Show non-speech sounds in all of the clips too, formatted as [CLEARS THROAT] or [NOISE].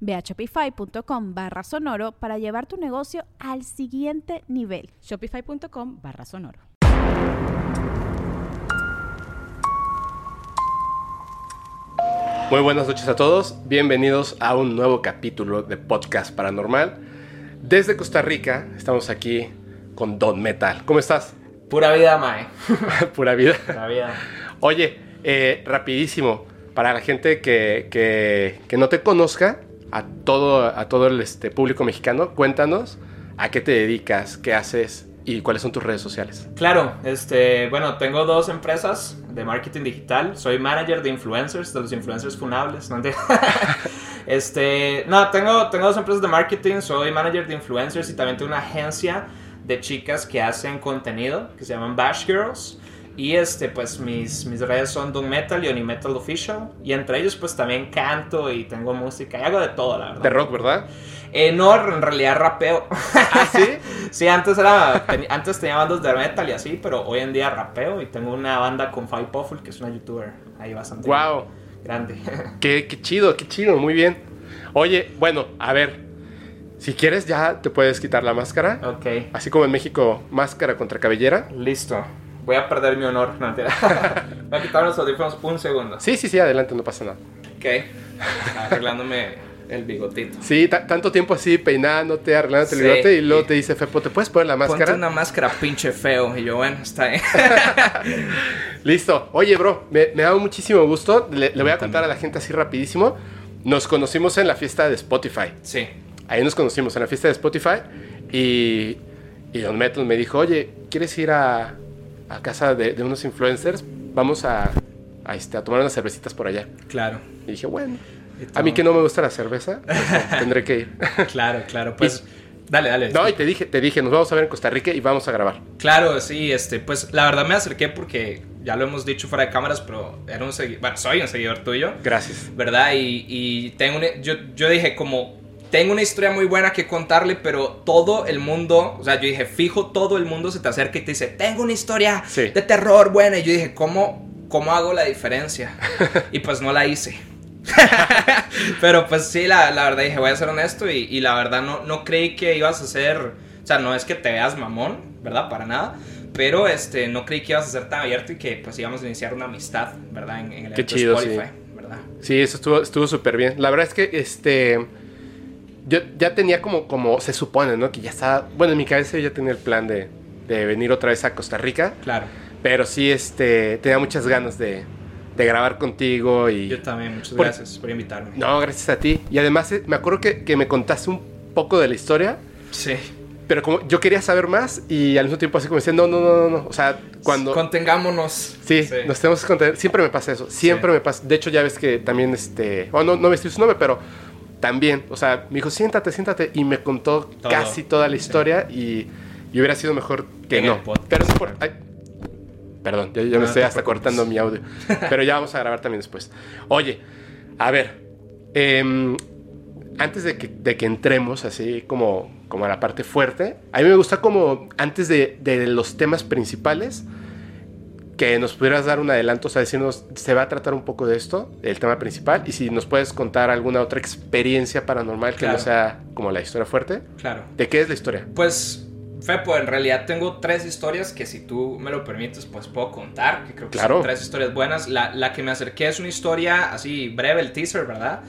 Ve a shopify.com barra sonoro para llevar tu negocio al siguiente nivel. Shopify.com barra sonoro. Muy buenas noches a todos, bienvenidos a un nuevo capítulo de Podcast Paranormal. Desde Costa Rica estamos aquí con Don Metal. ¿Cómo estás? Pura vida, Mae. [LAUGHS] Pura vida. Pura vida. Oye, eh, rapidísimo, para la gente que, que, no te conozca, a todo, a todo el este, público mexicano, cuéntanos a qué te dedicas, qué haces y cuáles son tus redes sociales. Claro, este, bueno, tengo dos empresas de marketing digital. Soy manager de influencers, de los influencers funables. ¿no? [LAUGHS] este, no, tengo, tengo dos empresas de marketing. Soy manager de influencers y también tengo una agencia de chicas que hacen contenido que se llaman Bash Girls. Y este, pues mis, mis redes son Doom Metal y Metal Official. Y entre ellos, pues también canto y tengo música y hago de todo, la verdad. De rock, ¿verdad? Eh, no, en realidad rapeo. ¿Ah, sí? [LAUGHS] sí, antes, era, antes tenía bandas de metal y así, pero hoy en día rapeo y tengo una banda con Five Puffle, que es una youtuber ahí bastante wow. grande. [LAUGHS] qué, qué chido, qué chido, muy bien. Oye, bueno, a ver, si quieres ya te puedes quitar la máscara. Ok. Así como en México, máscara contra cabellera. Listo voy a perder mi honor. No, [LAUGHS] voy a quitar los audífonos un segundo. Sí, sí, sí, adelante, no pasa nada. Ok. Arreglándome el bigotito. Sí, tanto tiempo así peinándote, arreglándote el bigote y luego te dice Fepo, ¿te puedes poner la máscara? Ponte una máscara pinche feo. Y yo, bueno, está bien. [LAUGHS] Listo. Oye, bro, me, da muchísimo gusto. Le, voy a contar a la gente así rapidísimo. Nos conocimos en la fiesta de Spotify. Sí. Ahí nos conocimos en la fiesta de Spotify y, y Don Metal me dijo, oye, ¿quieres ir a, a casa de, unos influencers, vamos a, a, este, a tomar unas cervecitas por allá. Claro. Y dije, bueno, a mí que no me gusta la cerveza, [LAUGHS] pues, tendré que ir. [LAUGHS] claro, claro, pues... dale, dale. No, y te dije, te dije, nos vamos a ver en Costa Rica y vamos a grabar. Claro, sí, este, pues la verdad me acerqué porque ya lo hemos dicho fuera de cámaras, pero era un seguidor, bueno, soy un seguidor tuyo. Gracias. ¿Verdad? Y, y tengo yo, yo dije como tengo una historia muy buena que contarle, pero todo el mundo, o sea, yo dije, fijo, todo el mundo se te acerca y te dice, tengo una historia de terror buena. Y yo dije, ¿cómo, cómo hago la diferencia? [LAUGHS] y pues no la hice. [LAUGHS] pero pues sí, la, la, verdad dije, voy a ser honesto y, y, la verdad no, no creí que ibas a ser, o sea, no es que te veas mamón, ¿verdad? Para nada. Pero este, no creí que ibas a ser tan abierto y que pues íbamos a iniciar una amistad, ¿verdad? En, el Qué chido, Spotify, sí. ¿verdad? Sí, eso estuvo súper estuvo bien. La verdad es que este yo ya tenía como, como se supone, ¿no? Que ya estaba, bueno, en mi cabeza yo ya tenía el plan de, de venir otra vez a Costa Rica. Claro. Pero sí, este, tenía muchas ganas de, de grabar contigo y... Yo también, muchas gracias por invitarme. No, gracias a ti. Y además eh, me acuerdo que, que, me contaste un poco de la historia. Sí. Pero como yo quería saber más y al mismo tiempo así como decía, no, no, no, no, no. O sea, cuando... Contengámonos. Sí, nos tenemos que contener. Siempre me pasa eso. Siempre me pasa. De hecho, ya ves que también, este... Oh, no, no me estoy su nombre, pero también, o sea, me dijo, siéntate, siéntate, y me contó casi toda la historia y, y, hubiera sido mejor que no. Pero no por... perdón, yo, me estoy hasta cortando mi audio, [LAUGHS] pero ya vamos a grabar también después. Oye, a ver, em, antes de que, de que, entremos así como, como a la parte fuerte, a mí me gusta como antes de, de los temas principales, que nos pudieras dar un adelanto, o sea, decirnos, se va a tratar un poco de esto, el tema principal, y si nos puedes contar alguna otra experiencia paranormal que no sea como la historia fuerte. Claro. ¿De qué es la historia? Pues, Fepo, en realidad tengo tres historias que si tú me lo permites, pues puedo contar, que creo que son tres historias buenas. La, la que me acerqué es una historia así breve, el teaser, ¿verdad?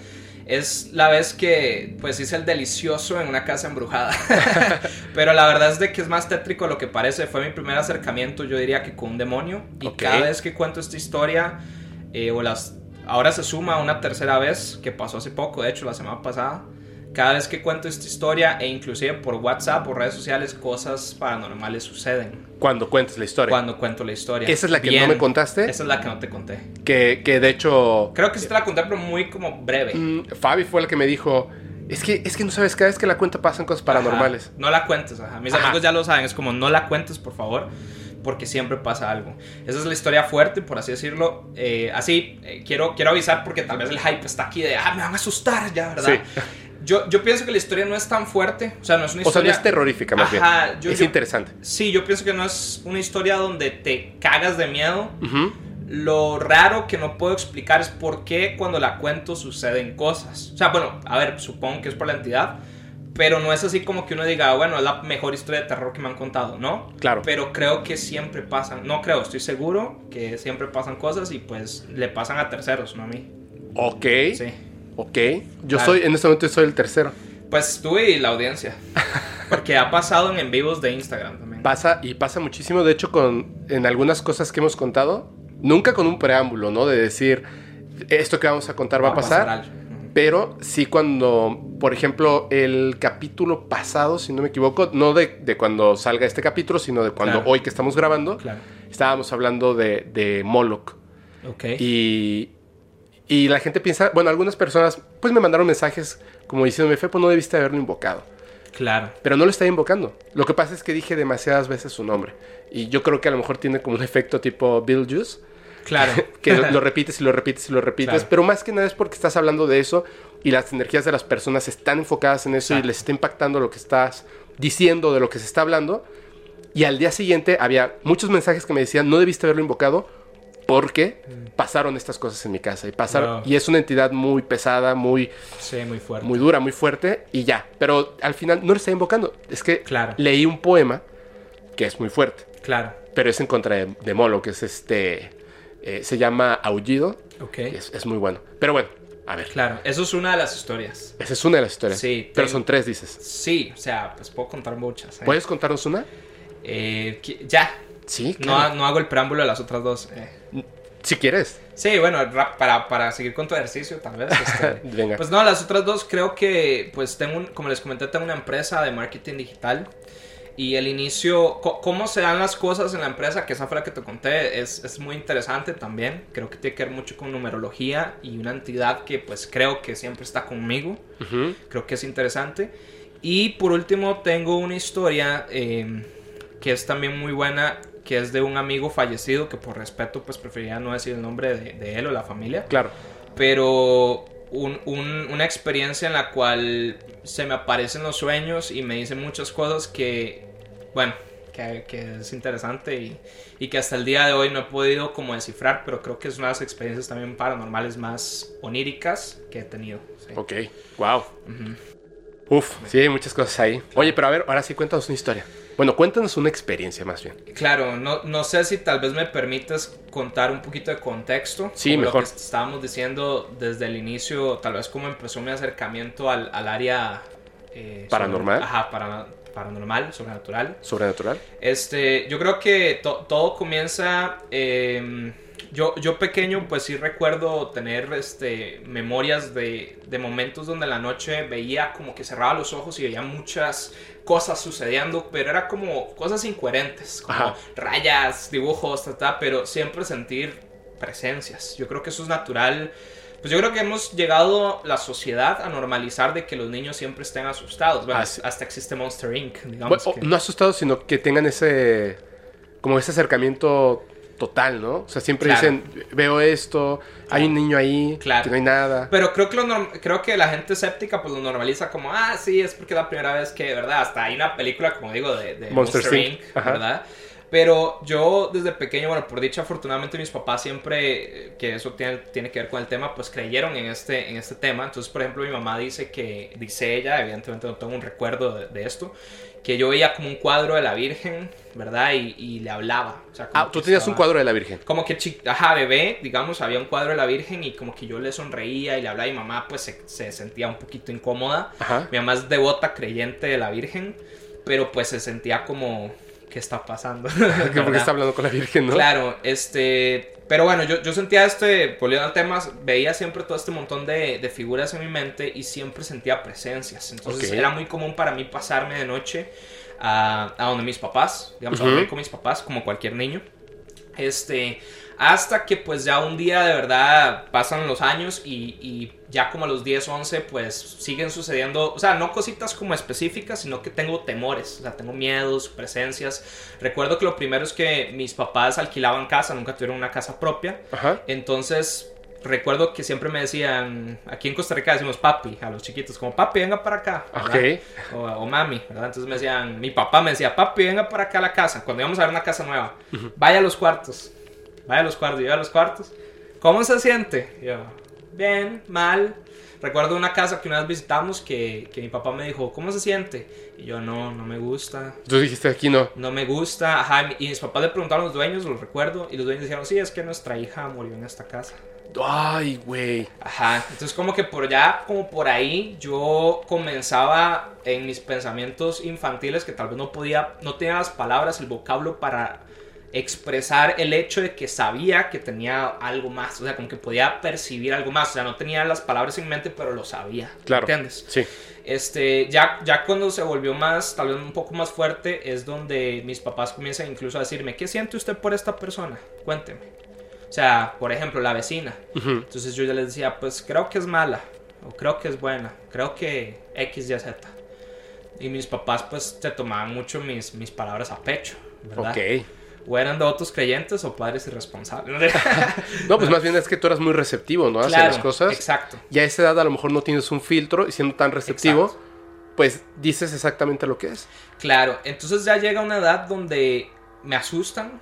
Es la vez que pues hice el delicioso en una casa embrujada. [LAUGHS] Pero la verdad es de que es más tétrico de lo que parece. Fue mi primer acercamiento, yo diría que con un demonio. Y cada vez que cuento esta historia, eh, o las... Ahora se suma una tercera vez, que pasó hace poco, de hecho, la semana pasada. Cada vez que cuento esta historia, e inclusive por WhatsApp o redes sociales, cosas paranormales suceden. Cuando cuentes la historia. Cuando cuento la historia. ¿Esa es la que no me contaste? Esa es la que no te conté. Que, que de hecho... Creo que sí te la conté, pero muy como breve. Mm, Fabi fue la que me dijo... Es que, es que no sabes, cada vez que la cuenta pasan cosas paranormales. No la cuentes, ajá. Mis amigos ya lo saben, es como no la cuentes, por favor, porque siempre pasa algo. Esa es la historia fuerte, por así decirlo. Eh, así, eh, quiero, quiero avisar porque tal vez el hype está aquí de, ah, me van a asustar ya, ¿verdad? Sí. [LAUGHS] Yo, yo, pienso que la historia no es tan fuerte. O sea, no es una historia. O sea, no es terrorífica, más Ajá, bien. es interesante. Sí, yo pienso que no es una historia donde te cagas de miedo. Lo raro que no puedo explicar es por qué cuando la cuento suceden cosas. O sea, bueno, a ver, supongo que es por la entidad. Pero no es así como que uno diga, bueno, es la mejor historia de terror que me han contado, ¿no? Claro. Pero creo que siempre pasan, no creo, estoy seguro que siempre pasan cosas y pues le pasan a terceros, no a mí. Ok. Sí. Ok. Yo soy, en este momento soy el tercero. Pues tú y la audiencia. [LAUGHS] Porque ha pasado en en vivos de Instagram también. Pasa y pasa muchísimo. De hecho, con, en algunas cosas que hemos contado, nunca con un preámbulo, ¿no? De decir, esto que vamos a contar va, a pasar. pero sí cuando, por ejemplo, el capítulo pasado, si no me equivoco, no de, de cuando salga este capítulo, sino de cuando hoy que estamos grabando, estábamos hablando de, de Moloch. Ok. Y, y la gente piensa, bueno, algunas personas pues me mandaron mensajes como diciéndome, Fepo, no debiste haberlo invocado. Claro. Pero no lo estaba invocando. Lo que pasa es que dije demasiadas veces su nombre. Y yo creo que a lo mejor tiene como un efecto tipo Bill Juice. Claro. [LAUGHS] que lo, [LAUGHS] repites y lo repites y lo repites. Pero más que nada es porque estás hablando de eso y las energías de las personas están enfocadas en eso y les está impactando lo que estás diciendo, de lo que se está hablando. Y al día siguiente había muchos mensajes que me decían, no debiste haberlo invocado porque pasaron estas cosas en mi casa y pasaron y es una entidad muy pesada, muy muy fuerte. Muy dura, muy fuerte y ya, pero al final no le está invocando, es que leí un poema que es muy fuerte. Claro. Pero es en contra de, Molo, que es este eh, se llama Aullido. Ok. Es, es, muy bueno. Pero bueno, a ver. Claro, eso es una de las historias. Esa es una de las historias. Sí. Pero son tres, dices. Sí, o sea, pues puedo contar muchas. ¿eh? ¿Puedes contarnos una? Eh, ya, Sí, claro. no, hago el preámbulo de las otras dos. Eh. Si quieres. Sí, bueno, para, para seguir con tu ejercicio, tal vez. [LAUGHS] Este, Venga. Pues no, las otras dos creo que, pues tengo, como les comenté, tengo una empresa de marketing digital. Y el inicio, cómo se dan las cosas en la empresa, que esa fue la que te conté, es, es, muy interesante también. Creo que tiene que ver mucho con numerología y una entidad que pues creo que siempre está conmigo. Creo que es interesante. Y por último tengo una historia eh, que es también muy buena que es de un amigo fallecido que por respeto pues preferiría no decir el nombre de, él o la familia. Claro. Pero una experiencia en la cual se me aparecen los sueños y me dicen muchas cosas que, bueno, que, es interesante y, y, que hasta el día de hoy no he podido como descifrar, pero creo que es una de las experiencias también paranormales más oníricas que he tenido. Ok, wow. Uf, sí, hay muchas cosas ahí. Oye, pero a ver, ahora sí cuéntanos una historia. Bueno, cuéntanos una experiencia más bien. Claro, no, no sé si tal vez me permitas contar un poquito de contexto. Sí, mejor. Lo que estábamos diciendo desde el inicio, tal vez cómo empezó mi acercamiento al, al área... Eh, paranormal. ajá, para, paranormal, sobrenatural. Sobrenatural. Este, yo creo que todo comienza... Eh, yo, yo pequeño, pues sí recuerdo tener este, memorias de, de momentos donde en la noche veía como que cerraba los ojos y veía muchas cosas sucediendo, pero era como cosas incoherentes, como rayas, dibujos, pero siempre sentir presencias. Yo creo que eso es natural. Pues yo creo que hemos llegado la sociedad a normalizar de que los niños siempre estén asustados. Bueno, hasta existe Monster Inc. Digamos No asustados, sino que tengan ese como ese acercamiento total, ¿no? O sea, siempre dicen, veo esto, hay un niño ahí, claro. que no hay nada. Pero creo que, lo creo que la gente escéptica pues lo normaliza como, ah, sí, es porque es la primera vez que, ¿verdad? Hasta hay una película, como digo, de, Monster, Inc., ¿verdad? Pero yo desde pequeño, bueno, por dicha, afortunadamente mis papás siempre, que eso tiene, tiene que ver con el tema, pues creyeron en este, en este tema. Entonces, por ejemplo, mi mamá dice que, dice ella, evidentemente no tengo un recuerdo de, esto, que yo veía como un cuadro de la Virgen, ¿verdad? Y, y le hablaba. O sea, como Ah, tú tenías un cuadro de la Virgen. como que, ajá, bebé, digamos, había un cuadro de la Virgen y como que yo le sonreía y le hablaba y mi mamá pues se, se sentía un poquito incómoda. Ajá. Mi mamá es devota, creyente de la Virgen, pero pues se sentía como, ¿qué está pasando? [LAUGHS] [LAUGHS] Porque ¿Verdad? está hablando con la Virgen, ¿no? Claro, este, pero bueno, yo, yo sentía este, volviendo al tema, veía siempre todo este montón de, de figuras en mi mente y siempre sentía presencias. Entonces era muy común para mí pasarme de noche a, a donde mis papás, digamos, a dormir con mis papás, como cualquier niño. Este, hasta que pues ya un día de verdad pasan los años y, y ya como a los 10, 11 pues siguen sucediendo, o sea, no cositas como específicas, sino que tengo temores, o sea, tengo miedos, presencias. Recuerdo que lo primero es que mis papás alquilaban casa, nunca tuvieron una casa propia. Ajá. Entonces, recuerdo que siempre me decían, aquí en Costa Rica decimos papi a los chiquitos, como papi, venga para acá. ¿verdad? Ok. O, o mami, ¿verdad? Entonces me decían, mi papá me decía, papi, venga para acá a la casa. Cuando íbamos a ver una casa nueva, vaya a los cuartos. Vaya a los cuartos, yo a los cuartos. ¿Cómo se siente? Yo, bien, mal. Recuerdo una casa que una vez visitamos que, que mi papá me dijo, ¿cómo se siente? Y yo, no, no me gusta. Tú dijiste aquí no. No me gusta, ajá, y mis papás le preguntaron a los dueños, lo recuerdo, y los dueños dijeron, sí, es que nuestra hija murió en esta casa. Ay, güey. Ajá, entonces como que por allá, como por ahí, yo comenzaba en mis pensamientos infantiles que tal vez no podía, no tenía las palabras, el vocablo para expresar el hecho de que sabía que tenía algo más, o sea, como que podía percibir algo más, o sea, no tenía las palabras en mente, pero lo sabía, Claro. ¿entiendes? Sí. Este, ya, ya cuando se volvió más, tal vez un poco más fuerte, es donde mis papás comienzan incluso a decirme, ¿qué siente usted por esta persona? Cuénteme. O sea, por ejemplo, la vecina. Entonces yo ya les decía, pues creo que es mala, o creo que es buena, creo que X, Y, Z. Y mis papás pues se tomaban mucho mis, mis palabras a pecho, ¿verdad? Ok. O eran devotos creyentes o padres irresponsables. [LAUGHS] No, pues más bien es que tú eras muy receptivo, ¿no? Hacia Claro, las cosas. Exacto. Y a esa edad a lo mejor no tienes un filtro y siendo tan receptivo, Exacto. pues dices exactamente lo que es. Claro, entonces ya llega una edad donde me asustan.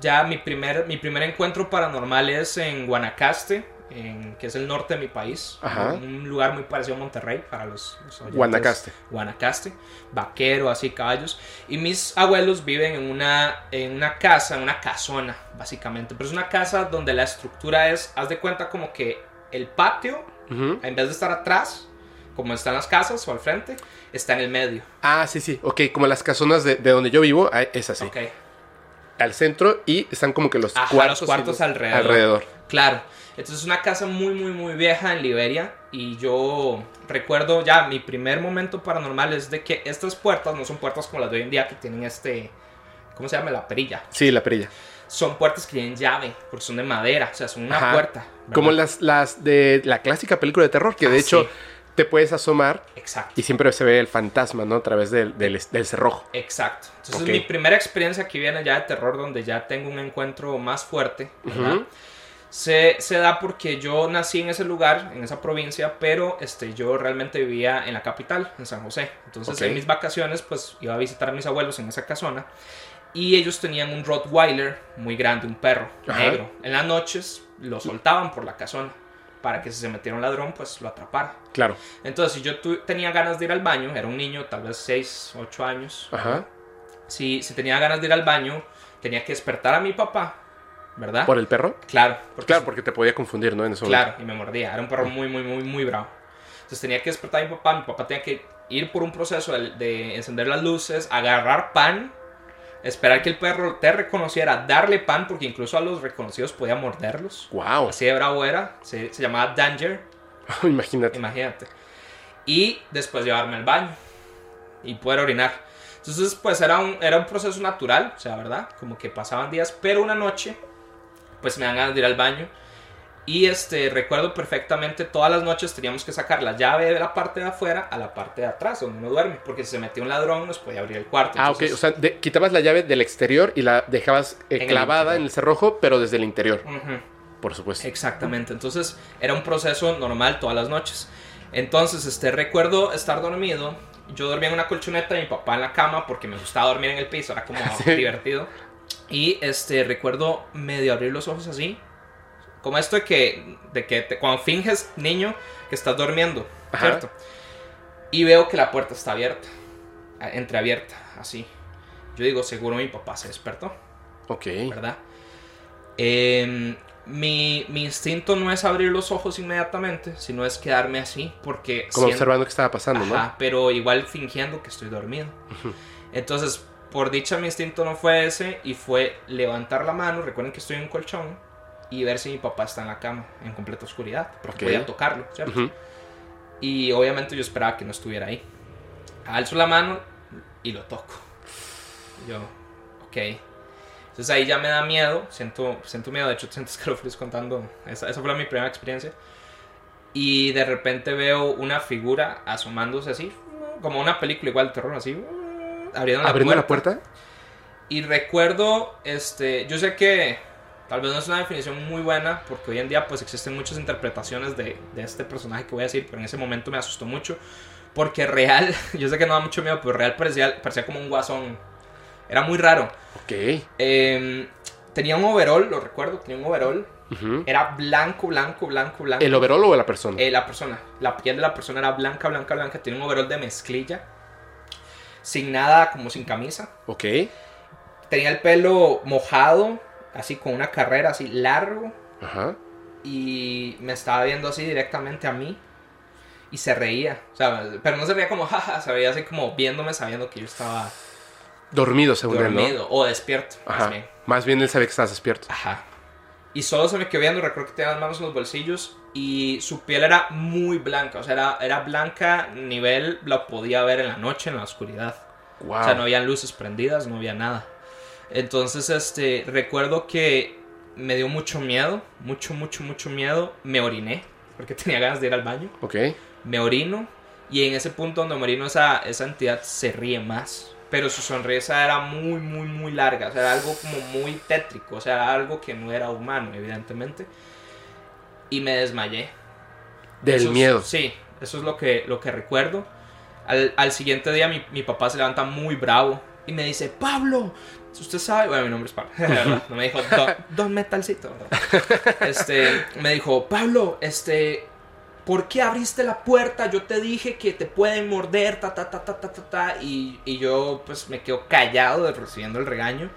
Ya mi primer, mi primer encuentro paranormal es en Guanacaste, en, que es el norte de mi país. Ajá. Un lugar muy parecido a Monterrey para los, los oyentes. Guanacaste. Guanacaste, vaquero, así caballos. Y mis abuelos viven en una, en una casa, en una casona, básicamente. Pero es una casa donde la estructura es, haz de cuenta como que el patio, Ujú. en vez de estar atrás, como están las casas o al frente, está en el medio. Ah, sí, sí. Ok, como las casonas de, de donde yo vivo, es así. Ok. Al centro y están como que los Ajá, cuartos. los cuartos y alrededor. alrededor. Claro. Entonces es una casa muy, muy, muy vieja en Liberia. Y yo recuerdo ya mi primer momento paranormal es de que estas puertas no son puertas como las de hoy en día que tienen este. ¿Cómo se llama? La perilla. Sí, la perilla. Son puertas que tienen llave, porque son de madera. O sea, son una Ajá. puerta. ¿verdad? Como las, las de la clásica película de terror, que de Ah, hecho sí. te puedes asomar Exacto. y siempre se ve el fantasma, ¿no? A través del, del, del cerrojo. Exacto. Entonces Ok. mi primera experiencia que viene ya de terror, donde ya tengo un encuentro más fuerte, ¿verdad? Se, se da porque yo nací en ese lugar, en esa provincia, pero este, yo realmente vivía en la capital, en San José. Entonces en mis vacaciones pues iba a visitar a mis abuelos en esa casona y ellos tenían un Rottweiler muy grande, un perro Ajá. negro. En las noches lo soltaban por la casona para que si se metiera un ladrón pues lo atrapara. Claro. Entonces si yo tu- tenía ganas de ir al baño, era un niño tal vez 6, 8 años, Ajá. si, si tenía ganas de ir al baño tenía que despertar a mi papá, ¿verdad? ¿Por el perro? Claro, porque Claro, porque te podía confundir, ¿no? En ese Claro, y me mordía. Era un perro muy, muy, muy, muy bravo. Entonces tenía que despertar a mi papá. Mi papá tenía que ir por un proceso de, de encender las luces, agarrar pan, esperar que el perro te reconociera, darle pan, porque incluso a los reconocidos podía morderlos. Wow. Así de bravo era. Se, se llamaba Danger, [LAUGHS] Imagínate. imagínate. Y después llevarme al baño y poder orinar. Entonces, pues era un, era un proceso natural, o sea, ¿verdad? Como que pasaban días, pero una noche, pues me dan ganas de ir al baño. Y este, recuerdo perfectamente, todas las noches teníamos que sacar la llave de la parte de afuera a la parte de atrás, donde uno duerme, porque si se metía un ladrón nos podía abrir el cuarto. Ah, ok. Entonces, O sea, de- quitabas la llave del exterior y la dejabas eh, En clavada en el cerrojo, pero desde el interior, por supuesto. Exactamente, entonces era un proceso normal todas las noches. Entonces, este, recuerdo estar dormido, yo dormía en una colchoneta y mi papá en la cama porque me gustaba dormir en el piso, era como [LAUGHS] Sí. divertido. Y este, recuerdo medio abrir los ojos así, como esto de que, de que te- cuando finges, niño, que estás durmiendo, Ajá. ¿cierto? Y veo que la puerta está abierta. entreabierta, así. Yo digo, seguro mi papá se despertó. Ok. ¿Verdad? Em, mi, mi, instinto no es abrir los ojos inmediatamente, sino es quedarme así, porque... Como observando qué estaba pasando, ¿no? pero igual fingiendo que estoy dormido. Entonces, por dicha, mi instinto no fue ese, y fue levantar la mano, recuerden que estoy en un colchón, y ver si mi papá está en la cama, en completa oscuridad, porque voy a tocarlo, ¿cierto? Y obviamente yo esperaba que no estuviera ahí. Alzo la mano y lo toco. Yo, ok. Entonces ahí ya me da miedo, siento, siento miedo, de hecho [LAUGHS] siento escalofríos contando, esa, esa fue mi primera experiencia. Y de repente veo una figura asomándose así, como una película igual de terror, así, abriendo la, ¿Abriendo puerta. la puerta. Y recuerdo, este, yo sé que tal vez no es una definición muy buena, porque hoy en día pues existen muchas interpretaciones de, de este personaje que voy a decir, pero en ese momento me asustó mucho, porque real, [LAUGHS] yo sé que no da mucho miedo, pero real parecía, parecía como un guasón era muy raro. Ok. Em, tenía un overall, lo recuerdo, tenía un overall. Era blanco, blanco, blanco, blanco. ¿El overall o la persona? Eh, la persona. La piel de la persona era blanca, blanca, blanca. Tenía un overall de mezclilla. Sin nada, como sin camisa. Ok. Tenía el pelo mojado, así con una carrera así largo. Ajá. Y me estaba viendo así directamente a mí. Y se reía. O sea, pero no se reía como jaja, se veía así como viéndome sabiendo que yo estaba Dormido, según Dormido, él, o despierto. Más bien. Más bien él sabía que estabas despierto. Ajá. Y solo se me quedó viendo, recuerdo que tenía las manos en los bolsillos y su piel era muy blanca, o sea, era, era blanca, nivel, lo podía ver en la noche, en la oscuridad. Wow. O sea, no había luces prendidas, no había nada. Entonces, este, recuerdo que me dio mucho miedo, mucho, mucho, mucho miedo. Me oriné, porque [LAUGHS] tenía ganas de ir al baño. Ok. Me orino, y en ese punto donde me orino, esa, esa entidad se ríe más pero su sonrisa era muy, muy, muy larga, o sea, era algo como muy tétrico, o sea, algo que no era humano, evidentemente. Y me desmayé. Del miedo. sí, eso es lo que, lo que recuerdo. Al, siguiente día mi, mi, papá se levanta muy bravo y me dice, Pablo, usted sabe, bueno, mi nombre es Pablo, [LAUGHS] no me dijo Don, don Metalcito, [LAUGHS] este, me dijo, Pablo, este, ¿por qué abriste la puerta? Yo te dije que te pueden morder, ta, ta, ta, ta, ta, ta, ta. Y, y yo pues me quedo callado de recibiendo el regaño.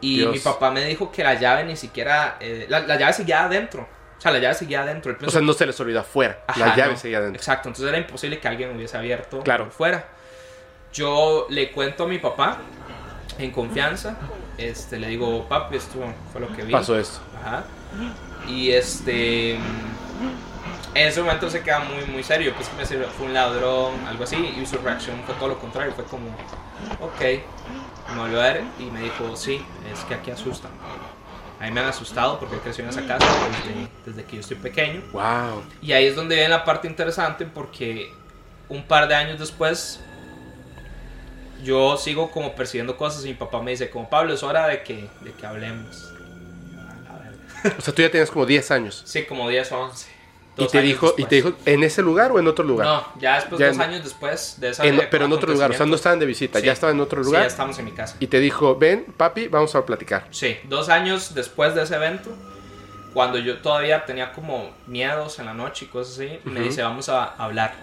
Y mi papá me dijo que la llave ni siquiera, eh, la, llave seguía adentro. O sea, la llave seguía adentro. o sea, no se les olvidó afuera. la llave seguía adentro. Exacto, entonces era imposible que alguien hubiese abierto claro. fuera. Yo le cuento a mi papá en confianza. Este, le digo, papi, esto fue lo que vi. Pasó esto. Ajá. Y este en ese momento se queda muy, muy serio. Pues que me sirvió, fue un ladrón, algo así. Y su reacción fue todo lo contrario. Fue como, ok. Me volvió a ver y me dijo, sí, es que aquí asustan. A mí me han asustado porque crecí en esa casa desde, desde, que yo estoy pequeño. Wow. Y ahí es donde viene la parte interesante porque un par de años después yo sigo como persiguiendo cosas y mi papá me dice como Pablo es hora de que, de que hablemos. O sea, tú ya tienes como 10 años. Sí, como 10 o 11 y te dijo y te dijo en ese lugar o en otro lugar no ya después dos años después de esa pero en otro lugar o sea no estaban de visita ya estaban en otro lugar. sí, ya estamos en mi casa. Y te dijo ven papi vamos a platicar sí dos años después de ese evento cuando yo todavía tenía como miedos en la noche y cosas así me dice vamos a hablar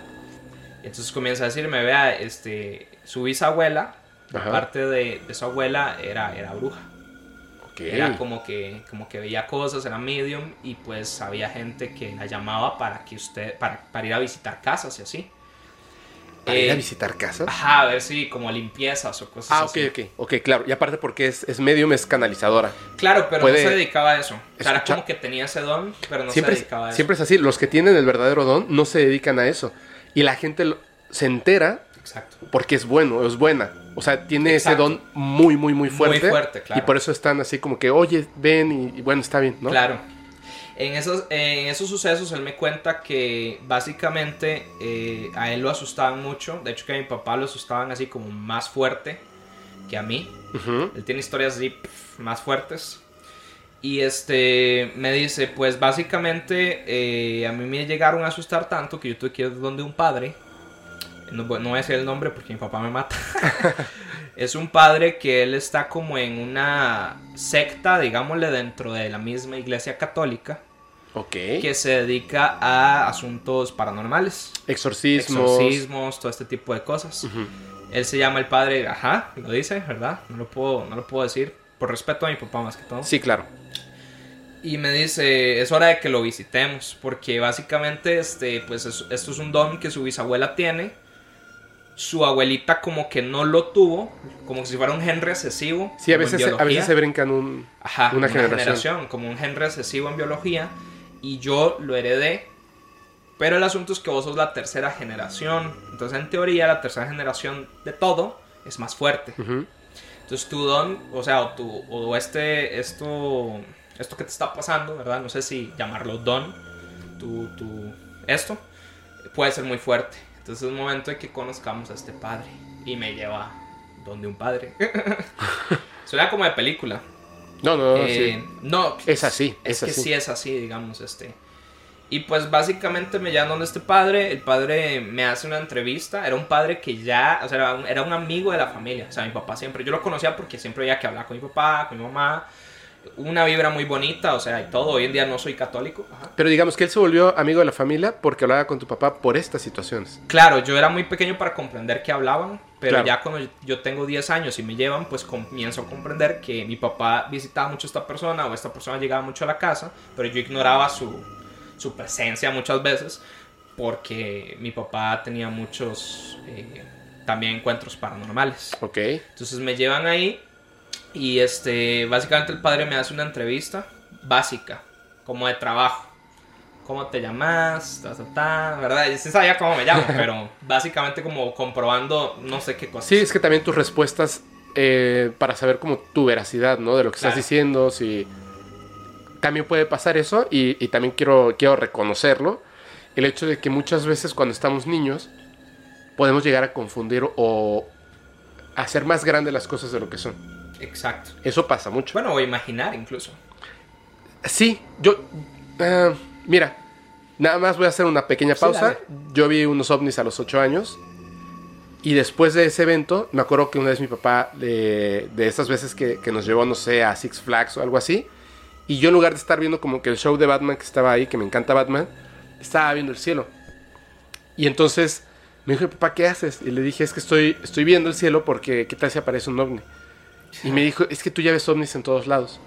entonces comienza a decirme vea este su bisabuela parte de, de su abuela era era bruja era como que, como que veía cosas, era medium y pues había gente que la llamaba para que usted, para, para ir a visitar casas y así. ¿Para ir a eh, visitar casas? Ajá, a ver si como limpiezas o cosas ah, así. Ah, ok, ok, ok, claro. Y aparte porque es, es medium, es canalizadora. Claro, pero no se dedicaba a eso. O sea, era como que tenía ese don, pero no se dedicaba a eso. Siempre es así. Los que tienen el verdadero don no se dedican a eso. Y la gente se entera Exacto. porque es bueno, es buena. O sea, tiene ese don muy, muy, muy fuerte. Muy fuerte, claro. Y por eso están así como que, oye, ven y, bueno, está bien, ¿no? Claro. En esos, en esos sucesos él me cuenta que básicamente eh, a él lo asustaban mucho. De hecho que a mi papá lo asustaban así como más fuerte que a mí. Él tiene historias así más fuertes. Y este me dice, pues básicamente eh, a mí me llegaron a asustar tanto que yo tuve que ir donde un padre no, voy a decir el nombre porque mi papá me mata. [LAUGHS] es un padre que él está como en una secta, digámosle, dentro de la misma iglesia católica. Ok. Que se dedica a asuntos paranormales. Exorcismos. Exorcismos, todo este tipo de cosas. Él se llama el padre, ajá, lo dice, ¿verdad? No lo puedo, no lo puedo decir, por respeto a mi papá más que todo. Sí, claro. Y me dice, es hora de que lo visitemos, porque básicamente este, pues es- esto es un don que su bisabuela tiene. Su abuelita como que no lo tuvo, como si fuera un gen recesivo. Sí, a veces, a biología. veces se brincan un, Ajá, una, una, generación. generación. como un gen recesivo en biología, y yo lo heredé. Pero el asunto es que vos sos la tercera generación. Entonces, en teoría, la tercera generación de todo es más fuerte. Ujú. Entonces, tu don, o sea, o, tu, o este, esto, esto que te está pasando, ¿verdad? No sé si llamarlo don, tu, tu, esto, puede ser muy fuerte. Entonces, es un momento de que conozcamos a este padre. Y me lleva donde un padre. [LAUGHS] Suena como de película. No, no, no, Eh, sí. No, Es así, es, es que así. sí es así, digamos, este. Y pues básicamente me llaman donde este padre, el padre me hace una entrevista, era un padre que ya, o sea, era un, era un amigo de la familia, o sea, mi papá siempre, yo lo conocía porque siempre había que hablar con mi papá, con mi mamá, una vibra muy bonita, o sea, y todo, hoy en día no soy católico. ajá. Pero digamos que él se volvió amigo de la familia porque hablaba con tu papá por estas situaciones. Claro, yo era muy pequeño para comprender que hablaban, pero Claro. ya cuando yo tengo 10 años y me llevan, pues comienzo a comprender que mi papá visitaba mucho a esta persona o esta persona llegaba mucho a la casa, pero yo ignoraba su, su presencia muchas veces porque mi papá tenía muchos eh, también encuentros paranormales. Ok. Entonces me llevan ahí y este básicamente el padre me hace una entrevista básica, como de trabajo. ¿Cómo te llamas? Ta, ta, ta, ¿Verdad? Yo sí sabía cómo me llamo, [LAUGHS] pero básicamente como comprobando no sé qué cosas. Sí, es que también tus respuestas eh, para saber como tu veracidad, ¿no? De lo que estás diciendo, si... También puede pasar eso y, y también quiero, quiero reconocerlo. El hecho de que muchas veces cuando estamos niños podemos llegar a confundir o hacer más grandes las cosas de lo que son. Exacto. Eso pasa mucho. Bueno, o imaginar incluso. Sí, yo... ah, mira, nada más voy a hacer una pequeña pausa. yo vi unos ovnis a los 8 años. Y después de ese evento, me acuerdo que una vez mi papá, de, de esas veces que, que nos llevó, no sé, a Six Flags o algo así. Y yo en lugar de estar viendo como que el show de Batman que estaba ahí, que me encanta Batman, estaba viendo el cielo. Y entonces me dijo, papá, ¿qué haces? Y le dije, es que estoy, estoy viendo el cielo porque ¿qué tal si aparece un ovni? Y me dijo, es que tú ya ves ovnis en todos lados.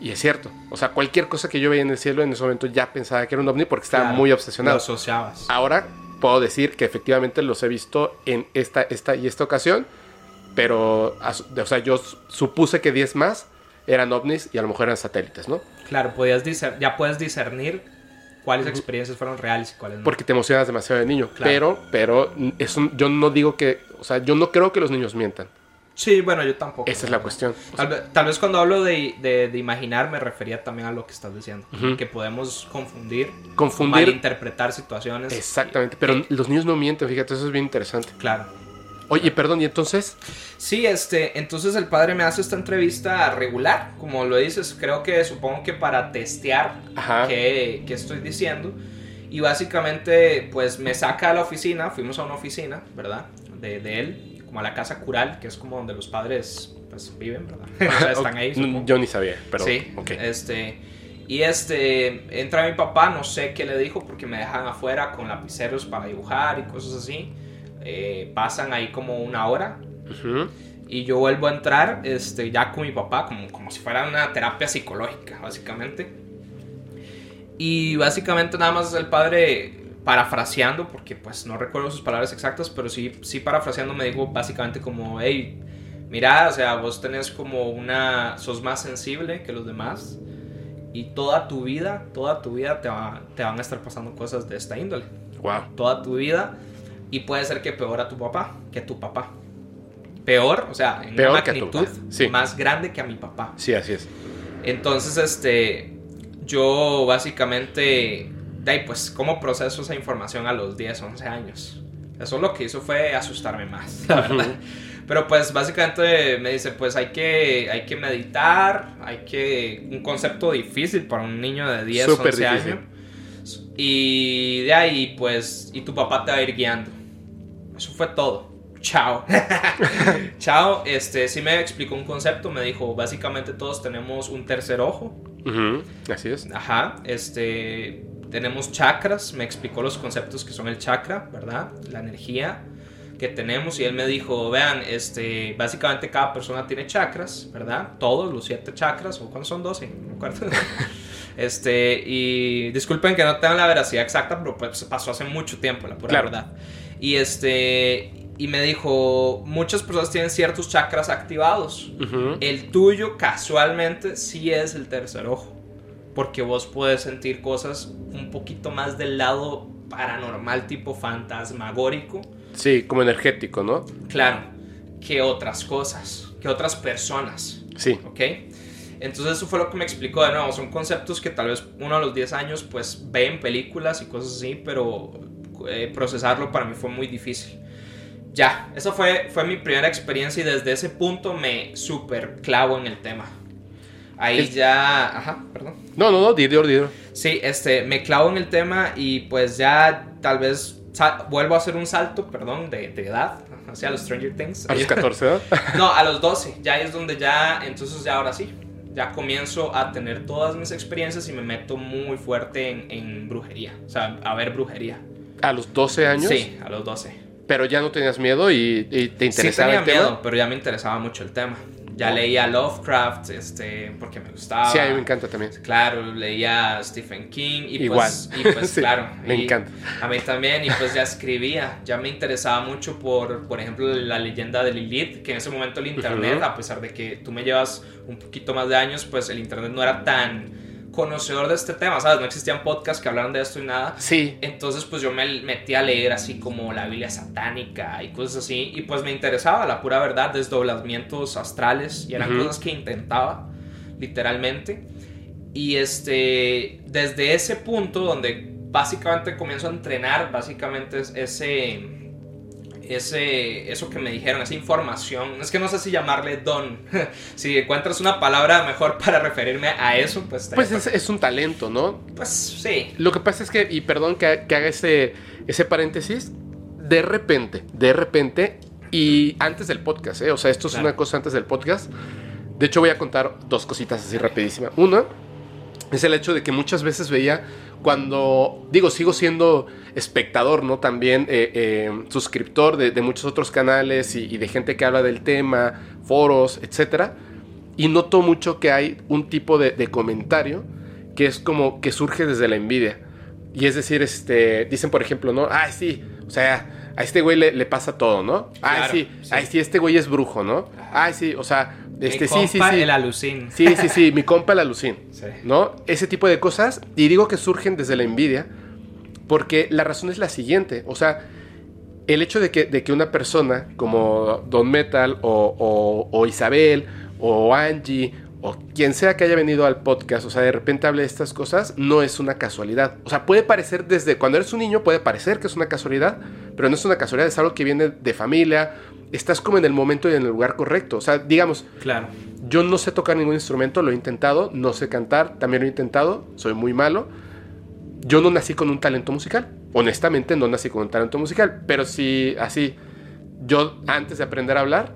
Y es cierto. O sea, cualquier cosa que yo veía en el cielo en ese momento ya pensaba que era un ovni porque estaba Claro, muy Lo obsesionado. asociabas. Ahora puedo decir que efectivamente los he visto en esta, esta y esta ocasión. Pero, o sea, yo su- supuse que 10 más eran ovnis y a lo mejor eran satélites, ¿no? Claro, podías ya puedes discernir cuáles experiencias fueron reales y cuáles no. Porque te emocionas demasiado de niño. Claro. Pero, pero, eso, yo no digo que, o sea, yo no creo que los niños mientan. Sí, bueno, yo tampoco. Esa es la cuestión. Tal vez, tal vez cuando hablo de, de- de imaginar me refería también a lo que estás diciendo. Que podemos confundir, Confundir- malinterpretar situaciones. exactamente. Pero Eh, los niños no mienten, fíjate, eso es bien interesante. claro. Oye, perdón, y entonces, Sí, este, entonces el padre me hace esta entrevista regular, como lo dices, creo que supongo que para testear qué, qué estoy diciendo. Y básicamente, pues me saca a la oficina, fuimos a una oficina, ¿verdad? De, de él, como a la casa cural, que es como donde los padres pues viven, ¿verdad? [LAUGHS] O sea, están ahí. Supongo. yo ni sabía, pero, sí, ok. este. Y este, entra mi papá, no sé qué le dijo, porque me dejan afuera con lapiceros para dibujar y cosas así. Eh, pasan ahí como una hora, Ujú. y yo vuelvo a entrar este, ya con mi papá, como, como si fuera una terapia psicológica, básicamente. Y básicamente nada más el padre parafraseando, porque pues no recuerdo sus palabras exactas, pero sí, sí parafraseando me dijo básicamente como, hey, mira, o sea, vos tenés como una, sos más sensible que los demás. Y toda tu vida, toda tu vida te, va- te van a estar pasando cosas de esta índole Wow. toda tu vida y puede ser que peor a tu papá que tu papá. Peor, o sea, en Peor una a magnitud sí. más grande que a mi papá. Sí, así es. Entonces, este, yo básicamente, de ahí, pues, ¿cómo proceso esa información a los 10, 11 años? Eso lo que hizo fue asustarme más, la verdad. Pero pues básicamente me dice, pues hay que, hay que meditar, hay que... Un concepto difícil para un niño de 10, Súper 11 difícil. años. Y de ahí, pues, y tu papá te va a ir guiando. Eso fue todo. Chao. [LAUGHS] Chao. Este, sí me explicó un concepto. Me dijo, básicamente todos tenemos un tercer ojo. Ujú, Así es. Ajá. Este, tenemos chakras. Me explicó los conceptos que son el chakra, ¿verdad? La energía. que tenemos y él me dijo, vean, este, básicamente cada persona tiene chakras, ¿verdad? Todos los siete chakras, o cuántos son 12, no me acuerdo. [LAUGHS] este, y disculpen que no tengan la veracidad exacta, pero pues pasó hace mucho tiempo, la pura verdad. Y este, y me dijo, muchas personas tienen ciertos chakras activados. El tuyo casualmente sí es el tercer ojo. Porque vos puedes sentir cosas un poquito más del lado paranormal, tipo fantasmagórico. Sí, como energético, ¿no? Claro, que otras cosas, que otras personas. Sí. ¿Ok? Entonces eso fue lo que me explicó de nuevo. Son conceptos que tal vez uno a los 10 años pues ve en películas y cosas así, pero eh, procesarlo para mí fue muy difícil. Ya, esa fue, fue mi primera experiencia y desde ese punto me super clavo en el tema. Ahí ya... Ajá, perdón. No, no, no, Didier, Didier. Sí, este, me clavo en el tema y pues ya tal vez vuelvo a hacer un salto, perdón, de, de edad, hacia los Stranger Things. A los [LAUGHS] 14, ¿no? [LAUGHS] no, a los 12, ya es donde ya, entonces ya ahora sí, ya comienzo a tener todas mis experiencias y me meto muy fuerte en, en brujería, o sea, a ver brujería. ¿A los 12 años? Sí, a los 12. Pero ya no tenías miedo y, te interesaba sí tenía miedo, pero ya me interesaba mucho el tema. Ya leía Lovecraft, este, porque me gustaba. Sí, a mí me encanta también. Claro, leía Stephen King y Igual. pues, y pues [LAUGHS] claro. Me encanta. A mí también, y pues ya escribía. Ya me interesaba mucho por, por ejemplo, la leyenda de Lilith, que en ese momento el internet, a pesar de que tú me llevas un poquito más de años, pues el internet no era tan conocedor de este tema, ¿sabes? No existían podcasts que hablaran de esto y nada. Sí. Entonces, pues yo me metí a leer así como la Biblia satánica y cosas así. Y pues me interesaba la pura verdad, desdoblamientos astrales. Y eran cosas que intentaba, literalmente. Y este, desde ese punto donde básicamente comienzo a entrenar, básicamente ese ese, eso que me dijeron, esa información. Es que no sé si llamarle don. [LAUGHS] si encuentras una palabra mejor para referirme a eso, pues... Pues es, un talento, ¿no? Pues sí. Lo que pasa es que, y perdón que, haga ese, ese paréntesis, de repente, de repente, y antes del podcast, ¿eh? O sea, esto es una cosa antes del podcast. De hecho, voy a contar dos cositas así rapidísimas. Una es el hecho de que muchas veces veía cuando, digo, sigo siendo espectador, ¿no? También eh, eh, suscriptor de, muchos otros canales y, de gente que habla del tema, foros, etc. Y noto mucho que hay un tipo de, comentario que es como que surge desde la envidia. Y es decir, este, dicen por ejemplo, ¿no? Ay, sí, o sea, a este güey le, pasa todo, ¿no? Ay, sí, ay, sí, este güey es brujo, ¿no? Ay, sí, o sea, este, mi sí, compa sí, el alucín. Sí, sí, sí, mi compa el alucín. ¿No? Ese tipo de cosas. Y digo que surgen desde la envidia. Porque la razón es la siguiente. O sea, el hecho de que, de que una persona como Don Metal o, o, Isabel o Angie o quien sea que haya venido al podcast, o sea, de repente hable de estas cosas, no es una casualidad. O sea, puede parecer desde cuando eres un niño, puede parecer que es una casualidad, pero no es una casualidad, es algo que viene de familia estás como en el momento y en el lugar correcto. O sea, digamos, claro. yo no sé tocar ningún instrumento, lo he intentado, no sé cantar, también lo he intentado, soy muy malo. Yo no nací con un talento musical, honestamente no nací con un talento musical, pero sí, así, yo antes de aprender a hablar,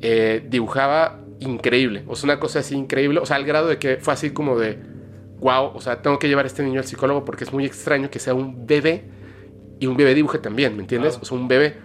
eh, dibujaba increíble, o sea, una cosa así increíble, o sea, al grado de que fue así como de, wow, o sea, tengo que llevar a este niño al psicólogo porque es muy extraño que sea un bebé y un bebé dibuje también, ¿me entiendes? O sea, un bebé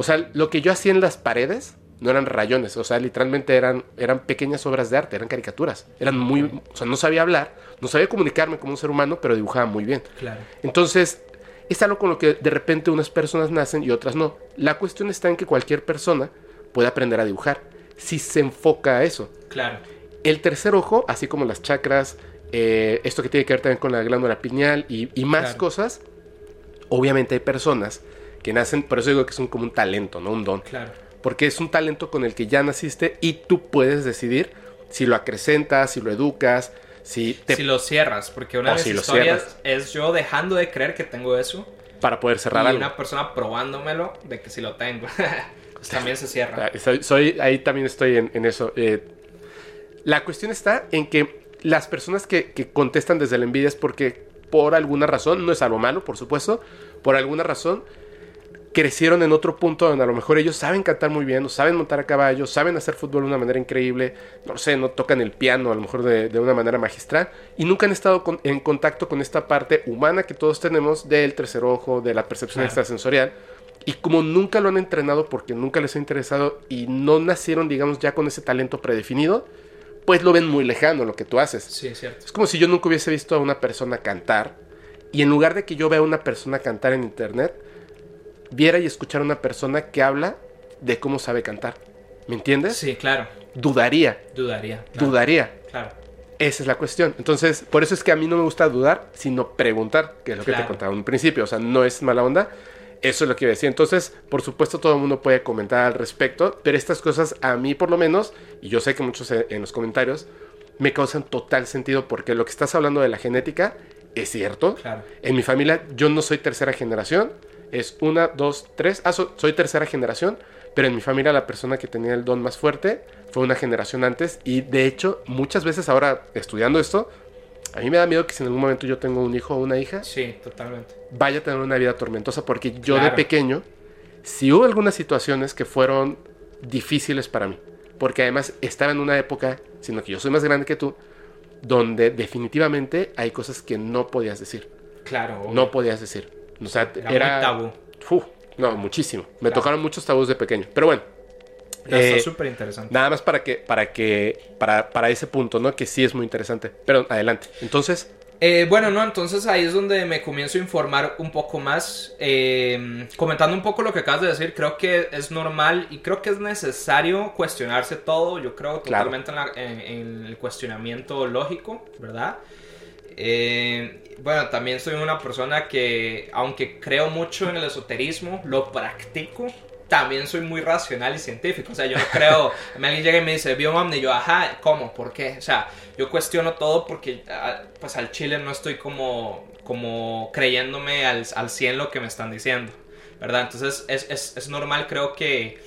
o sea, lo que yo hacía en las paredes no eran rayones, o sea, literalmente eran, eran pequeñas obras de arte, eran caricaturas. Eran muy, o sea, no sabía hablar, no sabía comunicarme como un ser humano, pero dibujaba muy bien. Claro. Entonces, es algo con lo que de repente unas personas nacen y otras no. La cuestión está en que cualquier persona puede aprender a dibujar si se enfoca a eso. Claro. El tercer ojo, así como las chakras, eh, esto que tiene que ver también con la glándula pineal y, más cosas, obviamente hay personas que nacen, por eso digo que es un, como un talento, no un don. Claro. Porque es un talento con el que ya naciste y tú puedes decidir si lo acrecentas, si lo educas, si te... Si lo cierras, porque una de las historias es yo dejando de creer que tengo eso. Para poder cerrar y una persona probándomelo de que si lo tengo. [LAUGHS] pues también se cierra. Soy, ahí también estoy en, eso. Eh, la cuestión está en que las personas que, que contestan desde la envidia es porque por alguna razón, no es algo malo, por supuesto, por alguna razón crecieron en otro punto donde a lo mejor ellos saben cantar muy bien, o saben montar a caballo, saben hacer fútbol de una manera increíble, no sé, no tocan el piano a lo mejor de, una manera magistral, y nunca han estado en contacto con esta parte humana que todos tenemos del tercer ojo, de la percepción extrasensorial, Y como nunca lo han entrenado porque nunca les ha interesado y no nacieron, digamos, ya con ese talento predefinido, pues lo ven muy lejano lo que tú haces. Sí, es cierto. Es como si yo nunca hubiese visto a una persona cantar y en lugar de que yo vea a una persona cantar en internet, viera y escuchara a una persona que habla de cómo sabe cantar. ¿Me entiendes? Sí, claro. Dudaría. Dudaría. claro, Dudaría. Claro. Esa es la cuestión. Entonces, por eso es que a mí no me gusta dudar, sino preguntar, que es lo que te contaba en un principio. O sea, no es mala onda. Eso es lo que iba a decir. Entonces, por supuesto, todo el mundo puede comentar al respecto, pero estas cosas a mí por lo menos, y yo sé que muchos en los comentarios, me causan total sentido porque lo que estás hablando de la genética es cierto. Claro. En mi familia yo no soy tercera generación, es una, dos, tres. Ah, so- soy tercera generación, pero en mi familia la persona que tenía el don más fuerte fue una generación antes y de hecho muchas veces ahora estudiando esto, a mí me da miedo que si en algún momento yo tengo un hijo o una hija, Sí, totalmente. vaya a tener una vida tormentosa porque yo de pequeño, si hubo algunas situaciones que fueron difíciles para mí, porque además estaba en una época, sino que yo soy más grande que tú, donde definitivamente hay cosas que no podías decir, Claro. obvio. no podías decir. O sea, Era era... muy tabú. Uf, no, muchísimo. Me Claro. tocaron muchos tabús de pequeño. Pero bueno, No, eh, está súper interesante. nada más para que, para que, para, para ese punto, ¿no? Que sí es muy interesante. Pero adelante. Entonces, Eh, bueno, no, entonces ahí es donde me comienzo a informar un poco más. Eh, comentando un poco lo que acabas de decir, creo que es normal y creo que es necesario cuestionarse todo. Yo creo Claro. totalmente en, la- en- en el cuestionamiento lógico, ¿verdad? Eh, bueno, también soy una persona que, aunque creo mucho en el esoterismo, lo practico. También soy muy racional y científico. O sea, yo no creo. [LAUGHS] alguien llega y me dice, vio un ovni", y yo, ajá, ¿cómo? ¿Por qué? O sea, yo cuestiono todo porque, ah, pues al chile no estoy como, como creyéndome al, al 100 lo que me están diciendo, ¿verdad? Entonces es, es, es normal, creo que,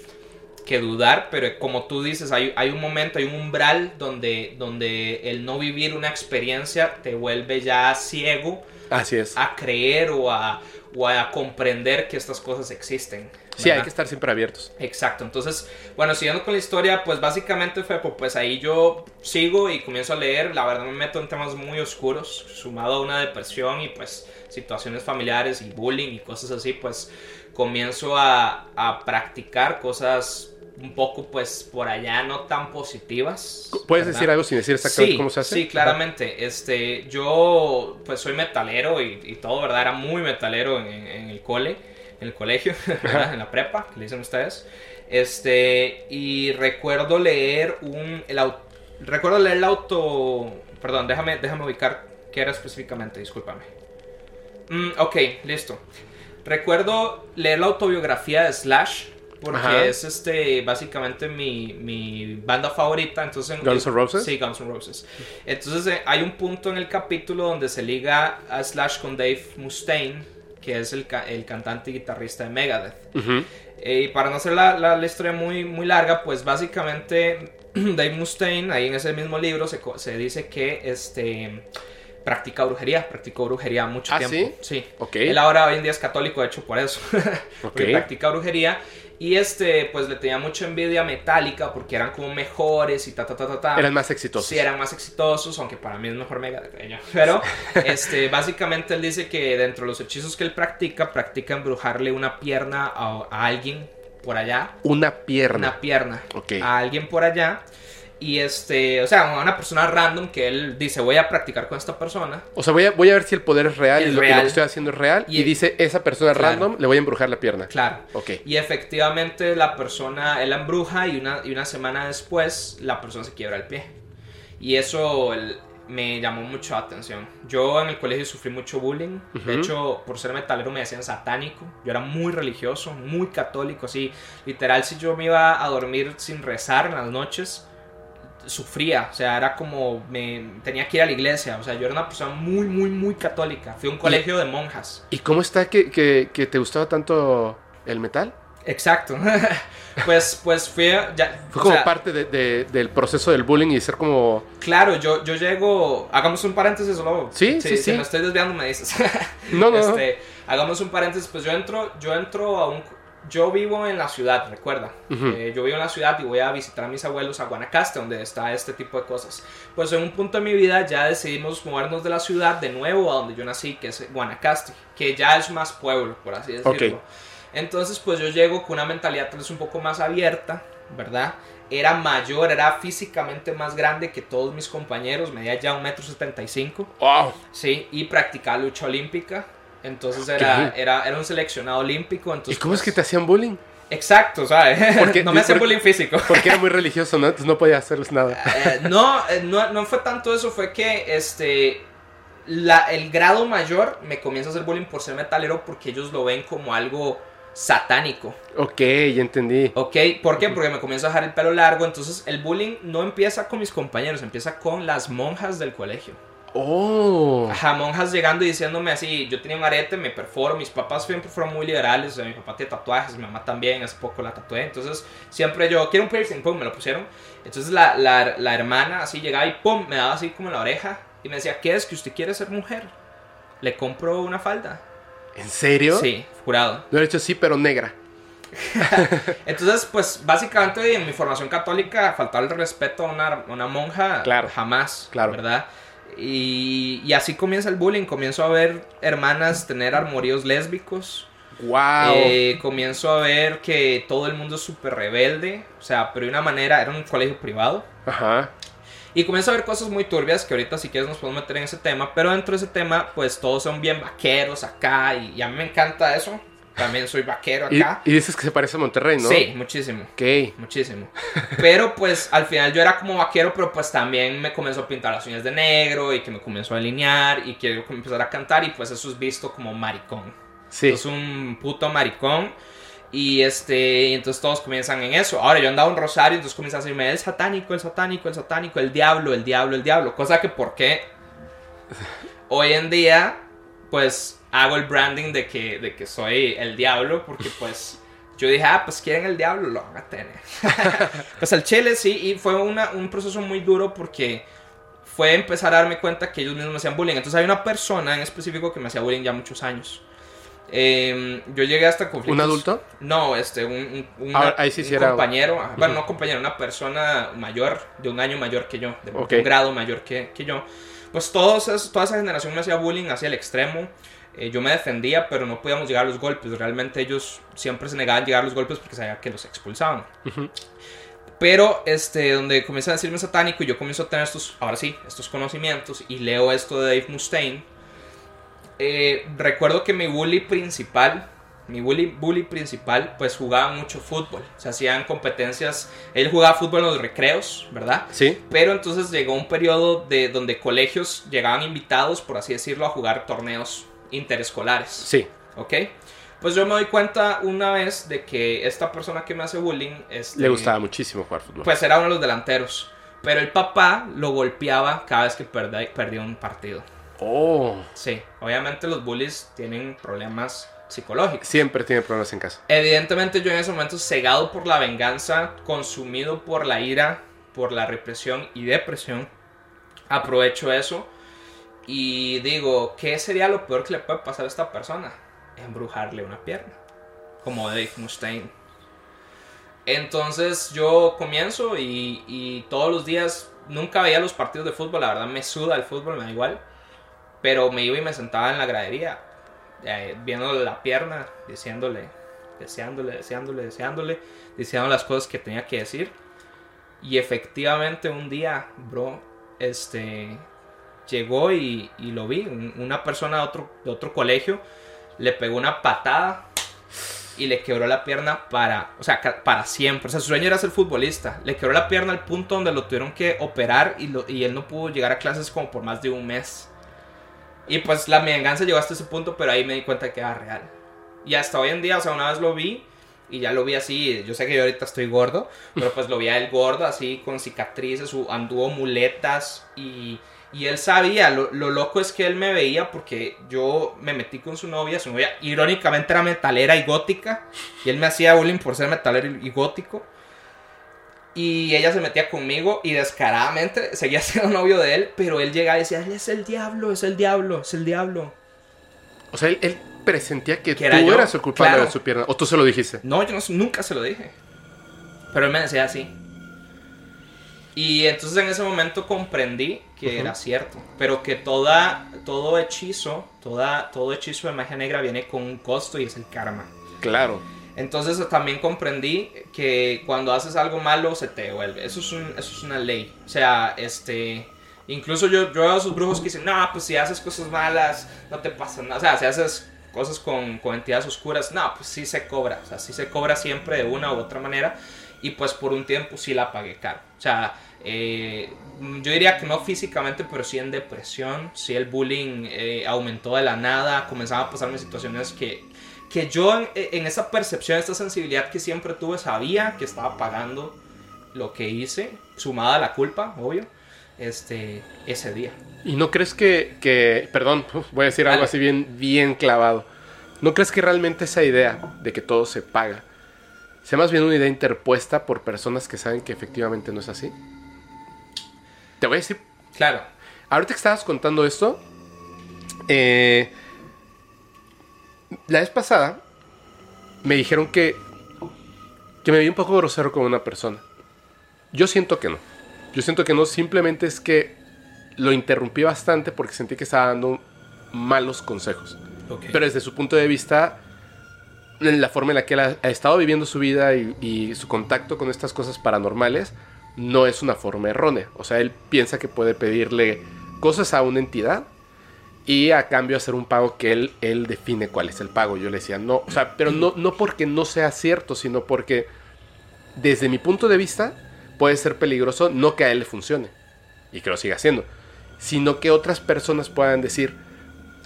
que dudar, pero como tú dices, hay, hay un momento, hay un umbral donde, donde el no vivir una experiencia te vuelve ya ciego así es. a creer o a, o a comprender que estas cosas existen. Sí, hay que estar siempre abiertos. Exacto, entonces, bueno, siguiendo con la historia, pues básicamente fue, pues, ahí yo sigo y comienzo a leer, la verdad me meto en temas muy oscuros, sumado a una depresión y pues situaciones familiares y bullying y cosas así, pues comienzo a, a practicar cosas un poco pues por allá no tan positivas. ¿Puedes ¿verdad? decir algo sin decir exactamente sí, cómo se hace? Sí, claramente. Este, yo pues soy metalero y, y todo, ¿verdad? Era muy metalero en, en- en el cole, en el colegio, [LAUGHS] en la prepa, que le dicen ustedes. Este, y recuerdo leer un, el au- recuerdo leer el auto, perdón, déjame, déjame ubicar qué era específicamente, discúlpame. Mm, ok, listo. Recuerdo leer la autobiografía de Slash, porque Ajá. es este básicamente mi, mi banda favorita. Entonces, en- ¿Guns N' Roses? Sí, Guns N' Roses. Entonces eh, hay un punto en el capítulo donde se liga a Slash con Dave Mustaine, que es el, ca- el cantante y guitarrista de Megadeth. Ujú. Eh, y para no hacer la, la- la historia muy, muy larga, pues básicamente [CLEARS THROAT] Dave Mustaine, ahí en ese mismo libro, se, se dice que este, practica brujería, practicó brujería mucho ¿Ah, tiempo. sí? Ok. Él ahora hoy en día es católico, de hecho, por eso. [LAUGHS] Porque Ok. practica brujería. Y este, pues le tenía mucha envidia a Metallica porque eran como mejores y ta, ta, ta, ta, ta. Eran más exitosos. Sí, eran más exitosos, aunque para mí es mejor Megadeth. ella. [LAUGHS] Pero, este, básicamente él dice que dentro de los hechizos que él practica, practica embrujarle una pierna a, a alguien por allá. Una pierna. Una pierna Ok. a alguien por allá. Y este, o sea, a una persona random que él dice, voy a practicar con esta persona. O sea, voy a, voy a ver si el poder es real y, lo, y lo real. que estoy haciendo es real. Y, Y- dice, esa persona Claro. random, le voy a embrujar la pierna. Claro. Ok. Y efectivamente la persona, él la embruja y una, y una semana después la persona se quiebra el pie. Y eso el- me llamó mucho la atención. Yo en el colegio sufrí mucho bullying. De Ujú. hecho, por ser metalero me decían satánico. Yo era muy religioso, muy católico. Así, literal, si yo me iba a dormir sin rezar en las noches, sufría. O sea, era como, me tenía que ir a la iglesia. O sea, yo era una persona muy, muy, muy católica. Fui a un colegio de monjas. ¿Y cómo está que, que- que te gustaba tanto el metal? Exacto. [LAUGHS] pues, pues fui ya, Fue como sea, parte de- de- del proceso del bullying y ser como... Claro, yo, yo llego. Hagamos un paréntesis solo. Sí, sí, Si sí. me estoy desviando, me dices. No, no, no. Este, hagamos un paréntesis. Pues yo entro, yo entro a un. Yo vivo en la ciudad, recuerda. Eh, yo vivo en la ciudad y voy a visitar a mis abuelos a Guanacaste, donde está este tipo de cosas. Pues en un punto de mi vida ya decidimos movernos de la ciudad de nuevo a donde yo nací, que es Guanacaste, que ya es más pueblo, por así decirlo. Ok. Entonces, pues yo llego con una mentalidad tal vez un poco más abierta, ¿verdad? Era mayor, era físicamente más grande que todos mis compañeros, medía ya un metro setenta y cinco. ¡Wow! Sí, y practicaba lucha olímpica. Entonces era, era, era un seleccionado olímpico. Entonces, ¿Y cómo es pues, que te hacían bullying? Exacto, ¿sabes? [LAUGHS] Porque- no me hacían bullying físico. [LAUGHS] Porque era muy [LAUGHS] religioso, ¿no? Entonces no podía hacerles nada. Eh, no, eh, no, no fue tanto eso, fue que este la, el grado mayor me comienza a hacer bullying por ser metalero porque ellos lo ven como algo satánico. Ok, ya entendí. ¿Ok? ¿Por qué? Porque me comienzo a dejar el pelo largo. Entonces el bullying no empieza con mis compañeros, empieza con las monjas del colegio. Oh. Ajá, monjas llegando y diciéndome así, yo tenía un arete, me perforo, mis papás siempre fueron muy liberales, o sea, mi papá tiene tatuajes, mi mamá también, hace poco la tatué, entonces siempre yo, quiero un piercing, pum, me lo pusieron, entonces la, la, la hermana así llegaba y pum, me daba así como en la oreja y me decía, ¿qué es que usted quiere ser mujer? Le compro una falda. ¿En serio? Sí, jurado. Lo he hecho sí, pero negra. [LAUGHS] Entonces, pues básicamente en mi formación católica faltaba el respeto a una, a una monja Claro. jamás, Claro. ¿verdad? Y, y así comienza el bullying, comienzo a ver hermanas tener armoríos lésbicos, ¡Wow! eh, comienzo a ver que todo el mundo es súper rebelde, o sea, pero de una manera, era un colegio privado, Ajá. y comienzo a ver cosas muy turbias que ahorita si quieres nos podemos meter en ese tema, pero dentro de ese tema pues todos son bien vaqueros acá y, y a mí me encanta eso, también soy vaquero Y, acá. y dices que se parece a Monterrey, ¿no? Sí, muchísimo. Ok. Muchísimo. Pero pues al final yo era como vaquero, pero pues también me comenzó a pintar las uñas de negro y que me comenzó a alinear y quiero empezar a cantar y pues eso es visto como maricón. Sí. Es un puto maricón. Y este, y entonces todos comienzan en eso. Ahora yo andaba un rosario, entonces comienzan a decirme el satánico, el satánico, el satánico, el diablo, el diablo, el diablo. Cosa que por qué [LAUGHS] hoy en día, pues hago el branding de que, de que soy el diablo, porque pues yo dije, ah, pues quieren el diablo, lo van a tener. [LAUGHS] pues el chile sí, y fue una- un proceso muy duro porque fue empezar a darme cuenta que ellos mismos me hacían bullying. Entonces hay una persona en específico que me hacía bullying ya muchos años. Eh, yo llegué hasta conflictos. ¿Un adulto? No, este, un, un- una- Ah, ahí sí un sí era- compañero, ajá, bueno, no compañero, una persona mayor, de un año mayor que yo, de Ok. un grado mayor que, que yo. Pues todos toda esa generación me hacía bullying hacia el extremo. Eh, yo me defendía, pero no podíamos llegar a los golpes. Realmente ellos siempre se negaban a llegar a los golpes porque sabían que los expulsaban. Pero este, donde comienza a decirme satánico y yo comienzo a tener estos, ahora sí, estos conocimientos y leo esto de Dave Mustaine. eh, recuerdo que mi bully principal, mi bully, bully principal, pues jugaba mucho fútbol. Se hacían competencias, él jugaba fútbol en los recreos, ¿verdad? Sí. Pero entonces llegó un periodo de donde colegios llegaban invitados, por así decirlo, a jugar torneos interescolares. Sí. ¿Ok? Pues yo me doy cuenta una vez de que esta persona que me hace bullying este, Le gustaba muchísimo jugar fútbol. Pues era uno de los delanteros. Pero el papá lo golpeaba cada vez que perdía un partido. Oh. Sí, obviamente los bullies tienen problemas psicológicos. Siempre tiene problemas en casa. Evidentemente yo en ese momento cegado por la venganza, consumido por la ira, por la represión y depresión, aprovecho eso y digo, ¿qué sería lo peor que le puede pasar a esta persona? Embrujarle una pierna, como Dave Mustaine. Entonces yo comienzo y, todos los días nunca veía los partidos de fútbol, la verdad me suda el fútbol, me da igual. Pero me iba y me sentaba en la gradería, eh, viéndole la pierna, diciéndole, deseándole, deseándole, deseándole, diciendo las cosas que tenía que decir. Y efectivamente un día, bro, este, llegó y, lo vi, un- una persona de otro, de otro colegio, le pegó una patada y le quebró la pierna para, o sea, para siempre. O sea, su sueño era ser futbolista. Le quebró la pierna al punto donde lo tuvieron que operar y, él no pudo llegar a clases como por más de un mes. Y pues la venganza llegó hasta ese punto, pero ahí me di cuenta que era real. Y hasta hoy en día, o sea, una vez lo vi y ya lo vi así. Yo sé que yo ahorita estoy gordo, pero pues lo vi a él gordo, así con cicatrices, anduvo muletas y, y él sabía. Lo, lo loco es que él me veía porque yo me metí con su novia. Su novia, irónicamente, era metalera y gótica. Y él me hacía bullying por ser metalero y gótico. Y ella se metía conmigo y descaradamente seguía [LAUGHS] siendo novio de él, pero él llegaba y decía, él es el diablo, es el diablo, es el diablo. O sea, él, él presentía que, Que era tú yo, eras el culpable claro. de su pierna. O tú se lo dijiste. No, yo no- nunca se lo dije. Pero él me decía así. Y entonces en ese momento comprendí que Ujú. era cierto. Pero que toda, todo hechizo, toda, todo hechizo de magia negra viene con un costo y es el karma. Claro. Entonces también comprendí que cuando haces algo malo se te devuelve. Eso es, un, eso es una ley. O sea, este... Incluso yo, yo veo a esos brujos que dicen, no, pues si haces cosas malas, no te pasa nada. O sea, si haces cosas con, con entidades oscuras, no, pues sí se cobra. O sea, sí se cobra siempre de una u otra manera. Y pues por un tiempo sí la pagué caro. O sea, eh, yo diría que no físicamente, pero sí en depresión. Sí el bullying eh, aumentó de la nada. Comenzaban a pasarme situaciones que, que yo en, en, esa percepción, esta sensibilidad que siempre tuve, sabía que estaba pagando lo que hice, sumada a la culpa, obvio, este, ese día. ¿Y no crees que, que perdón, voy a decir algo así bien, bien clavado, ¿no crees que realmente esa idea de que todo se paga sea más bien una idea interpuesta por personas que saben que efectivamente no es así? Te voy a decir. Claro. Ahorita que estabas contando esto, eh, la vez pasada me dijeron que, que me vi un poco grosero con una persona. Yo siento que no. Yo siento que no, simplemente es que lo interrumpí bastante porque sentí que estaba dando malos consejos. Okay. Pero desde su punto de vista, en la forma en la que él ha, ha estado viviendo su vida y, y, su contacto con estas cosas paranormales, no es una forma errónea. O sea, él piensa que puede pedirle cosas a una entidad y a cambio hacer un pago que él, él define cuál es el pago. Yo le decía, no, o sea, pero no, no porque no sea cierto, sino porque desde mi punto de vista puede ser peligroso no que a él le funcione y que lo siga haciendo, sino que otras personas puedan decir,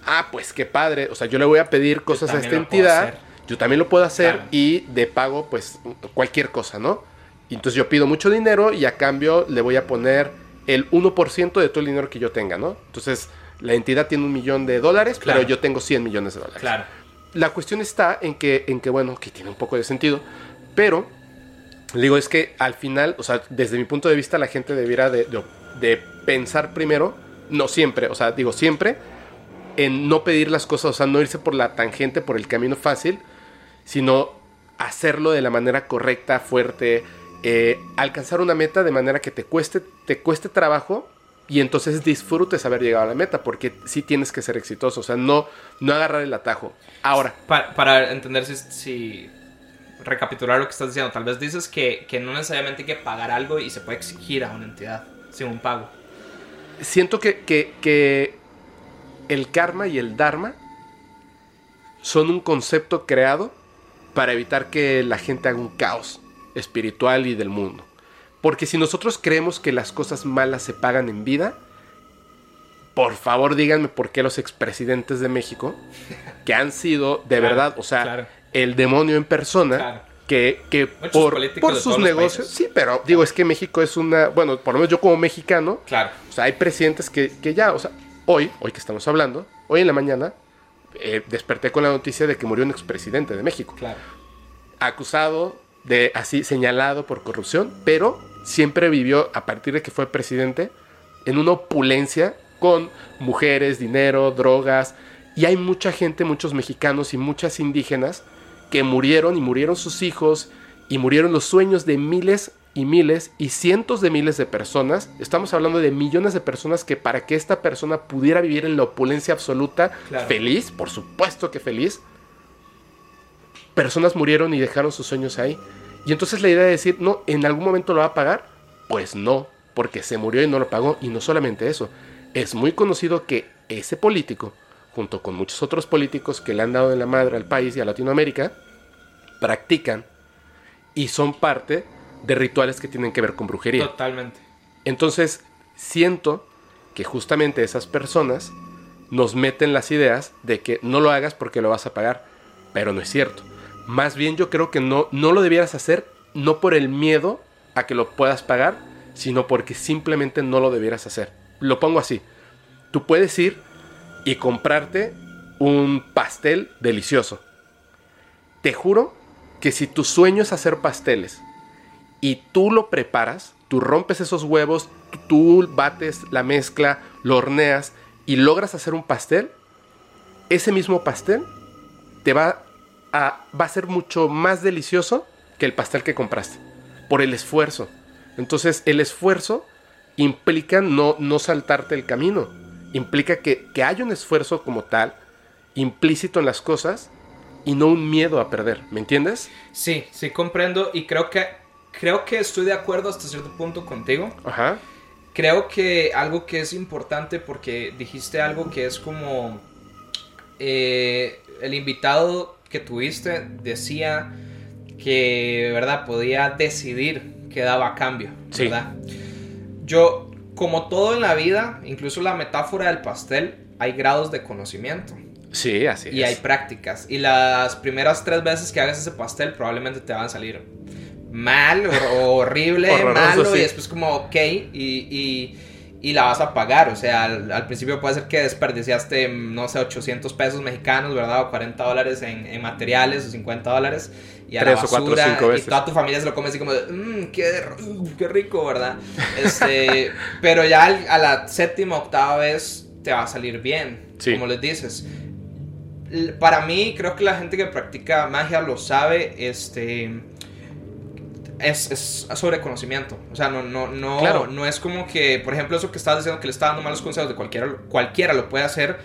ah, pues qué padre, o sea, yo le voy a pedir cosas a esta entidad, yo también lo puedo hacer claro. y de pago, pues cualquier cosa, ¿no? Y entonces yo pido mucho dinero y a cambio le voy a poner el 1% de todo el dinero que yo tenga, ¿no? Entonces la entidad tiene un millón de dólares, claro. pero yo tengo 100 millones de dólares. Claro. La cuestión está en que, en que, bueno, que tiene un poco de sentido, pero digo, es que al final, o sea, desde mi punto de vista, la gente debiera de, de, de pensar primero, no siempre, o sea, digo siempre, en no pedir las cosas, o sea, no irse por la tangente, por el camino fácil, sino hacerlo de la manera correcta, fuerte, eh, alcanzar una meta de manera que te cueste, te cueste trabajo y entonces disfrutes haber llegado a la meta, porque sí tienes que ser exitoso, o sea, no, no agarrar el atajo. Ahora. Para, para entender si, si, recapitular lo que estás diciendo, tal vez dices que, que, no necesariamente hay que pagar algo y se puede exigir a una entidad sin un pago. Siento que, que, que el karma y el dharma son un concepto creado para evitar que la gente haga un caos espiritual y del mundo. Porque si nosotros creemos que las cosas malas se pagan en vida, por favor díganme por qué los expresidentes de México, que han sido de claro, verdad, o sea, claro. el demonio en persona, claro. que, que por, por sus negocios, sí, pero digo, es que México es una, bueno, por lo menos yo como mexicano, claro. o sea, hay presidentes que, que ya, o sea, hoy, hoy que estamos hablando, hoy en la mañana, eh, desperté con la noticia de que murió un expresidente de México. Claro. Acusado de así señalado por corrupción, pero siempre vivió a partir de que fue presidente en una opulencia con mujeres, dinero, drogas y hay mucha gente, muchos mexicanos y muchas indígenas que murieron y murieron sus hijos y murieron los sueños de miles y miles y cientos de miles de personas. Estamos hablando de millones de personas que para que esta persona pudiera vivir en la opulencia absoluta, claro. feliz, por supuesto que feliz, personas murieron y dejaron sus sueños ahí. Y entonces la idea de decir, no, ¿en algún momento lo va a pagar? Pues no, porque se murió y no lo pagó. Y no solamente eso, es muy conocido que ese político, junto con muchos otros políticos que le han dado en la madre al país y a Latinoamérica, practican y son parte de rituales que tienen que ver con brujería. Totalmente. Entonces, siento que justamente esas personas nos meten las ideas de que no lo hagas porque lo vas a pagar, pero no es cierto. Más bien yo creo que no, no lo debieras hacer, no por el miedo a que lo puedas pagar, sino porque simplemente no lo debieras hacer. Lo pongo así. Tú puedes ir y comprarte un pastel delicioso. Te juro que si tu sueño es hacer pasteles y tú lo preparas, tú rompes esos huevos, tú bates la mezcla, lo horneas y logras hacer un pastel, ese mismo pastel te va a, va a ser mucho más delicioso que el pastel que compraste, por el esfuerzo. Entonces el esfuerzo implica no, no saltarte el camino, implica que, que hay un esfuerzo como tal, implícito en las cosas, y no un miedo a perder, ¿me entiendes? Sí, sí comprendo y creo que creo que estoy de acuerdo hasta cierto punto contigo. Ajá. Creo que algo que es importante porque dijiste algo que es como eh, el invitado que tuviste decía que, ¿verdad? Podía decidir qué daba a cambio, Sí. ¿verdad? Yo, como todo en la vida, incluso la metáfora del pastel, hay grados de conocimiento Sí, así y es. hay prácticas. Y las primeras tres veces que hagas ese pastel probablemente te van a salir mal o [LAUGHS] horrible, Horroroso, malo sí. y después como ok y, y, y la vas a pagar. O sea, al, al principio puede ser que desperdiciaste, no sé, 800 pesos mexicanos, ¿verdad? O 40 dólares en, en materiales o 50 dólares. Y a la Tres o cuatro, basura, cinco y toda tu familia se lo come así como de, mmm, qué, qué rico, ¿verdad? Este, [LAUGHS] pero ya al- a la séptima, octava vez te va a salir bien, Sí. como les dices. Para mí, creo que la gente que practica magia lo sabe, este... Es, es sobre conocimiento. O sea, no, no, no, Claro. no es como que, por ejemplo, eso que estabas diciendo que le está dando malos consejos de cualquiera, cualquiera lo puede hacer.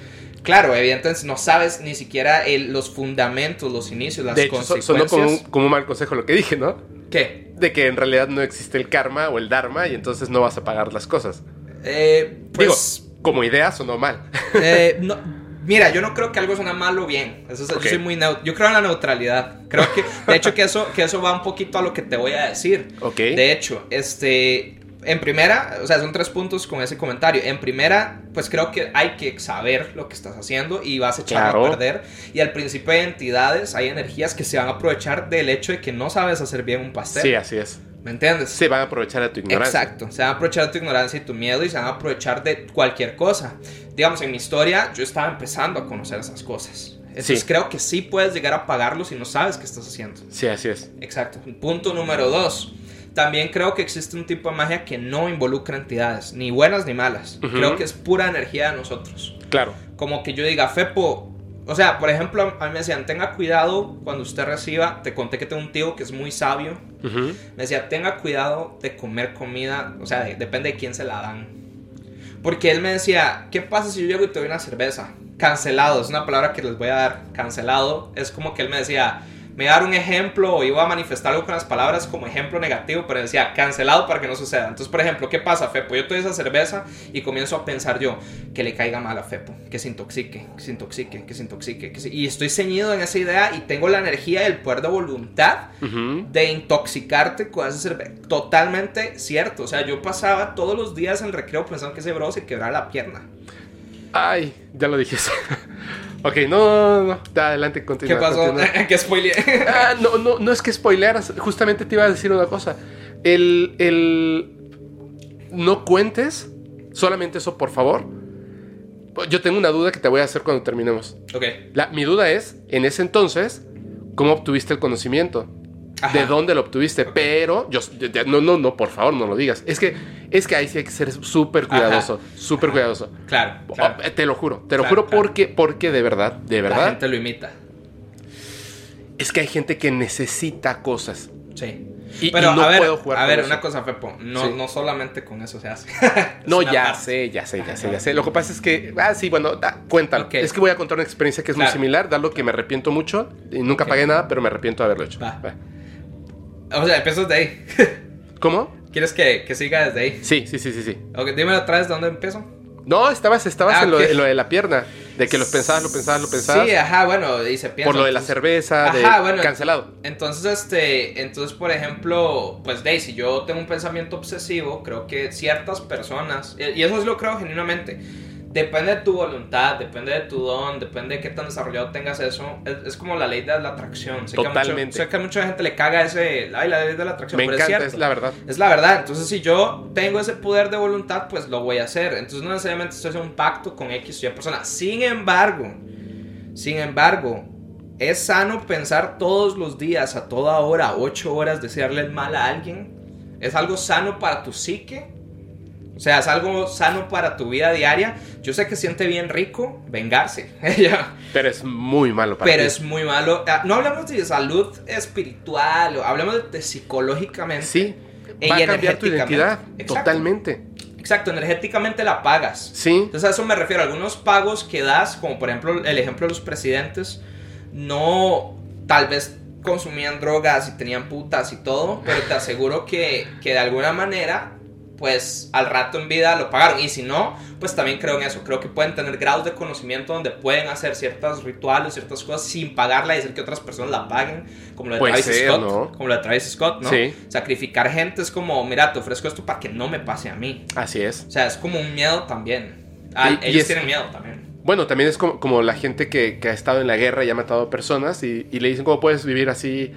Claro, evidentemente no sabes ni siquiera el- los fundamentos, los inicios, las de hecho, consecuencias. sonó como un, como un mal consejo lo que dije, ¿no? ¿Qué? De que en realidad no existe el karma o el dharma y entonces no vas a pagar las cosas. Eh, pues, Digo, como idea sonó mal. eh, [LAUGHS] no, mira, yo no creo que algo suena mal o bien. Eso es- Ok. Yo soy muy neu- Yo creo en la neutralidad. Creo que, de hecho, que eso, que eso va un poquito a lo que te voy a decir. ok. De hecho, este, en primera, o sea, son tres puntos con ese comentario. En primera, pues creo que hay que saber lo que estás haciendo y vas a echarlo Claro. a perder. Y al principio hay entidades, hay energías que se van a aprovechar del hecho de que no sabes hacer bien un pastel. Sí, así es. ¿Me entiendes? Se van a aprovechar de tu ignorancia. Exacto, se van a aprovechar de tu ignorancia y tu miedo y se van a aprovechar de cualquier cosa. Digamos, en mi historia yo estaba empezando a conocer esas cosas. Entonces Sí. creo que sí puedes llegar a pagarlo si no sabes qué estás haciendo. Sí, así es. Exacto. Punto número dos. También creo que existe un tipo de magia que no involucra entidades, ni buenas ni malas. Creo que es pura energía de nosotros. Claro. Como que yo diga, Fepo, o sea, por ejemplo, a mí me decían, tenga cuidado cuando usted reciba, te conté que tengo un tío que es muy sabio, Ujú. me decía, tenga cuidado de comer comida, o sea, de- depende de quién se la dan. Porque él me decía, ¿qué pasa si yo llego y te doy una cerveza? Cancelado, es una palabra que les voy a dar. Cancelado es como que él me decía, me iba a dar un ejemplo o iba a manifestar algo con las palabras como ejemplo negativo, pero decía, cancelado para que no suceda. Entonces, por ejemplo, ¿qué pasa, Fepo? Yo doy esa cerveza y comienzo a pensar yo, que le caiga mal a Fepo, que se intoxique, que se intoxique, que se intoxique. Que se- Y estoy ceñido en esa idea y tengo la energía y el poder de voluntad de intoxicarte con esa cerveza. Totalmente cierto. O sea, yo pasaba todos los días en el recreo pensando que ese bro se quebrara la pierna. Ay, ya lo dijiste. Ok, no, no, no. Adelante, continúa. ¿Qué pasó? [LAUGHS] que spoileé. Ah, no, no, no es que spoilearas. Justamente te iba a decir una cosa. El, el... No cuentes solamente eso, por favor. Yo tengo una duda que te voy a hacer cuando terminemos. ok. La- mi duda es, en ese entonces, ¿cómo obtuviste el conocimiento? Ajá. ¿De dónde lo obtuviste? Pero, yo, no, no, no, por favor, no lo digas. Es que, es que ahí sí hay que ser súper cuidadoso, súper cuidadoso. Claro, claro. Eh, te lo juro, te lo Claro, juro claro. porque, porque de verdad, de La verdad, gente lo imita. es que hay gente que necesita cosas. Sí. Y, Pero y no a ver, puedo jugar a con ver eso. una cosa, Fepo. No, Sí. no solamente con eso se hace. [LAUGHS] No, ya parte. sé, ya sé, ya sé, ya sé. Lo que pasa es que, ah, sí, bueno, da, cuéntalo. Es que voy a contar una experiencia que es Claro. muy similar, dar lo que me arrepiento mucho. Y nunca pagué nada, pero me arrepiento de haberlo hecho. Va. Va. O sea, empiezas de ahí. [LAUGHS] ¿Cómo? ¿Quieres que, que siga desde ahí? Sí, sí, sí, sí, sí. Ok, vez de dónde empiezo. No, estabas, estabas Ah, en, lo, ok. en lo de la pierna. De que los pensabas, lo pensabas, lo pensabas. Sí, ajá, bueno, y se piensa. por lo de la cerveza, de Ajá, bueno, cancelado. Entonces, este, entonces, por ejemplo, pues Daisy, yo tengo un pensamiento obsesivo, creo que ciertas personas, y eso sí lo creo genuinamente, depende de tu voluntad, depende de tu don, depende de qué tan desarrollado tengas eso, es, es como la ley de la atracción. Sé Que mucho- Totalmente. sé que a mucha gente le caga ese, ay, la ley de la atracción, Me pero encanta, es es, cierto. la verdad. Es la verdad, entonces si yo tengo ese poder de voluntad, pues lo voy a hacer. Entonces no necesariamente estoy haciendo un pacto con X o Y persona. Sin embargo, sin embargo, es sano pensar todos los días, a toda hora, ocho horas, desearle el mal a alguien. Es algo sano para tu psique. O sea, es algo sano para tu vida diaria. Yo sé que siente bien rico vengarse. [LAUGHS] Pero es muy malo para Pero ti. es muy malo. Ah, No hablemos de salud espiritual, o hablemos de, psicológicamente. Sí, Y va a cambiar tu identidad. Exacto. Totalmente. Exacto, energéticamente la pagas. Sí, Entonces a eso me refiero. Algunos pagos que das, como por ejemplo el ejemplo de los presidentes, no, tal vez consumían drogas y tenían putas y todo, pero te aseguro que, que de alguna manera pues al rato en vida lo pagaron. Y si no, pues también creo en eso. Creo que pueden tener grados de conocimiento donde pueden hacer ciertos rituales, ciertas cosas sin pagarla y hacer que otras personas la paguen. Como lo de Travis Scott. Como lo de Travis Scott, ¿no? Sí. Sacrificar gente es como, mira, te ofrezco esto para que no me pase a mí. Así es. O sea, es como un miedo también. Ah, ellos tienen miedo también. Bueno, también es como, como la gente que, que, ha estado en la guerra y ha matado personas y, y le dicen, ¿cómo puedes vivir así?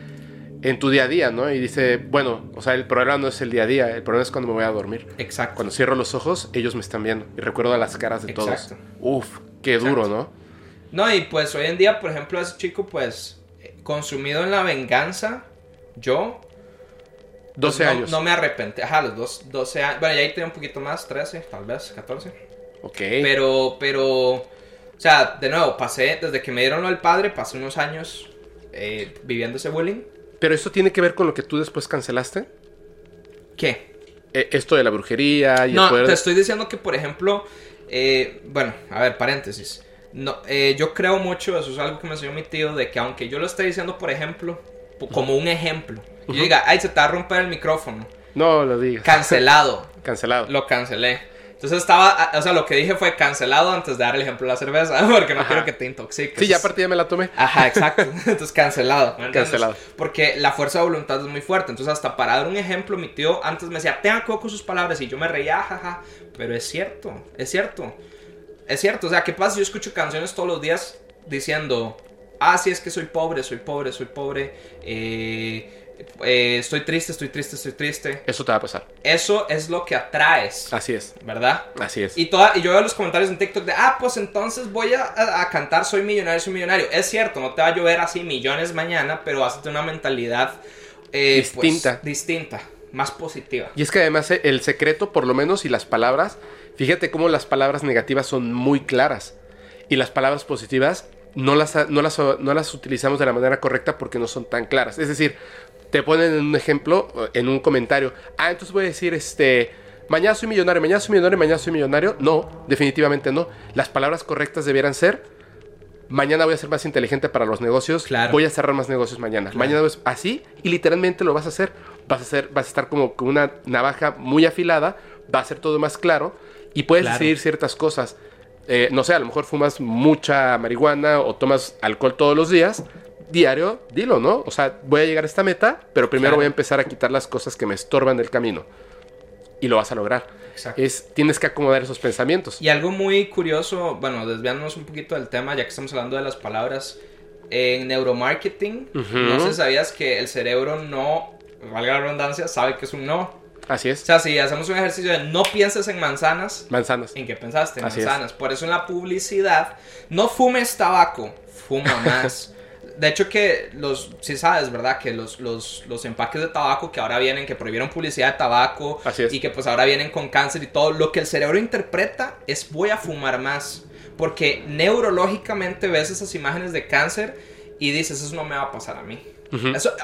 En tu día a día, ¿no? Y dice, bueno, o sea, el problema no es el día a día, el problema es cuando me voy a dormir. Exacto. Cuando cierro los ojos, ellos me están viendo. Y recuerdo las caras de Exacto. todos. Uf, qué duro, ¿no? No, y pues hoy en día, por ejemplo, ese chico, pues, consumido en la venganza, yo... 12 pues, años. No me arrepentí. Ajá, los dos, 12 años. Bueno, ya ahí tenía un poquito más, 13, tal vez, 14. Ok. Pero, pero... O sea, de nuevo, pasé, desde que me dieron lo del padre, pasé unos años eh, viviendo ese bullying. Pero esto tiene que ver con lo que tú después cancelaste. ¿Qué? E, esto de la brujería y No, te estoy diciendo que, por ejemplo, eh, bueno, a ver, paréntesis. No, eh, yo creo mucho, eso es algo que me enseñó mi tío, de que aunque yo lo esté diciendo, por ejemplo, como un ejemplo, yo diga, ay, se te va a romper el micrófono. No lo digas. Cancelado. [LAUGHS] Cancelado. Lo cancelé. Entonces estaba, o sea, lo que dije fue cancelado antes de dar el ejemplo de la cerveza, [LAUGHS] porque no quiero que te intoxiques. Sí, ya aparte ya me la tomé. Ajá, exacto. [LAUGHS] Entonces cancelado. Cancelado. Porque la fuerza de voluntad es muy fuerte. Entonces hasta para dar un ejemplo, mi tío antes me decía, tenga cuidado con sus palabras y yo me reía, jaja. Pero es cierto, es cierto. Es cierto, o sea, ¿qué pasa? Yo escucho canciones todos los días diciendo, ah, sí, es que soy pobre, soy pobre, soy pobre. Eh eh, estoy triste, estoy triste, estoy triste. Eso te va a pasar. Eso es lo que atraes. Así es. ¿Verdad? Así es. Y, toda, y yo veo los comentarios en TikTok de, ah, pues entonces voy a, cantar Soy millonario, soy millonario. Es cierto, no te va a llover así millones mañana, pero a tener una mentalidad eh, pues, distinta. distinta, más positiva. Y es que además eh, el secreto, por lo menos, y las palabras, fíjate cómo las palabras negativas son muy claras. Y las palabras positivas no las, no las, no las utilizamos de la manera correcta porque no son tan claras. Es decir, te ponen en un ejemplo, en un comentario, ah, entonces voy a decir, este, mañana soy millonario, mañana soy millonario, mañana soy millonario. No, definitivamente no. Las palabras correctas debieran ser, mañana voy a ser más inteligente para los negocios, voy a cerrar más negocios mañana. Mañana es así y literalmente lo vas a hacer. Vas a, hacer, vas a estar como con una navaja muy afilada, va a ser todo más claro y puedes decidir ciertas cosas. Eh, no sé, a lo mejor fumas mucha marihuana o tomas alcohol todos los días, diario, dilo, ¿no? O sea, voy a llegar a esta meta, pero primero voy a empezar a quitar las cosas que me estorban del camino. Y lo vas a lograr. Exacto. Es, tienes que acomodar esos pensamientos. Y algo muy curioso, bueno, desviándonos un poquito del tema, ya que estamos hablando de las palabras, en neuromarketing, no sé, sabías que el cerebro no, valga la redundancia, sabe que es un no. Así es. O sea, si hacemos un ejercicio de no pienses en manzanas. Manzanas. ¿En qué pensaste? En manzanas. Por eso en la publicidad, no fumes tabaco, fuma [LAUGHS] más. De hecho que los, si sabes, ¿verdad? Que los, los, los, empaques de tabaco que ahora vienen, que prohibieron publicidad de tabaco y que pues ahora vienen con cáncer y todo, lo que el cerebro interpreta es voy a fumar más. Porque neurológicamente ves esas imágenes de cáncer y dices, eso no me va a pasar a mí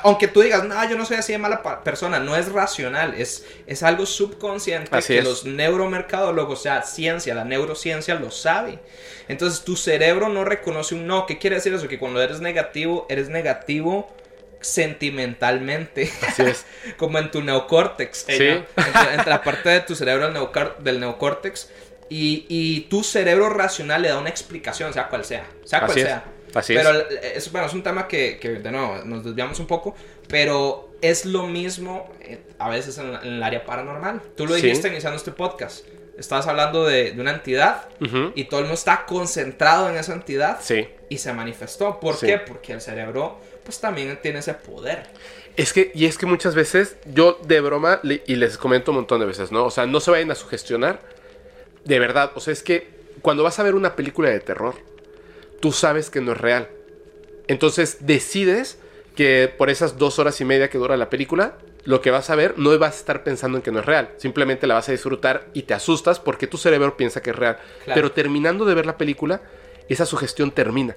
aunque tú digas, no, yo no soy así de mala persona, no es racional, es, es algo subconsciente que los neuromercadólogos, o sea, ciencia, la neurociencia lo sabe. Entonces tu cerebro no reconoce un no. ¿Qué quiere decir eso? Que cuando eres negativo, eres negativo sentimentalmente. Así es. [LAUGHS] Como en tu neocórtex. Sí. Entre, la parte de tu cerebro del, neocórtex. Y, y, tu cerebro racional le da una explicación, sea cual sea. Sea cual sea. Pero es. bueno, es un tema que, que, de nuevo, nos desviamos un poco, pero es lo mismo eh, a veces en, el área paranormal. Tú lo dijiste iniciando este podcast. Estabas hablando de, de una entidad y todo el mundo está concentrado en esa entidad sí. y se manifestó. ¿Por qué? Porque el cerebro pues también tiene ese poder. Es que, y es que muchas veces, yo de broma, y les comento un montón de veces, ¿no? O sea, no se vayan a sugestionar. De verdad, o sea, es que cuando vas a ver una película de terror, tú sabes que no es real. Entonces decides que por esas dos horas y media que dura la película, lo que vas a ver no vas a estar pensando en que no es real. Simplemente la vas a disfrutar y te asustas porque tu cerebro piensa que es real. Pero terminando de ver la película, esa sugestión termina.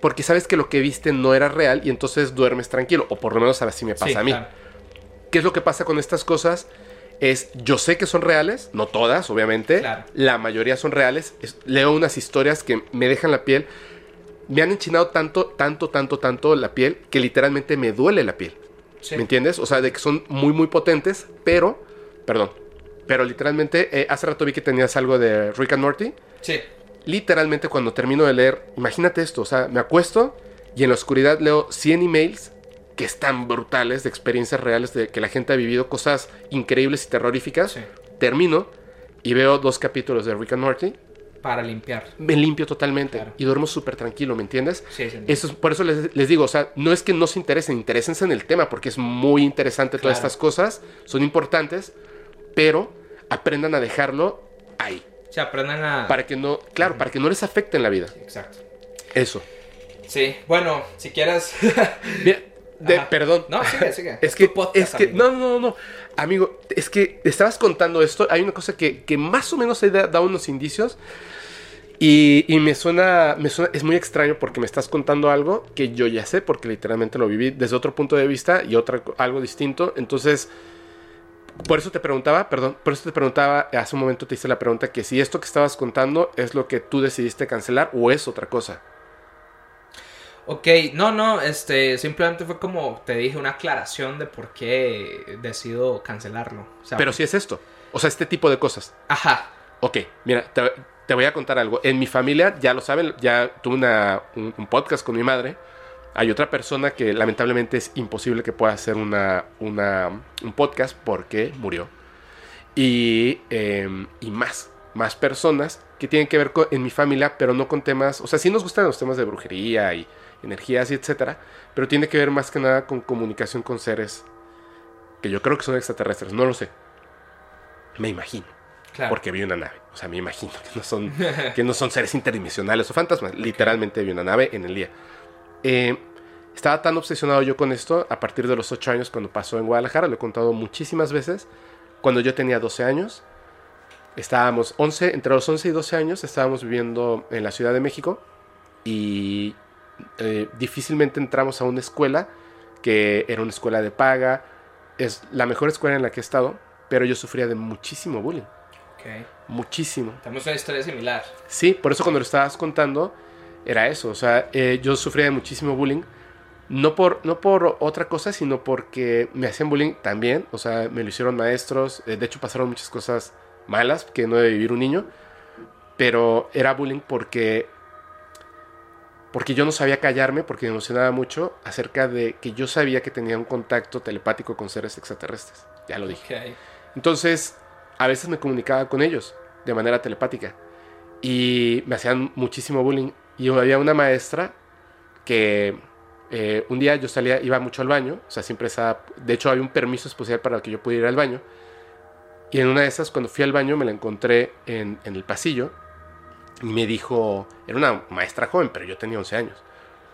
Porque sabes que lo que viste no era real y entonces duermes tranquilo. O por lo menos así me pasa a mí. ¿Qué es lo que pasa con estas cosas? Es, yo sé que son reales, no todas, obviamente, la mayoría son reales, leo unas historias que me dejan la piel. me han enchinado tanto, tanto, tanto, tanto la piel que literalmente me duele la piel. Sí. ¿Me entiendes? O sea, de que son muy, muy potentes, pero, perdón, pero literalmente, eh, hace rato vi que tenías algo de Rick and Morty. Sí. Literalmente cuando termino de leer, imagínate esto, o sea, me acuesto y en la oscuridad leo 100 emails que están brutales, de experiencias reales, de que la gente ha vivido cosas increíbles y terroríficas. Sí. Termino y veo dos capítulos de Rick and Morty. Para limpiar. Me limpio totalmente Claro. y duermo súper tranquilo, ¿me entiendes? Sí, sí. Eso es- por eso les, les digo, o sea, no es que no se interesen, interésense en el tema porque es muy interesante todas Claro. estas cosas, son importantes, pero aprendan a dejarlo ahí, Se aprendan a... para que no, claro, para que no les afecte en la vida. Exacto. Eso. Sí, bueno, si quieres... Mira, de- perdón. No, sigue, sigue. [LAUGHS] Es que, podcast, es que, amigo. no, no, no, amigo, es que estabas contando esto, hay una cosa que, que más o menos he da- dado unos indicios y, y me, suena, me suena, es muy extraño porque me estás contando algo que yo ya sé porque literalmente lo viví desde otro punto de vista y otra, algo distinto, entonces, por eso te preguntaba, perdón, por eso te preguntaba, hace un momento te hice la pregunta que si esto que estabas contando es lo que tú decidiste cancelar o es otra cosa. Ok, no, no, este, simplemente fue como te dije una aclaración de por qué decido cancelarlo. Pero si es esto, o sea, este tipo de cosas. Ajá, Ok, mira, te, te voy a contar algo. En mi familia, ya lo saben, ya tuve una, un, un podcast con mi madre. Hay otra persona que lamentablemente es imposible que pueda hacer una, una- un podcast porque murió. Y, eh, y más, más personas que tienen que ver con, en mi familia, pero no con temas, o sea, sí nos gustan los temas de brujería y energías y etcétera, pero tiene que ver más que nada con comunicación con seres que yo creo que son extraterrestres, no lo sé. Me imagino claro. porque vi una nave. O sea, me imagino que no son, que no son seres interdimensionales o fantasmas. Literalmente vi una nave en el día. Eh, estaba tan obsesionado yo con esto a partir de los 8 años cuando pasó en Guadalajara. Lo he contado muchísimas veces. Cuando yo tenía 12 años, estábamos 11, entre los 11 y 12 años, estábamos viviendo en la Ciudad de México y eh, difícilmente entramos a una escuela que era una escuela de paga. Es la mejor escuela en la que he estado, pero yo sufría de muchísimo bullying. Ok. Muchísimo. Tenemos una historia similar. Sí, por eso cuando lo estabas contando, era eso. O sea, eh, yo sufría de muchísimo bullying. No por, no por otra cosa, sino porque me hacían bullying también. O sea, me lo hicieron maestros. eh, de hecho, pasaron muchas cosas malas que no debe vivir un niño. Pero era bullying porque. Porque yo no sabía callarme, porque me emocionaba mucho acerca de que yo sabía que tenía un contacto telepático con seres extraterrestres. Ya lo dije. Entonces, a veces me comunicaba con ellos de manera telepática y me hacían muchísimo bullying. Y había una maestra que eh, un día yo salía, iba mucho al baño, o sea, siempre estaba, de hecho había un permiso especial para que yo pudiera ir al baño. Y en una de esas, cuando fui al baño, me la encontré en, en el pasillo y me dijo, era una maestra joven, pero yo tenía 11 años.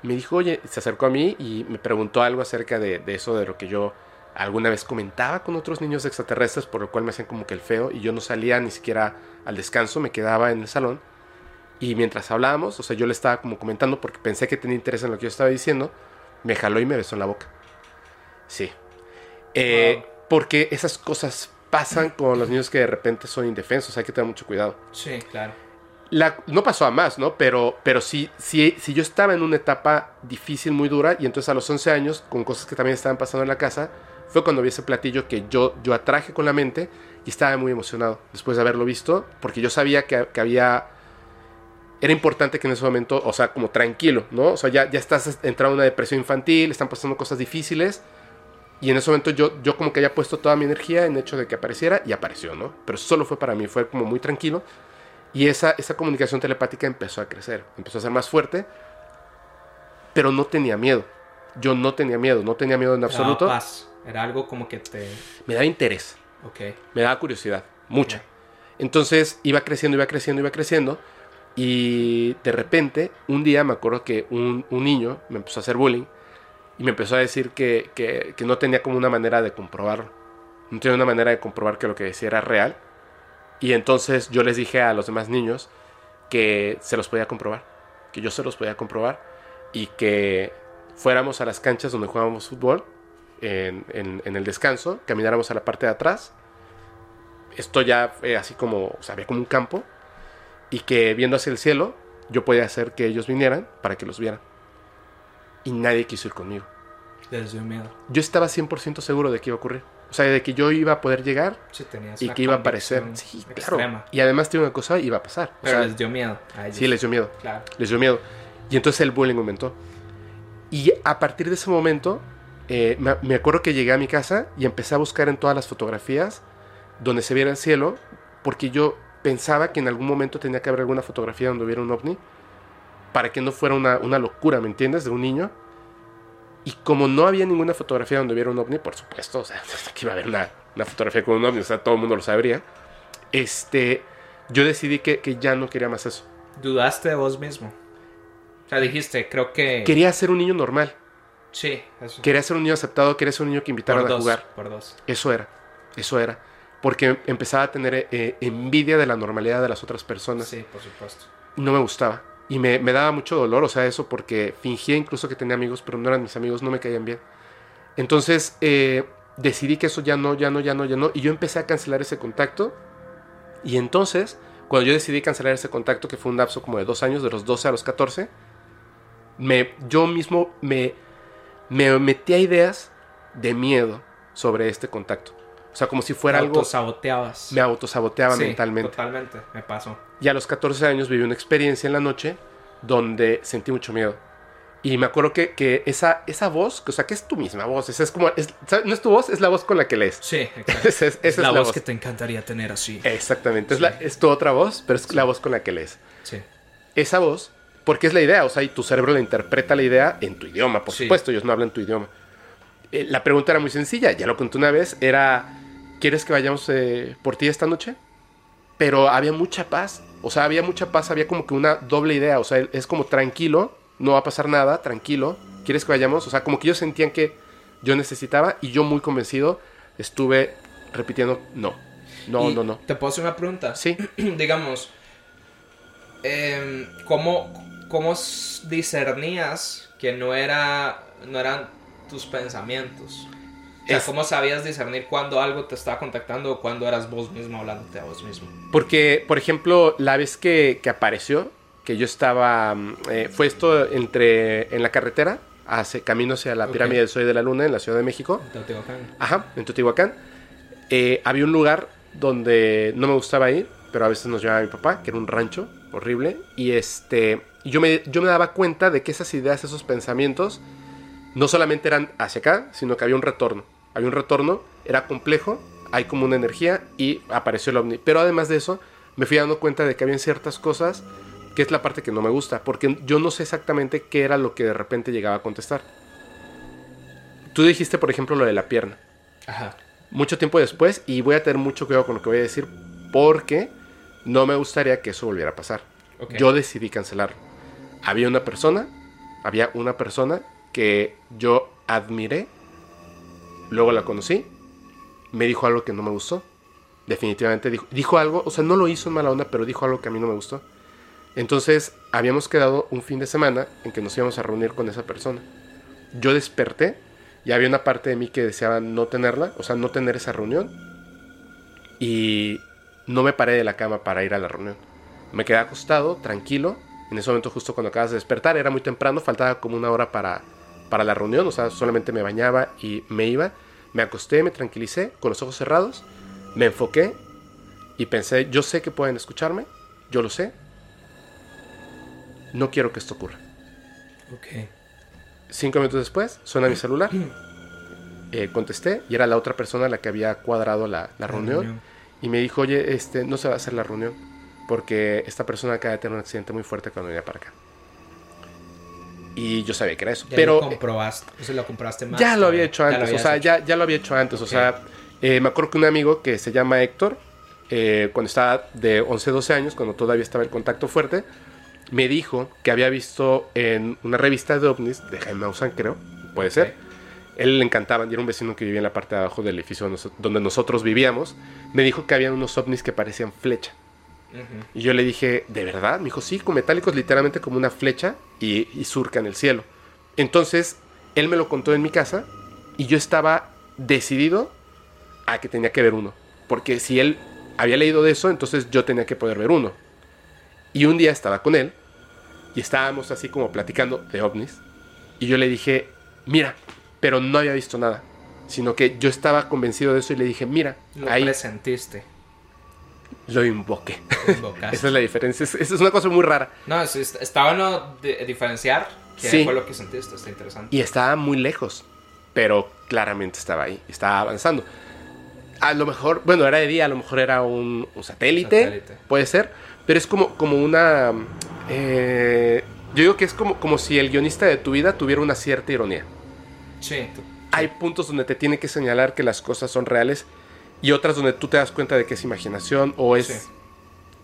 Me dijo, oye, se acercó a mí y me preguntó algo acerca de, de eso, de lo que yo alguna vez comentaba con otros niños extraterrestres, por lo cual me hacían como que el feo, y yo no salía ni siquiera al descanso, me quedaba en el salón. Y mientras hablábamos, o sea, yo le estaba como comentando porque pensé que tenía interés en lo que yo estaba diciendo, me jaló y me besó en la boca. Sí. Eh, Wow. Porque esas cosas pasan con los niños que de repente son indefensos, hay que tener mucho cuidado. Sí, claro. No pasó a más, ¿no? Pero, pero sí, sí, sí yo estaba en una etapa difícil, muy dura, y entonces a los 11 años, con cosas que también estaban pasando en la casa, fue cuando vi ese platillo que yo, yo atraje con la mente y estaba muy emocionado después de haberlo visto, porque yo sabía que, que había... Era importante que en ese momento, o sea, como tranquilo, ¿no? O sea, ya, ya estás entrando en una depresión infantil, están pasando cosas difíciles, y en ese momento yo, yo como que había puesto toda mi energía en el hecho de que apareciera, y apareció, ¿no? Pero solo fue para mí, fue como muy tranquilo. Y esa, esa comunicación telepática empezó a crecer, empezó a ser más fuerte, pero no tenía miedo. Yo no tenía miedo, no tenía miedo en absoluto. paz. Era algo como que te... Me daba interés, me daba curiosidad, mucha. Entonces iba creciendo, iba creciendo, iba creciendo. Y de repente, un día me acuerdo que un, un niño me empezó a hacer bullying y me empezó a decir que, que- que no tenía como una manera de comprobarlo. No tenía una manera de comprobar que lo que decía era real. Y entonces yo les dije a los demás niños que se los podía comprobar, que yo se los podía comprobar y que fuéramos a las canchas donde jugábamos fútbol en, en- en el descanso, camináramos a la parte de atrás. Esto ya fue así como, o sea, había como un campo y que viendo hacia el cielo yo podía hacer que ellos vinieran para que los vieran. Y nadie quiso ir conmigo. Les dio miedo. Yo estaba 100% seguro de que iba a ocurrir. O sea, de que yo iba a poder llegar Sí, y que iba a aparecer. Sí, claro. Y además tiene una cosa, iba a pasar. O Pero sea, les dio miedo. a ellos. sí, les dio miedo. Claro. Les dio miedo. Y entonces el bullying aumentó. Y a partir de ese momento, eh, me, me acuerdo que llegué a mi casa y empecé a buscar en todas las fotografías donde se viera el cielo, porque yo pensaba que en algún momento tenía que haber alguna fotografía donde hubiera un ovni, para que no fuera una, una locura, ¿me entiendes? De un niño. Y como no había ninguna fotografía donde hubiera un ovni, por supuesto, o sea, [LAUGHS] que iba a haber una, una fotografía con un ovni, o sea, todo el mundo lo sabría. Este, yo decidí que, que ya no quería más eso. Dudaste de vos mismo. O sea, dijiste, creo que... Quería ser un niño normal. Sí, eso. Quería ser un niño aceptado, quería ser un niño que invitaran a jugar. Por dos. Eso era, eso era. Porque empezaba a tener eh, envidia de la normalidad de las otras personas. Sí, por supuesto. Y no me gustaba. Y me, me daba mucho dolor, o sea, eso porque fingía incluso que tenía amigos, pero no eran mis amigos, no me caían bien. Entonces eh, decidí que eso ya no, ya no, ya no, ya no. Y yo empecé a cancelar ese contacto. Y entonces, cuando yo decidí cancelar ese contacto, que fue un lapso como de dos años, de los 12 a los 14, me, yo mismo me, me metí a ideas de miedo sobre este contacto. O sea, como si fuera Te algo... autosaboteabas. Me autosaboteaba Sí, mentalmente. Totalmente, me pasó. Y a los 14 años viví una experiencia en la noche donde sentí mucho miedo. Y me acuerdo que, que esa, esa voz, o sea, que es tu misma voz, esa es como, es- no es tu voz, es la voz con la que lees. Sí, [LAUGHS] exacto. Esa es, esa es la, la voz, voz. que te encantaría tener así. Exactamente, es, la- es tu otra voz, pero es la voz con la que lees. Sí. Esa voz, porque es la idea, o sea, y tu cerebro la interpreta la idea en tu idioma, por Sí. supuesto, ellos no hablan tu idioma. Eh, la pregunta era muy sencilla, ya lo conté una vez, era, ¿quieres que vayamos eh, por ti esta noche? Pero había mucha paz, o sea, había mucha paz, había como que una doble idea, o sea, es como tranquilo, no va a pasar nada, tranquilo, ¿quieres que vayamos? O sea, como que ellos sentían que yo necesitaba y yo muy convencido estuve repitiendo, no, no, Y no, no. ¿Te puedo hacer una pregunta? Sí, [CLEARS THROAT] Digamos, em, ¿cómo, ¿cómo discernías que no, era, no eran tus pensamientos? O sea, Es- ¿cómo sabías discernir cuando algo te estaba contactando o cuando eras vos mismo hablándote a vos mismo? Porque, por ejemplo, la vez que, que apareció, que yo estaba, mm, eh, fue esto entre, en la carretera, hacia, camino hacia la pirámide del Sol de la Luna en la Ciudad de México, Teotihuacán. ajá, en Teotihuacán, eh, había un lugar donde no me gustaba ir, pero a veces nos llevaba mi papá, que era un rancho horrible, y este, yo me, yo me daba cuenta de que esas ideas, esos pensamientos, no solamente eran hacia acá, sino que había un retorno. Había un retorno, era complejo, hay como una energía y apareció el ovni. Pero además de eso, me fui dando cuenta de que había ciertas cosas que es la parte que no me gusta, porque yo no sé exactamente qué era lo que de repente llegaba a contestar. Tú dijiste, por ejemplo, lo de la pierna. Ajá. Mucho tiempo después, y voy a tener mucho cuidado con lo que voy a decir, porque no me gustaría que eso volviera a pasar. Yo decidí cancelarlo. Había una persona, había una persona que yo admiré, luego la conocí, me dijo algo que no me gustó. Definitivamente dijo, algo, o sea, no lo hizo en mala onda, pero dijo algo que a mí no me gustó. Entonces, habíamos quedado un fin de semana en que nos íbamos a reunir con esa persona. Yo desperté y había una parte de mí que deseaba no tenerla, o sea, no tener esa reunión. Y no me paré de la cama para ir a la reunión. Me quedé acostado, tranquilo. En ese momento, justo cuando acabas de despertar, era muy temprano, faltaba como una hora para, para la reunión, o sea, solamente me bañaba y me iba. Me acosté, me tranquilicé, con los ojos cerrados, me enfoqué y pensé, yo sé que pueden escucharme, yo lo sé. No quiero que esto ocurra. Ok. Cinco minutos después, suena mi celular. [CLEARS THROAT] Eh, contesté y era la otra persona la que había cuadrado la, la reunión. Y me dijo, oye, este, no se va a hacer la reunión porque esta persona acaba de tener un accidente muy fuerte cuando venía para acá. Y yo sabía que era eso. Ya pero lo comprobaste, eso lo compraste más. ya lo había hecho Ya antes, o sea, ya, ya lo había hecho antes. O sea, eh, me acuerdo que un amigo que se llama Héctor, eh, cuando estaba de 11, 12 años, cuando todavía estaba el contacto fuerte, me dijo que había visto en una revista de ovnis, de Jaime Maussan creo, puede ser. Él le encantaban, y era un vecino que vivía en la parte de abajo del edificio donde nosotros vivíamos. Me dijo que había unos ovnis que parecían flecha. Y yo le dije, ¿de verdad? Me dijo, sí, con metálicos literalmente como una flecha y, y surcan el cielo. Entonces, él me lo contó en mi casa y yo estaba decidido a que tenía que ver uno. Porque si él había leído de eso, entonces yo tenía que poder ver uno. Y un día estaba con él y estábamos así como platicando de ovnis. Y yo le dije, mira, pero no había visto nada. Sino que yo estaba convencido de eso y le dije, mira, Lo ahí presentiste. Lo invoqué. [LAUGHS] Esa es la diferencia. Es, es una cosa muy rara. No, es- es- está bueno de- diferenciar qué Sí. fue lo que sentiste. Está interesante. Y estaba muy lejos, pero claramente estaba ahí, estaba avanzando. A lo mejor, bueno, era de día, a lo mejor era un, un satélite, Satélite. puede ser, pero es como, como una... eh, yo digo que es como, como si el guionista de tu vida tuviera una cierta ironía. Sí. Hay puntos donde te tiene que señalar que las cosas son reales y otras donde tú te das cuenta de que es imaginación o es Sí.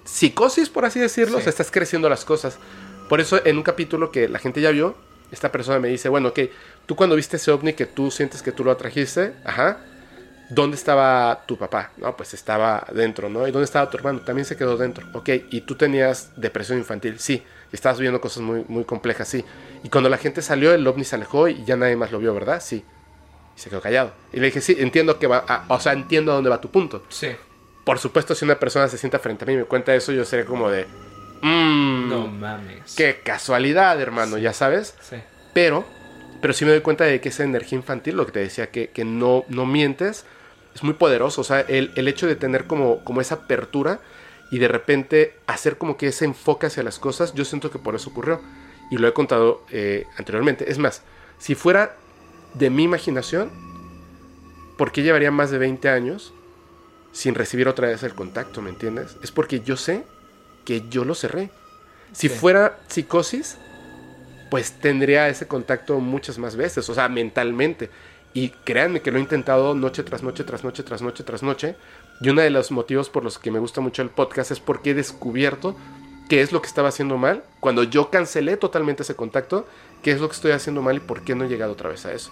psicosis, por así decirlo. Sí. O sea, estás creciendo las cosas. Por eso, en un capítulo que la gente ya vio, esta persona me dice, bueno, ok, tú cuando viste ese ovni que tú sientes que tú lo atrajiste, ajá, ¿dónde estaba tu papá? No, pues estaba dentro, ¿no? ¿Y dónde estaba tu hermano? También se quedó dentro. Ok, ¿y tú tenías depresión infantil? Sí. Estabas viendo cosas muy, muy complejas, sí. Y cuando la gente salió, el ovni se alejó y ya nadie más lo vio, ¿verdad? Sí. Y se quedó callado. Y le dije, sí, entiendo que va, a- o sea, entiendo a dónde va tu punto. Sí. Por supuesto, si una persona se sienta frente a mí y me cuenta eso, yo sería como de, mmm, No mames. qué casualidad, hermano, ya sabes. Sí. Pero, pero sí me doy cuenta de que esa energía infantil, lo que te decía, que, que no, no mientes, es muy poderoso. O sea, el, el hecho de tener como, como esa apertura y de repente hacer como que ese enfoque hacia las cosas, yo siento que por eso ocurrió. Y lo he contado eh, anteriormente. Es más, si fuera de mi imaginación, ¿por qué llevaría más de 20 años sin recibir otra vez el contacto? ¿Me entiendes? Es porque yo sé que yo lo cerré. Si Sí. fuera psicosis, pues tendría ese contacto muchas más veces, o sea, mentalmente. Y créanme que lo he intentado noche tras noche, tras noche, tras noche, tras noche. Y uno de los motivos por los que me gusta mucho el podcast es porque he descubierto qué es lo que estaba haciendo mal. Cuando yo cancelé totalmente ese contacto, qué es lo que estoy haciendo mal y por qué no he llegado otra vez a eso.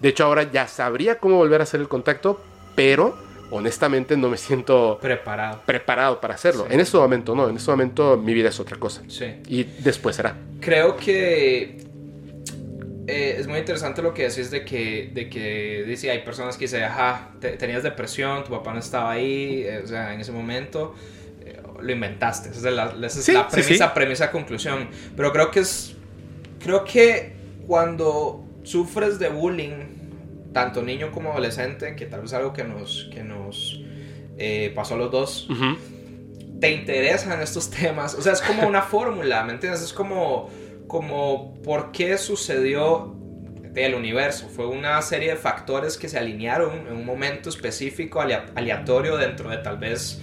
De hecho, ahora ya sabría cómo volver a hacer el contacto, pero honestamente no me siento Preparado. preparado para hacerlo. Sí. En este momento no, en este momento mi vida es otra cosa. Sí. Y después será. Creo que eh, es muy interesante lo que decís de que, de que dice, hay personas que dicen, ajá, te- tenías depresión, tu papá no estaba ahí, eh, o sea, en ese momento eh, lo inventaste. Esa es la, esa es Sí, la premisa, premisa, conclusión. Pero creo que es, creo que cuando sufres de bullying, tanto niño como adolescente, que tal vez es algo que nos, que nos eh, pasó a los dos, te interesan estos temas. O sea, es como una [LAUGHS] fórmula, ¿me entiendes? Es como, como por qué sucedió el universo. Fue una serie de factores que se alinearon en un momento específico, alea- aleatorio, dentro de tal vez,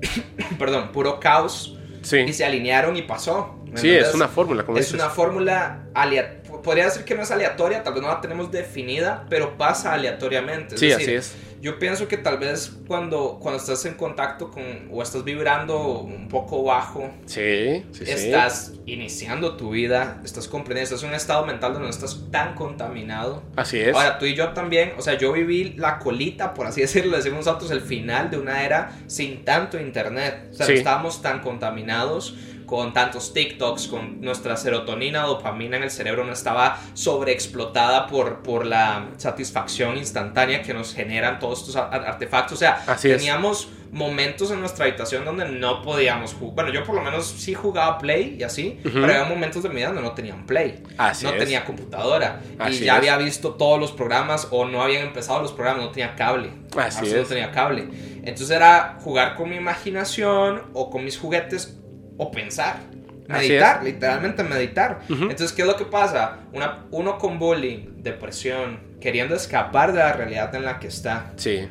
[COUGHS] perdón, puro caos. Sí. Y se alinearon y pasó. ¿Me Sí, es una fórmula, como Es dices. una fórmula alea- Podría decir que no es aleatoria, tal vez no la tenemos definida, pero pasa aleatoriamente. Es Sí, decir, así es. yo pienso que tal vez cuando, cuando estás en contacto con o estás vibrando un poco bajo, Sí, sí, sí. estás iniciando tu vida, estás comprendiendo, estás en un estado mental donde no estás tan contaminado. Así es. Ahora, tú y yo también, o sea, yo viví la colita, por así [LAUGHS] decirlo, decimos nosotros, el final de una era sin tanto internet. O sea, Sí. no estábamos tan contaminados con tantos TikToks, con nuestra serotonina, dopamina en el cerebro no estaba sobreexplotada por, por la satisfacción instantánea que nos generan todos estos ar- artefactos. O sea, Así es. teníamos momentos en nuestra habitación donde no podíamos jugar. Bueno, yo por lo menos sí jugaba Play y así, pero había momentos de mi vida donde no tenían Play. Así no es. tenía computadora. Así y ya es. había visto todos los programas o no habían empezado los programas, no tenía cable. Así sí No es. tenía cable. Entonces era jugar con mi imaginación o con mis juguetes o pensar. Meditar, literalmente meditar. Ujú. Entonces, ¿qué es lo que pasa? Una, uno con bullying, depresión, queriendo escapar de la realidad en la que está. Sí.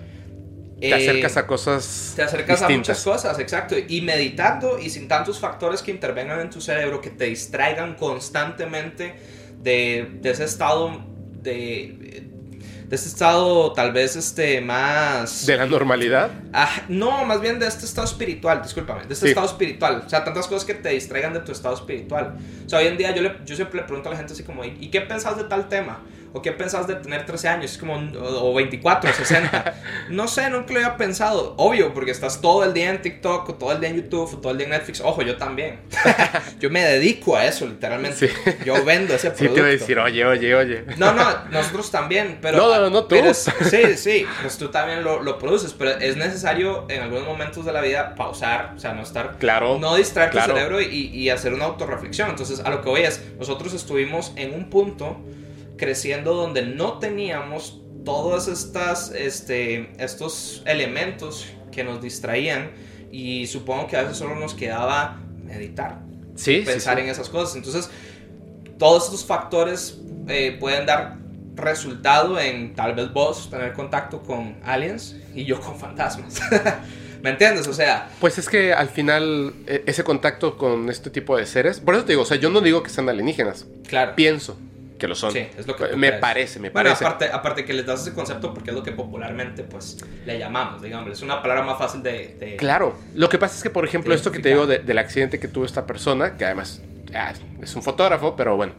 Te eh, acercas a cosas te acercas a muchas cosas, exacto. Y meditando y sin tantos factores que intervengan en tu cerebro, que te distraigan constantemente de, de ese estado de, de ese estado tal vez este más De la normalidad. Ah, no, más bien de este estado espiritual, discúlpame, de este Sí. estado espiritual. O sea, tantas cosas que te distraigan de tu estado espiritual. O sea, hoy en día yo, le- yo siempre le pregunto a la gente así como, ¿y y qué pensás de tal tema? ¿O qué pensás de tener 13 años? Es como, o 24, 60. [LAUGHS] no sé, nunca lo había pensado. Obvio, porque estás todo el día en TikTok, o todo el día en YouTube, o todo el día en Netflix. Ojo, yo también. [LAUGHS] [LAUGHS] yo me dedico a eso, literalmente. Yo vendo ese producto. Sí, te voy a decir, oye, oye, oye. No, no, nosotros también, pero... No, no, no, tú. sí, sí, pues tú también lo, lo, produces, pero es necesario en algunos momentos de la vida pausar, o sea, no estar... Claro. No distraer tu cerebro y, y hacer una autorreflexión. Entonces, a lo que voy es, nosotros estuvimos en un punto creciendo donde no teníamos todos estas, este, estos elementos que nos distraían y supongo que a veces solo nos quedaba meditar, sí, pensar en esas cosas. Entonces, todos estos factores eh, pueden dar resultado en tal vez vos tener contacto con aliens y yo con fantasmas. [LAUGHS] ¿Me entiendes? O sea... Pues es que al final e, ese contacto con este tipo de seres, por eso te digo, o sea, yo no digo que sean alienígenas. Claro. Pienso que lo son. Sí, es lo que me parece, me parece. Bueno, aparte, aparte que les das ese concepto porque es lo que popularmente pues le llamamos, digamos, es una palabra más fácil de... Claro, lo que pasa es que, por ejemplo, esto que te digo del accidente que tuvo esta persona, que además ah, es un fotógrafo, pero bueno,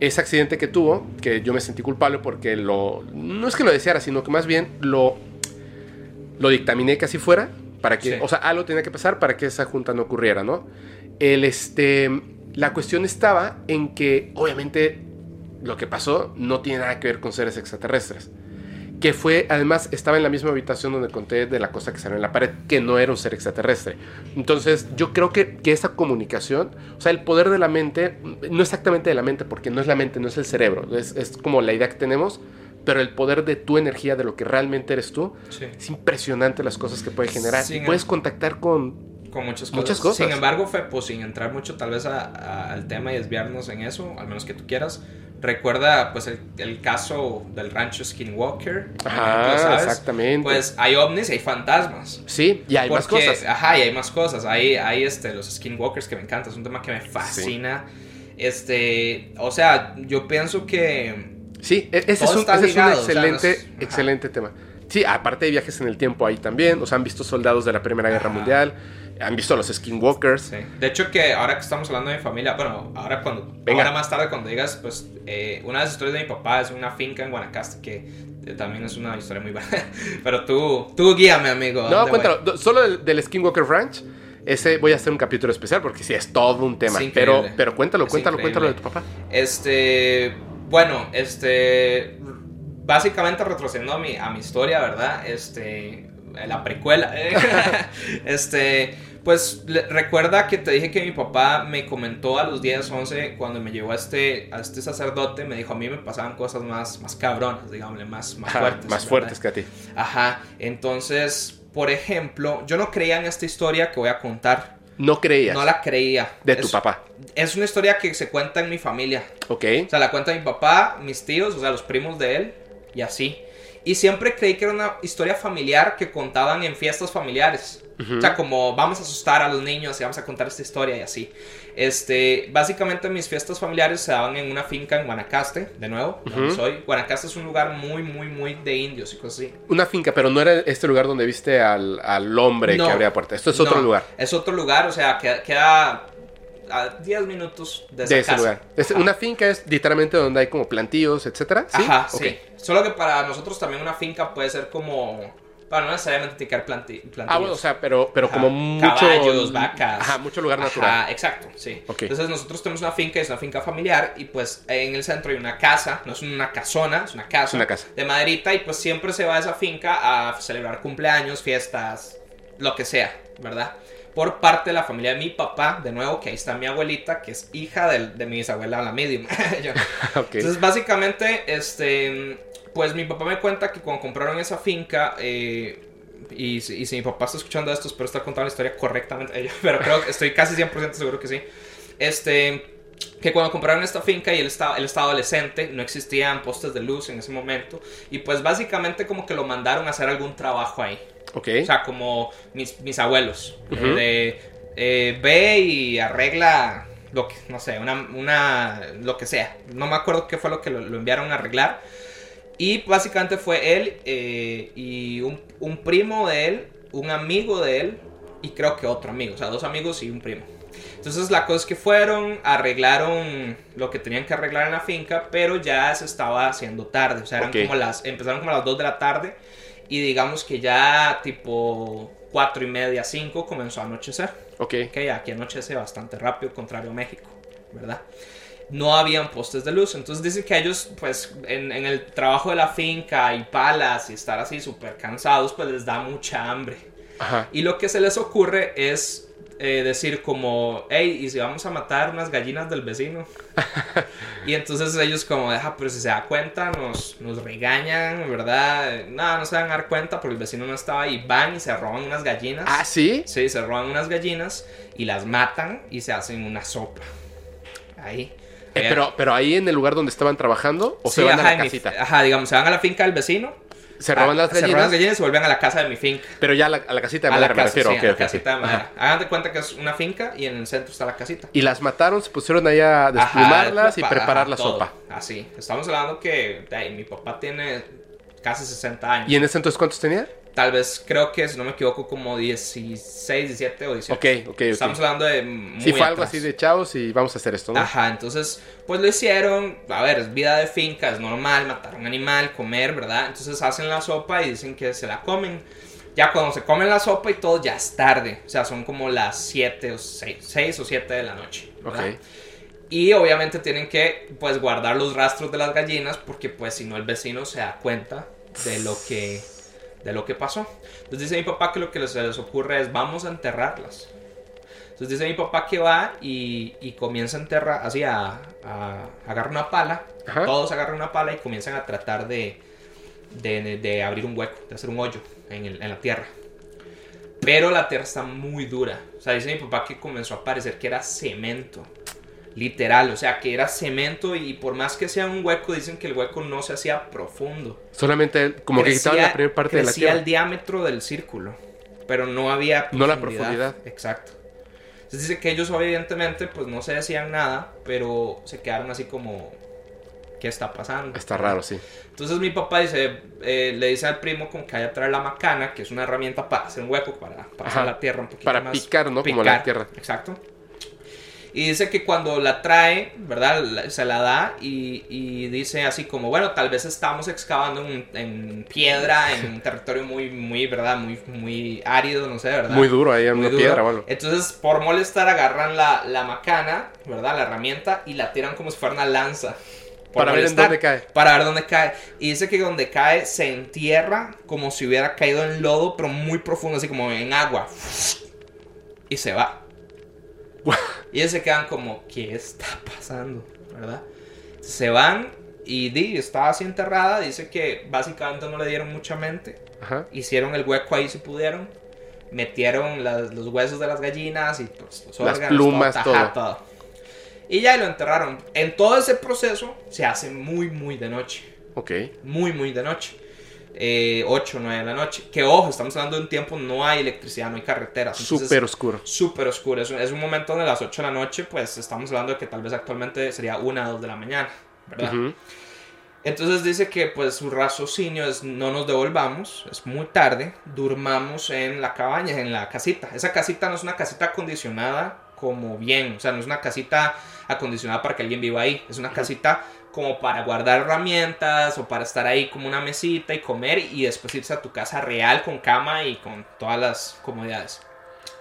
ese accidente que tuvo, que yo me sentí culpable porque lo... No es que lo deseara, sino que más bien lo, lo dictaminé que así fuera, para que, o sea, algo tenía que pasar para que esa junta no ocurriera, ¿no? El, este, la cuestión estaba en que, obviamente, lo que pasó no tiene nada que ver con seres extraterrestres. Que fue, además, estaba en la misma habitación donde conté de la cosa que salió en la pared, que no era un ser extraterrestre. Entonces, yo creo que, que esa comunicación, o sea, el poder de la mente, no exactamente de la mente, porque no es la mente, no es el cerebro, es, es como la idea que tenemos, pero el poder de tu energía, de lo que realmente eres tú, es impresionante las cosas que puede generar. y puedes contactar con con muchas cosas. muchas cosas. Sin embargo, fue pues sin entrar mucho tal vez al tema y desviarnos en eso, al menos que tú quieras. Recuerda pues el, caso del rancho Skinwalker. Ajá, exactamente. Pues hay ovnis y hay fantasmas. Sí, y hay más cosas. Ajá, y hay más cosas. Hay, hay este, los Skinwalkers que me encantan, es un tema que me fascina. Este, o sea, yo pienso que Sí, e-, ese, es un, excelente, excelente tema. Sí, aparte de viajes en el tiempo ahí también. O sea, han visto soldados de la Primera Guerra Mundial. Han visto a los Skinwalkers. Sí. De hecho, que ahora que estamos hablando de mi familia, bueno, ahora cuando. Venga. Ahora más tarde, cuando digas, pues, eh, una de las historias de mi papá es una finca en Guanacaste que eh, también es una historia muy buena. [LAUGHS] Pero tú, tú guíame, amigo. No, cuéntalo. Solo del, del, Skinwalker Ranch. Ese voy a hacer un capítulo especial porque sí es todo un tema. Pero, pero cuéntalo, cuéntalo, cuéntalo de tu papá. Este bueno, este. Básicamente retrocediendo a mi, a mi historia, ¿verdad? Este. La precuela. [LAUGHS] este. Pues recuerda que te dije que mi papá me comentó a los 10, 11, cuando me llevó a este, a este sacerdote, me dijo, a mí me pasaban cosas más, más cabronas, digamos, más, más fuertes. Más fuertes que a ti. Ajá, entonces, por ejemplo, yo no creía en esta historia que voy a contar. No creías. No la creía. De tu papá. Es una historia que se cuenta en mi familia. Ok. O sea, la cuenta mi papá, mis tíos, o sea, los primos de él y así. Y siempre creí que era una historia familiar que contaban en fiestas familiares. O sea, como vamos a asustar a los niños y vamos a contar esta historia y así. Este, básicamente mis fiestas familiares se daban en una finca en Guanacaste, de nuevo, donde soy. Guanacaste es un lugar muy, muy, muy de indios y cosas así. Una finca, pero no era este lugar donde viste al, al hombre que abría puerta. Esto es otro lugar. Es otro lugar, o sea, queda, queda a 10 minutos de, esa ese lugar. una finca es literalmente donde hay como plantíos, etcétera. ¿Sí? Ajá, sí. Solo que para nosotros también una finca puede ser como para no necesariamente ticar plantillos. Ah, bueno, o sea, pero, pero como mucho... Caballos, vacas. Ajá, mucho lugar natural. Ajá, exacto, sí. Entonces nosotros tenemos una finca, es una finca familiar, y pues en el centro hay una casa, no es una casona, es una casa. Es una casa. De maderita, y pues siempre se va a esa finca a celebrar cumpleaños, fiestas, lo que sea, ¿verdad? Por parte de la familia de mi papá, de nuevo, que ahí está mi abuelita, que es hija de, de mi bisabuela, la medium. [LAUGHS] [LAUGHS] Entonces, básicamente, este, pues mi papá me cuenta que cuando compraron esa finca, eh, y, si mi papá está escuchando esto, espero estar contando la historia correctamente, [LAUGHS] pero creo que estoy casi 100% seguro que sí. Este, que cuando compraron esta finca y él estaba, él estaba adolescente, no existían postes de luz en ese momento, y pues básicamente como que lo mandaron a hacer algún trabajo ahí. O sea, como mis, mis abuelos. de eh, ve y arregla lo que, no sé, una, una, lo que sea. No me acuerdo qué fue lo que lo, enviaron a arreglar. Y básicamente fue él eh, y un, un, primo de él, un amigo de él y creo que otro amigo. O sea, dos amigos y un primo. Entonces la cosa es que fueron, arreglaron lo que tenían que arreglar en la finca, pero ya se estaba haciendo tarde. O sea, eran Ok. como las, empezaron como a las 2 de la tarde y digamos que ya tipo 4 y media, 5 comenzó a anochecer. Ok. Ok, aquí anochece bastante rápido, contrario a México, ¿verdad? No habían postes de luz, entonces dicen que ellos, pues, en, en el trabajo de la finca y palas y estar así súper cansados, pues les da mucha hambre. Ajá. Y lo que se les ocurre es eh, decir como, hey, ¿y si vamos a matar unas gallinas del vecino? [LAUGHS] y entonces ellos como, deja, pero si se da cuenta, nos, nos regañan, ¿verdad? No, no se van a dar cuenta porque el vecino no estaba ahí. Van y se roban unas gallinas. Ah, sí. Sí, se roban unas gallinas y las matan y se hacen una sopa. Ahí. Eh, pero, pero ahí en el lugar donde estaban trabajando o se van a la mi- casita. ajá, digamos, se van a la finca del vecino. Se roban ah, las Se roban gallinas, las gallinas y se vuelven a la casa de mi finca. pero ya a la, a la casita de A la madera me casa, refiero. sí, a la casita ok. de madera. Hagan de cuenta que es una finca y en el centro está la casita. Y las mataron, se pusieron ahí a desplumarlas y Ajá, preparar la todo. sopa. Así. Estamos hablando que ay, mi papá tiene casi 60 años. ¿Y en ese entonces cuántos tenía? Tal vez creo que, si no me equivoco, como 16, 17 o 18. Ok, ok, ok. Estamos hablando de muy Sí, fue algo atrás. así de chavos y vamos a hacer esto, ¿no? Ajá, entonces, pues lo hicieron. A ver, es vida de finca, es normal matar a un animal, comer, ¿verdad? Entonces hacen la sopa y dicen que se la comen. Ya cuando se comen la sopa y todo, ya es tarde. O sea, son como las 7 o 6, 6 o 7 de la noche. ¿verdad? Ok. Y obviamente tienen que, pues, guardar los rastros de las gallinas porque, pues, si no el vecino se da cuenta de lo que, de lo que pasó. Entonces dice mi papá que lo que se les ocurre es, vamos a enterrarlas. Entonces dice mi papá que va y, y comienza a enterrar, así a, a agarrar una pala. Ajá. Todos agarran una pala y comienzan a tratar de, de, de- abrir un hueco, de hacer un hoyo en, el- en la tierra. Pero la tierra está muy dura. O sea, dice mi papá que comenzó a parecer que era cemento. Literal, o sea, que era cemento y por más que sea un hueco, dicen que el hueco no se hacía profundo. Solamente como que quitaban la primera parte de la tierra. el diámetro del círculo, pero no había No la profundidad. Exacto. Entonces dice que ellos evidentemente pues no se decían nada, pero se quedaron así como ¿qué está pasando? Está raro, sí. Entonces mi papá dice, eh, le dice al primo como que vaya a traer la macana, que es una herramienta para hacer un hueco, para, para hacer Ajá. la tierra un poquito Para más. picar, ¿no? Como la tierra. Exacto. Y dice que cuando la trae, ¿verdad? Se la da y, y dice así como, bueno, tal vez estamos excavando en, en piedra, en un territorio muy, muy, ¿verdad? Muy, muy árido, no sé, ¿verdad? Muy duro ahí en Muy una duro. piedra o algo. Entonces, por molestar, agarran la, la macana, ¿verdad? La herramienta y la tiran como si fuera una lanza. Para ver dónde cae. Para ver dónde cae. Y dice que donde cae se entierra como si hubiera caído en lodo, pero muy profundo, así como en agua. Y se va. [LAUGHS] Y ellos se quedan como, ¿qué está pasando? ¿Verdad? Se van y Di está así enterrada. Dice que básicamente no le dieron mucha mente. Ajá. Hicieron el hueco ahí si pudieron. Metieron las- los huesos de las gallinas y pues, los Las órganos, plumas, todo. Y ya lo enterraron. En todo ese proceso se hace muy, muy de noche. Ok. Muy, muy de noche. Eh, 8, 9 de la noche. Que ojo, estamos hablando de un tiempo, no hay electricidad, no hay carreteras. Súper oscuro. súper oscuro. Es, un- es un momento donde a las 8 de la noche, pues estamos hablando de que tal vez actualmente sería 1 o 2 de la mañana, ¿verdad? Entonces dice que pues su raciocinio es no nos devolvamos, es muy tarde, durmamos en la cabaña, en la casita. Esa casita no es una casita acondicionada como bien, o sea, no es una casita acondicionada para que alguien viva ahí, es una casita como para guardar herramientas o para estar ahí como una mesita y comer y después irse a tu casa real con cama y con todas las comodidades.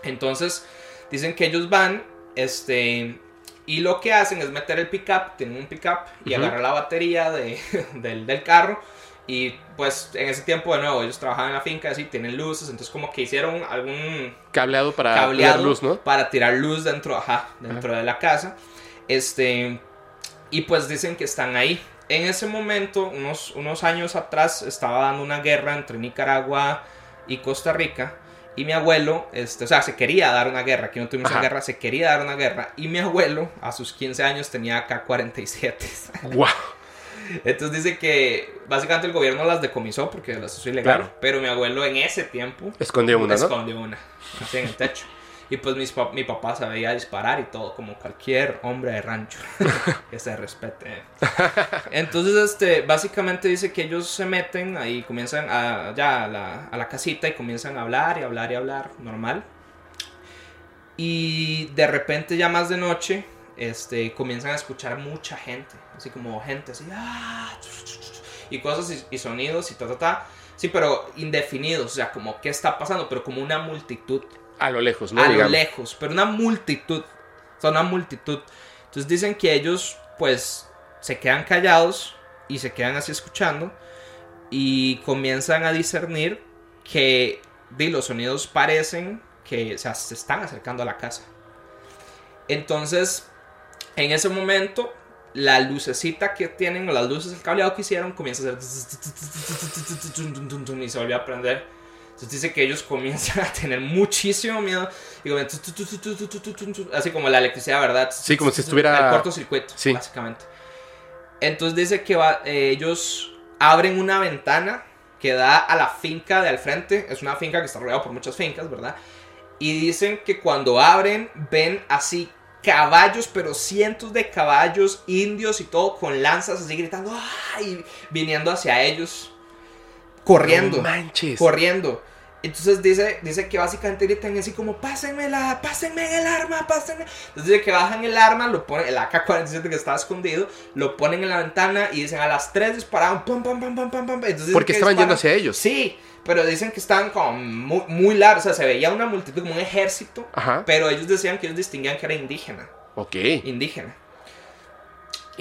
Entonces, dicen que ellos van, este, y lo que hacen es meter el pickup, tienen un pickup y Ujú. agarrar la batería de- [LAUGHS] del, del carro. Y pues en ese tiempo, de nuevo, ellos trabajaban en la finca, así, tienen luces, entonces como que hicieron algún Cableado para cableado tener luz, ¿no? para tirar luz dentro, ajá, dentro de la casa. Este, y pues dicen que están ahí. En ese momento, unos, unos años atrás, estaba dando una guerra entre Nicaragua y Costa Rica. Y mi abuelo, este, o sea, se quería dar una guerra, aquí no tuvimos una guerra, se quería dar una guerra. Y mi abuelo, a sus 15 años, tenía AK-47. ¡Wow! [LAUGHS] Entonces dice que básicamente el gobierno las decomisó porque las hizo ilegal. Claro. Pero mi abuelo en ese tiempo Escondió una, ¿no? escondió una, así en el techo. Y pues mis mi papá sabía disparar y todo, como cualquier hombre de rancho. [LAUGHS] que se respete. Entonces, este, básicamente dice que ellos se meten ahí, comienzan a, ya a la, a la casita y comienzan a hablar y hablar y hablar, normal. Y de repente ya más de noche, este, comienzan a escuchar mucha gente, así como gente así, ah, y cosas y, y sonidos y ta, ta, ta. Sí, pero indefinidos, o sea, como qué está pasando, pero como una multitud A lo lejos, ¿no? a lo Digamos. lejos, pero una multitud, o sea, una multitud. Entonces dicen que ellos, pues, se quedan callados y se quedan así escuchando y comienzan a discernir que di, los sonidos parecen que o sea, se están acercando a la casa. Entonces, en ese momento, la lucecita que tienen, o las luces del cableado que hicieron, comienza a hacer y se volvió a prender. Entonces dice que ellos comienzan a tener muchísimo miedo. Y comienzan así como la electricidad, ¿verdad? Sí, como si estuviera- El cortocircuito, Sí. básicamente. Entonces dice que va- eh, ellos abren una ventana que da a la finca de al frente. Es una finca que está rodeada por muchas fincas, ¿verdad? Y dicen que cuando abren ven así caballos, pero cientos de caballos indios y todo con lanzas así gritando ¡ay! viniendo hacia ellos. Corriendo. No manches. corriendo. Entonces dice, dice que básicamente gritan así como pásenmela, pásenme el arma, pásenme. Entonces dice que bajan el arma, lo ponen, el AK-47 que estaba escondido, lo ponen en la ventana y dicen a las 3 dispararon, pum, pum, pum, pum. Entonces dicen Porque que estaban yendo hacia ellos. Sí, pero dicen que estaban como muy, muy largos, o sea, se veía una multitud como un ejército, Ajá. pero ellos decían que ellos distinguían que era indígena Ok. indígena.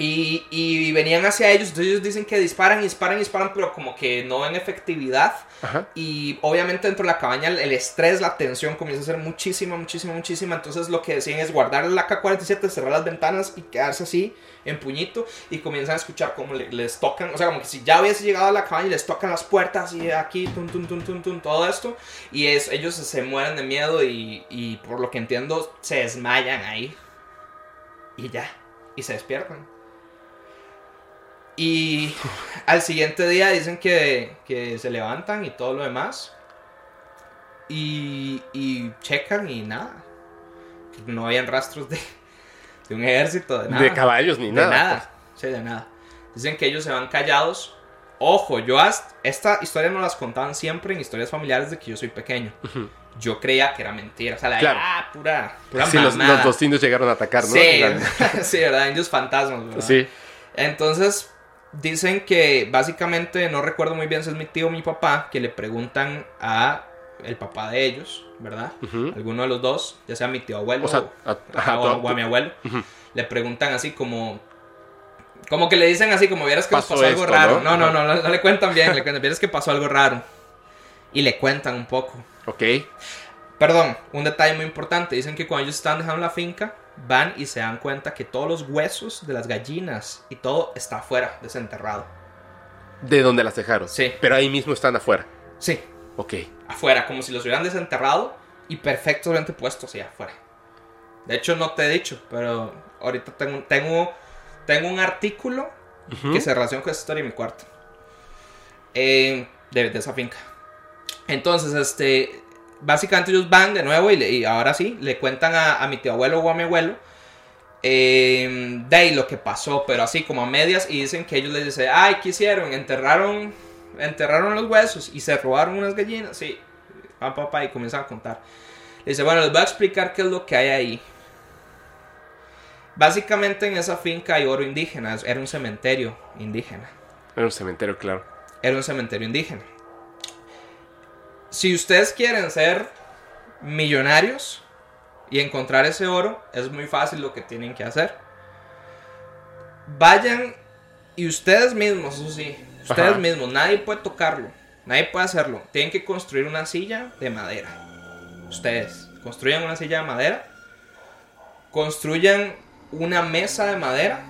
Y, y venían hacia ellos, entonces ellos dicen que disparan, disparan, disparan, pero como que no ven efectividad. Ajá. Y obviamente dentro de la cabaña el, el estrés, la tensión comienza a ser muchísima, muchísima, muchísima. Entonces lo que decían es guardar el AK-47, cerrar las ventanas y quedarse así en puñito. Y comienzan a escuchar como le- les tocan, o sea, como que si ya hubiese llegado a la cabaña y les tocan las puertas y aquí, tum, tum, tum, tum, tum, todo esto. Y es, ellos se mueren de miedo y, y por lo que entiendo se desmayan ahí. Y ya, y se despiertan. Y al siguiente día dicen que, que se levantan y todo lo demás. Y, y checan y nada. Que no habían rastros de, de un ejército, de nada. De caballos ni De nada. nada. Sí, de nada. Dicen que ellos se van callados. Ojo, yo hasta, esta historia no las contaban siempre en historias familiares de que yo soy pequeño. Yo creía que era mentira. O sea, la Claro. ah, pura, pura Sí, los, los dos indios llegaron a atacar, ¿no? Sí, [LAUGHS] sí, ¿verdad? Indios fantasmas, ¿verdad? sí. Entonces, dicen que básicamente, no recuerdo muy bien si es mi tío o mi papá, que le preguntan a el papá de ellos, ¿verdad? Alguno de los dos, ya sea mi tío abuelo O sea, a- o- a mi abuelo, le preguntan así como... Como que le dicen así, como vieras que Pasó pasó algo esto, raro. ¿no? No, no, no, no, no le cuentan bien, le cuentan, vieras que pasó algo raro. Y le cuentan un poco. Ok. Perdón, un detalle muy importante. Dicen que cuando ellos están dejando la finca, van y se dan cuenta que todos los huesos de las gallinas y todo está afuera, desenterrado. De donde las dejaron. Sí. Pero ahí mismo están afuera. Sí, Ok. afuera, como si los hubieran desenterrado y perfectamente puestos allá afuera. De hecho, no te he dicho, pero ahorita tengo, tengo, tengo un artículo que se relaciona con esta historia en mi cuarto. Eh, de, de esa finca. Entonces, este. Básicamente ellos van de nuevo y, le- y ahora sí, le cuentan a, a mi tío abuelo o a mi abuelo. eh, de ahí lo que pasó, pero así como a medias. Y dicen que ellos les dicen, ay, ¿qué hicieron? Enterraron, enterraron los huesos y se robaron unas gallinas. Sí, papá, papá, y comienzan a contar. Le dice, bueno, les voy a explicar qué es lo que hay ahí. Básicamente en esa finca hay oro indígena, era un cementerio indígena. Era un cementerio, claro. Era un cementerio indígena. Si ustedes quieren ser millonarios y encontrar ese oro, es muy fácil lo que tienen que hacer. Vayan y ustedes mismos, eso sí, ustedes Ajá. mismos, nadie puede tocarlo, nadie puede hacerlo. Tienen que construir una silla de madera. Ustedes construyan una silla de madera, construyan una mesa de madera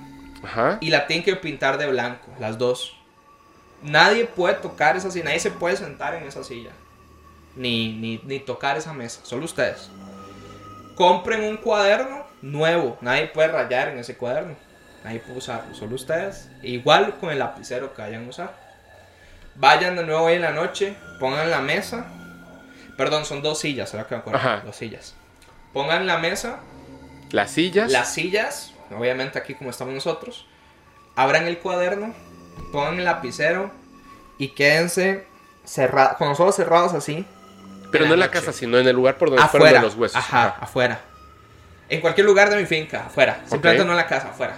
Ajá. y la tienen que pintar de blanco, las dos. Nadie puede tocar esa silla, nadie se puede sentar en esa silla. Ni, ni, ni tocar esa mesa, solo ustedes. Compren un cuaderno nuevo, nadie puede rayar en ese cuaderno. Nadie puede usarlo, solo ustedes. Igual con el lapicero que vayan a usar. Vayan de nuevo hoy en la noche, pongan la mesa. Perdón, son dos sillas, ahora que me acuerdo. Ajá. Dos sillas. Pongan la mesa Las sillas. las sillas, obviamente aquí como estamos nosotros, abran el cuaderno, pongan el lapicero y quédense cerrados, con los ojos cerrados así. Pero no en la noche. casa, sino en el lugar por donde fueron Afuera, de los huesos. Ajá, Ajá. afuera. En cualquier lugar de mi finca, afuera. Simplemente no en la casa, afuera.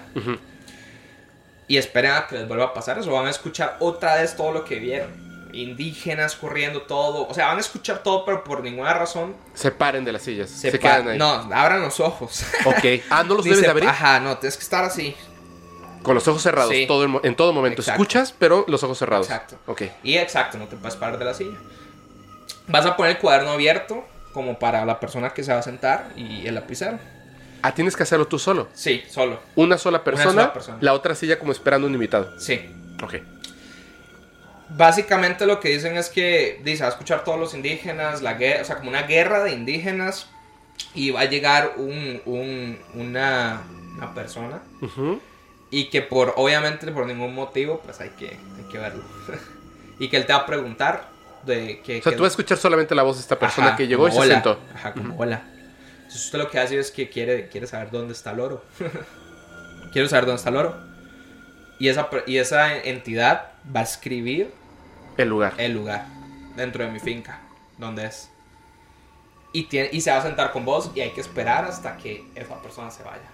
Y esperen a que les vuelva a pasar eso. Van a escuchar otra vez todo lo que vieron. Indígenas corriendo, todo. O sea, van a escuchar todo, pero por ninguna razón Se paren de las sillas. Se, se, quedan ahí. No, abran los ojos. Ok. Ah, no los debes abrir. Ajá, no, tienes que estar así. Con los ojos cerrados. Sí. Todo el en todo momento. Exacto. Escuchas, pero los ojos cerrados. Exacto. Ok. Y exacto, no te puedes parar de la silla. Vas a poner el cuaderno abierto, como para la persona que se va a sentar, y el lapicero. Ah, tienes que hacerlo tú solo. Sí, solo. Una sola persona, sola persona. la otra silla como esperando un invitado. Sí. Ok. Básicamente lo que dicen es que dice, va a escuchar todos los indígenas, la guerra, o sea, como una guerra de indígenas, y va a llegar un, un- una, una persona, y que por, obviamente, por ningún motivo, pues hay que, hay que verlo. [LAUGHS] y que él te va a preguntar de que... O sea, que- tú vas a escuchar solamente la voz de esta persona Ajá, que llegó y como se hola. sentó. Ajá, como hola. Entonces usted lo que hace es que quiere, quiere saber dónde está el oro. [LAUGHS] Quiero saber dónde está el oro. Y esa, y esa entidad va a escribir El lugar. el lugar dentro de mi finca, donde es. Y, tiene, y se va a sentar con vos y hay que esperar hasta que esa persona se vaya.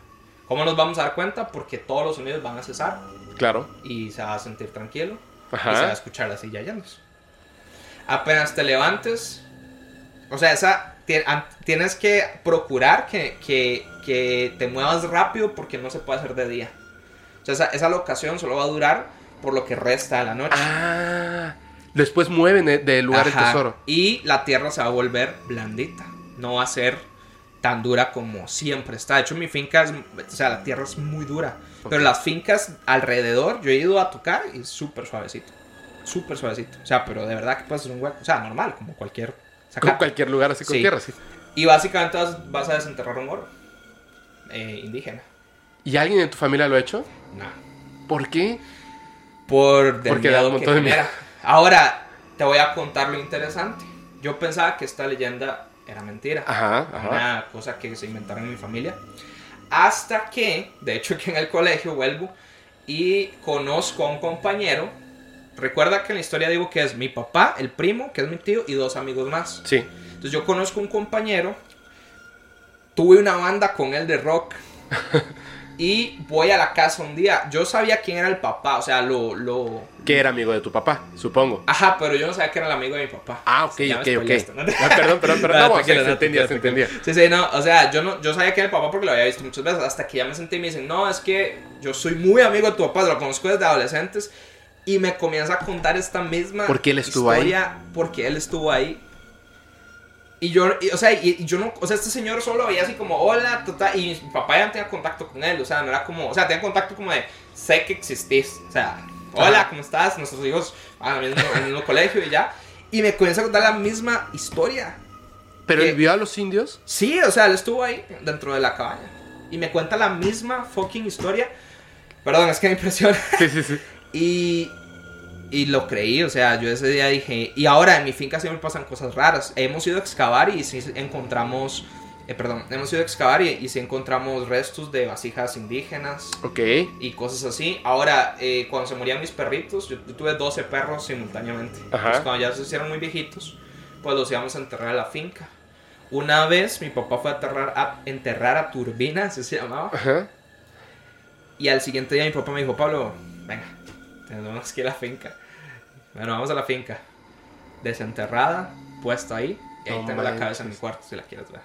¿Cómo nos vamos a dar cuenta? Porque todos los sonidos van a cesar Claro. y se va a sentir tranquilo Ajá. y se va a escuchar la silla yéndose. Apenas te levantes, o sea, esa, tienes que procurar que, que- que te muevas rápido porque no se puede hacer de día. O sea, esa, esa locación solo va a durar por lo que resta de la noche. Ah. Después mueven de- del lugar Ajá. el tesoro. Y la tierra se va a volver blandita. No va a ser tan dura como siempre está. De hecho, mi finca es, o sea, la tierra es muy dura. Pero las fincas alrededor, yo he ido a tocar y es súper suavecito. Súper suavecito. O sea, pero de verdad que puede ser un hueco. O sea, normal, como cualquier Como cualquier lugar así con Sí. tierra, sí. Y básicamente vas, vas a desenterrar un oro eh, indígena. ¿Y alguien en tu familia lo ha hecho? No. ¿Por qué? Por del Porque da un miedo que de miedo. Ahora, te voy a contar lo interesante. Yo pensaba que esta leyenda era mentira. Ajá, ajá. Una cosa que se inventaron en mi familia. Hasta que, de hecho, [LAUGHS] que en el colegio vuelvo y conozco a un compañero. Recuerda que en la historia digo que es mi papá, el primo, que es mi tío, y dos amigos más. Sí. Entonces yo conozco un compañero. Tuve una banda con él de rock. [LAUGHS] y voy a la casa un día. Yo sabía quién era el papá, o sea, lo, lo, Que era amigo de tu papá, supongo. Ajá, pero yo no sabía que era el amigo de mi papá. Ah, ok, me ok, ok. ¿no? Ah, perdón, perdón, perdón. [LAUGHS] No, No, tranquilo, se entendía, se entendía. Sí, sí, no, o sea, yo, no, yo sabía que era el papá porque lo había visto muchas veces, hasta que ya me senté y me dicen, no, es que yo soy muy amigo de tu papá, lo conozco desde adolescentes, y me comienza a contar esta misma Porque él estuvo ahí. historia, porque él estuvo ahí. Y yo, y, o sea, y, y yo no, o sea, este señor solo veía así como, hola, total, y mi papá ya no tenía contacto con él, o sea, no era como, o sea, tenía contacto como de, sé que existís, o sea, hola, Ajá. ¿cómo estás? Nuestros hijos van al mismo, mismo colegio y ya. Y me comienza a contar la misma historia. Pero Eh, él vio a los indios. Sí, o sea, él estuvo ahí dentro de la cabaña. Y me cuenta la misma fucking historia. Perdón, es que me impresiona. Sí, sí, sí. [LAUGHS] Y, y lo creí, o sea, yo ese día dije, y ahora en mi finca siempre pasan cosas raras. Hemos ido a excavar y sí encontramos, eh, perdón, hemos ido a excavar y, y sí encontramos restos de vasijas indígenas Ok. y cosas así. Ahora, eh, cuando se morían mis perritos, yo, yo tuve 12 perros simultáneamente. Ajá. Entonces, cuando ya se hicieron muy viejitos, pues los íbamos a enterrar a la finca. Una vez mi papá fue a enterrar a, enterrar a Turbina, así se llamaba. Ajá. Y al siguiente día mi papá me dijo, Pablo, venga, tenemos [LAUGHS] que ir a la finca. Bueno, vamos a la finca. Desenterrada, puesta ahí. Y ahí tengo la cabeza en mi cuarto, si la quieres ver.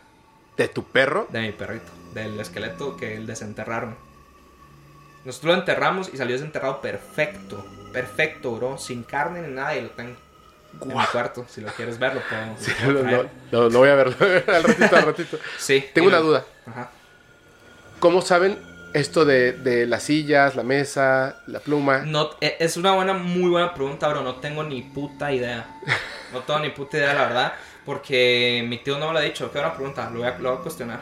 ¿De tu perro? De mi perrito, del esqueleto que desenterraron. Nosotros lo enterramos y salió desenterrado perfecto. Perfecto, bro. Sin carne ni nada. Y lo tengo en mi cuarto. Si lo quieres ver, lo puedo, [LAUGHS] Sí, lo no voy a verlo. [LAUGHS] al ratito, al ratito. Sí. Tengo una duda. Ajá. ¿Cómo saben esto de, de las sillas, la mesa, la pluma? No, e- es una buena, muy buena pregunta, bro. No tengo ni puta idea. No tengo ni puta idea, la verdad. Porque mi tío no me lo ha dicho. Qué buena pregunta. Lo voy a, lo voy a cuestionar.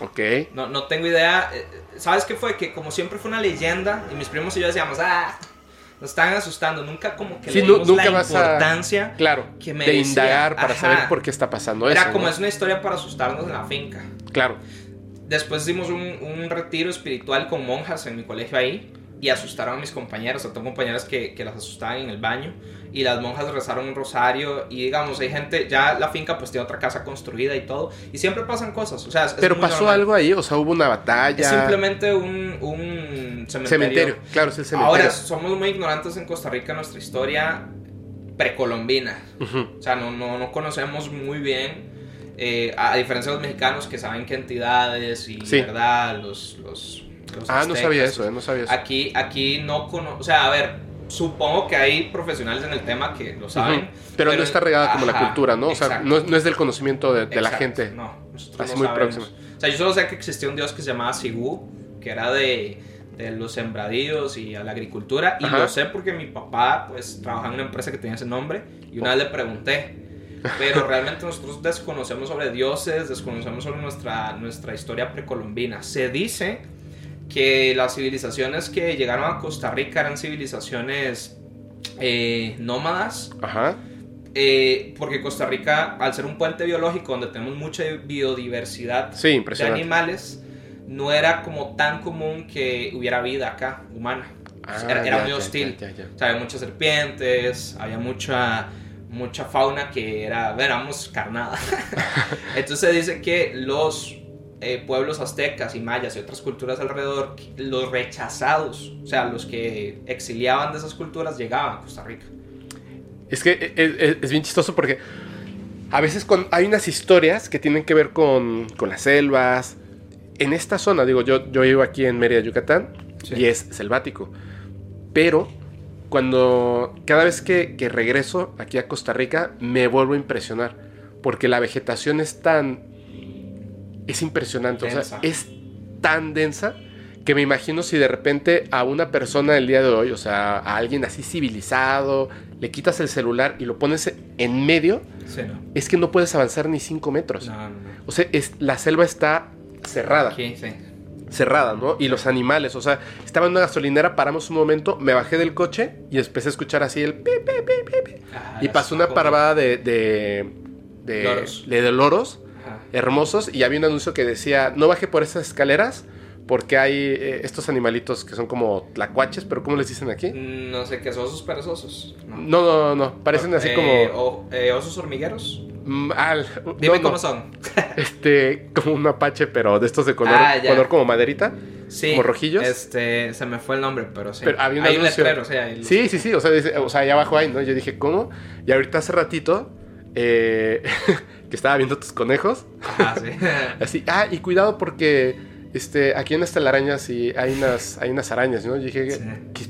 Ok. No, no tengo idea. Eh, ¿Sabes qué fue? Que como siempre fue una leyenda. Y mis primos y yo decíamos, ah, nos están asustando. Nunca como que Sí, le dimos nunca la vas a- importancia. Claro. que me de decía, indagar para ajá. saber por qué está pasando Era eso. como ¿no? es una historia para asustarnos en la finca. Claro. Después hicimos un, un retiro espiritual con monjas en mi colegio ahí. y asustaron a mis compañeros. O tengo compañeras que, que las asustaban en el baño y las monjas rezaron un rosario y digamos, hay gente, ya la finca pues tiene otra casa construida y todo y siempre pasan cosas. O sea, es Pero pasó normal. algo ahí, o sea, hubo una batalla. Es simplemente un, un cementerio. Cementerio, claro, es el cementerio. Ahora, somos muy ignorantes en Costa Rica nuestra historia precolombina. Ujú. O sea, no, no, no conocemos muy bien, eh, a diferencia de los mexicanos que saben que entidades y, Sí. ¿verdad? Los, los, los Ah, no aztecas, sabía eso, eh, no sabía eso. Aquí, aquí no conozco, o sea, a ver, supongo que hay profesionales en el tema que lo saben. Ujú. Pero, no está regada como la ajá, cultura, ¿no? O sea, no, no es del conocimiento de, de la Exacto, gente. No, nosotros Así no muy sabemos. próxima. O sea, yo solo sé que existía un dios que se llamaba Sigú, que era de, de los sembradíos y a la agricultura. Y Ajá. lo sé porque mi papá, pues, trabajaba en una empresa que tenía ese nombre. Y una vez le pregunté. Pero realmente nosotros desconocemos sobre dioses, desconocemos sobre nuestra, nuestra historia precolombina. Se dice que las civilizaciones que llegaron a Costa Rica eran civilizaciones eh, nómadas, Ajá. eh, porque Costa Rica, al ser un puente biológico donde tenemos mucha biodiversidad Sí, de animales, no era como tan común que hubiera vida acá, humana. Ah, era era ya, muy hostil. ya, ya. O sea, había muchas serpientes, había mucha, mucha fauna que era, éramos carnada. [LAUGHS] Entonces se dice que los eh, pueblos aztecas y mayas y otras culturas alrededor, los rechazados, o sea, los que exiliaban de esas culturas, llegaban a Costa Rica. Es que es, es- es bien chistoso porque a veces con, hay unas historias que tienen que ver con, con las selvas. En esta zona, digo, yo, yo vivo aquí en Mérida, Yucatán, Sí. y es selvático. Pero cuando cada vez que, que regreso aquí a Costa Rica, me vuelvo a impresionar. Porque la vegetación es tan... Es impresionante. O Densa. sea, es tan densa que me imagino si de repente a una persona el día de hoy, o sea, a alguien así civilizado, le quitas el celular y lo pones en medio, Sí, no. es que no puedes avanzar ni cinco metros. No, no, no. O sea, es, la selva está cerrada, Aquí, sí. Cerrada, ¿no? Y los animales, o sea, estaba en una gasolinera, paramos un momento, me bajé del coche y empecé a escuchar así el pi, pi, pi, pi. Ajá, Y pasó una parvada de, de, de, Loros. de- de loros hermosos y había un anuncio que decía, no baje por esas escaleras porque hay eh, estos animalitos que son como tlacuaches, pero ¿cómo les dicen aquí? No sé qué, osos perezosos. No, No, no, no, no, parecen así Eh, como... o- eh, osos hormigueros. Mm, al- Dime no, cómo no, son. [LAUGHS] Este, como un mapache, pero de estos de color, Ah, color como maderita. Sí. ¿Como rojillos? Este, se me fue el nombre, pero sí. Pero había un hay un letrero, sí. hay- Sí, sí, sí, o sea, dice- o sea, allá abajo hay, ¿no? Yo dije, ¿cómo? Y ahorita hace ratito, eh, [LAUGHS] que estaba viendo tus conejos, Ajá, sí. [LAUGHS] así, ah, y cuidado porque, este, aquí en las telarañas sí hay unas, hay unas arañas, ¿no? Yo dije, Sí. "¿Qué-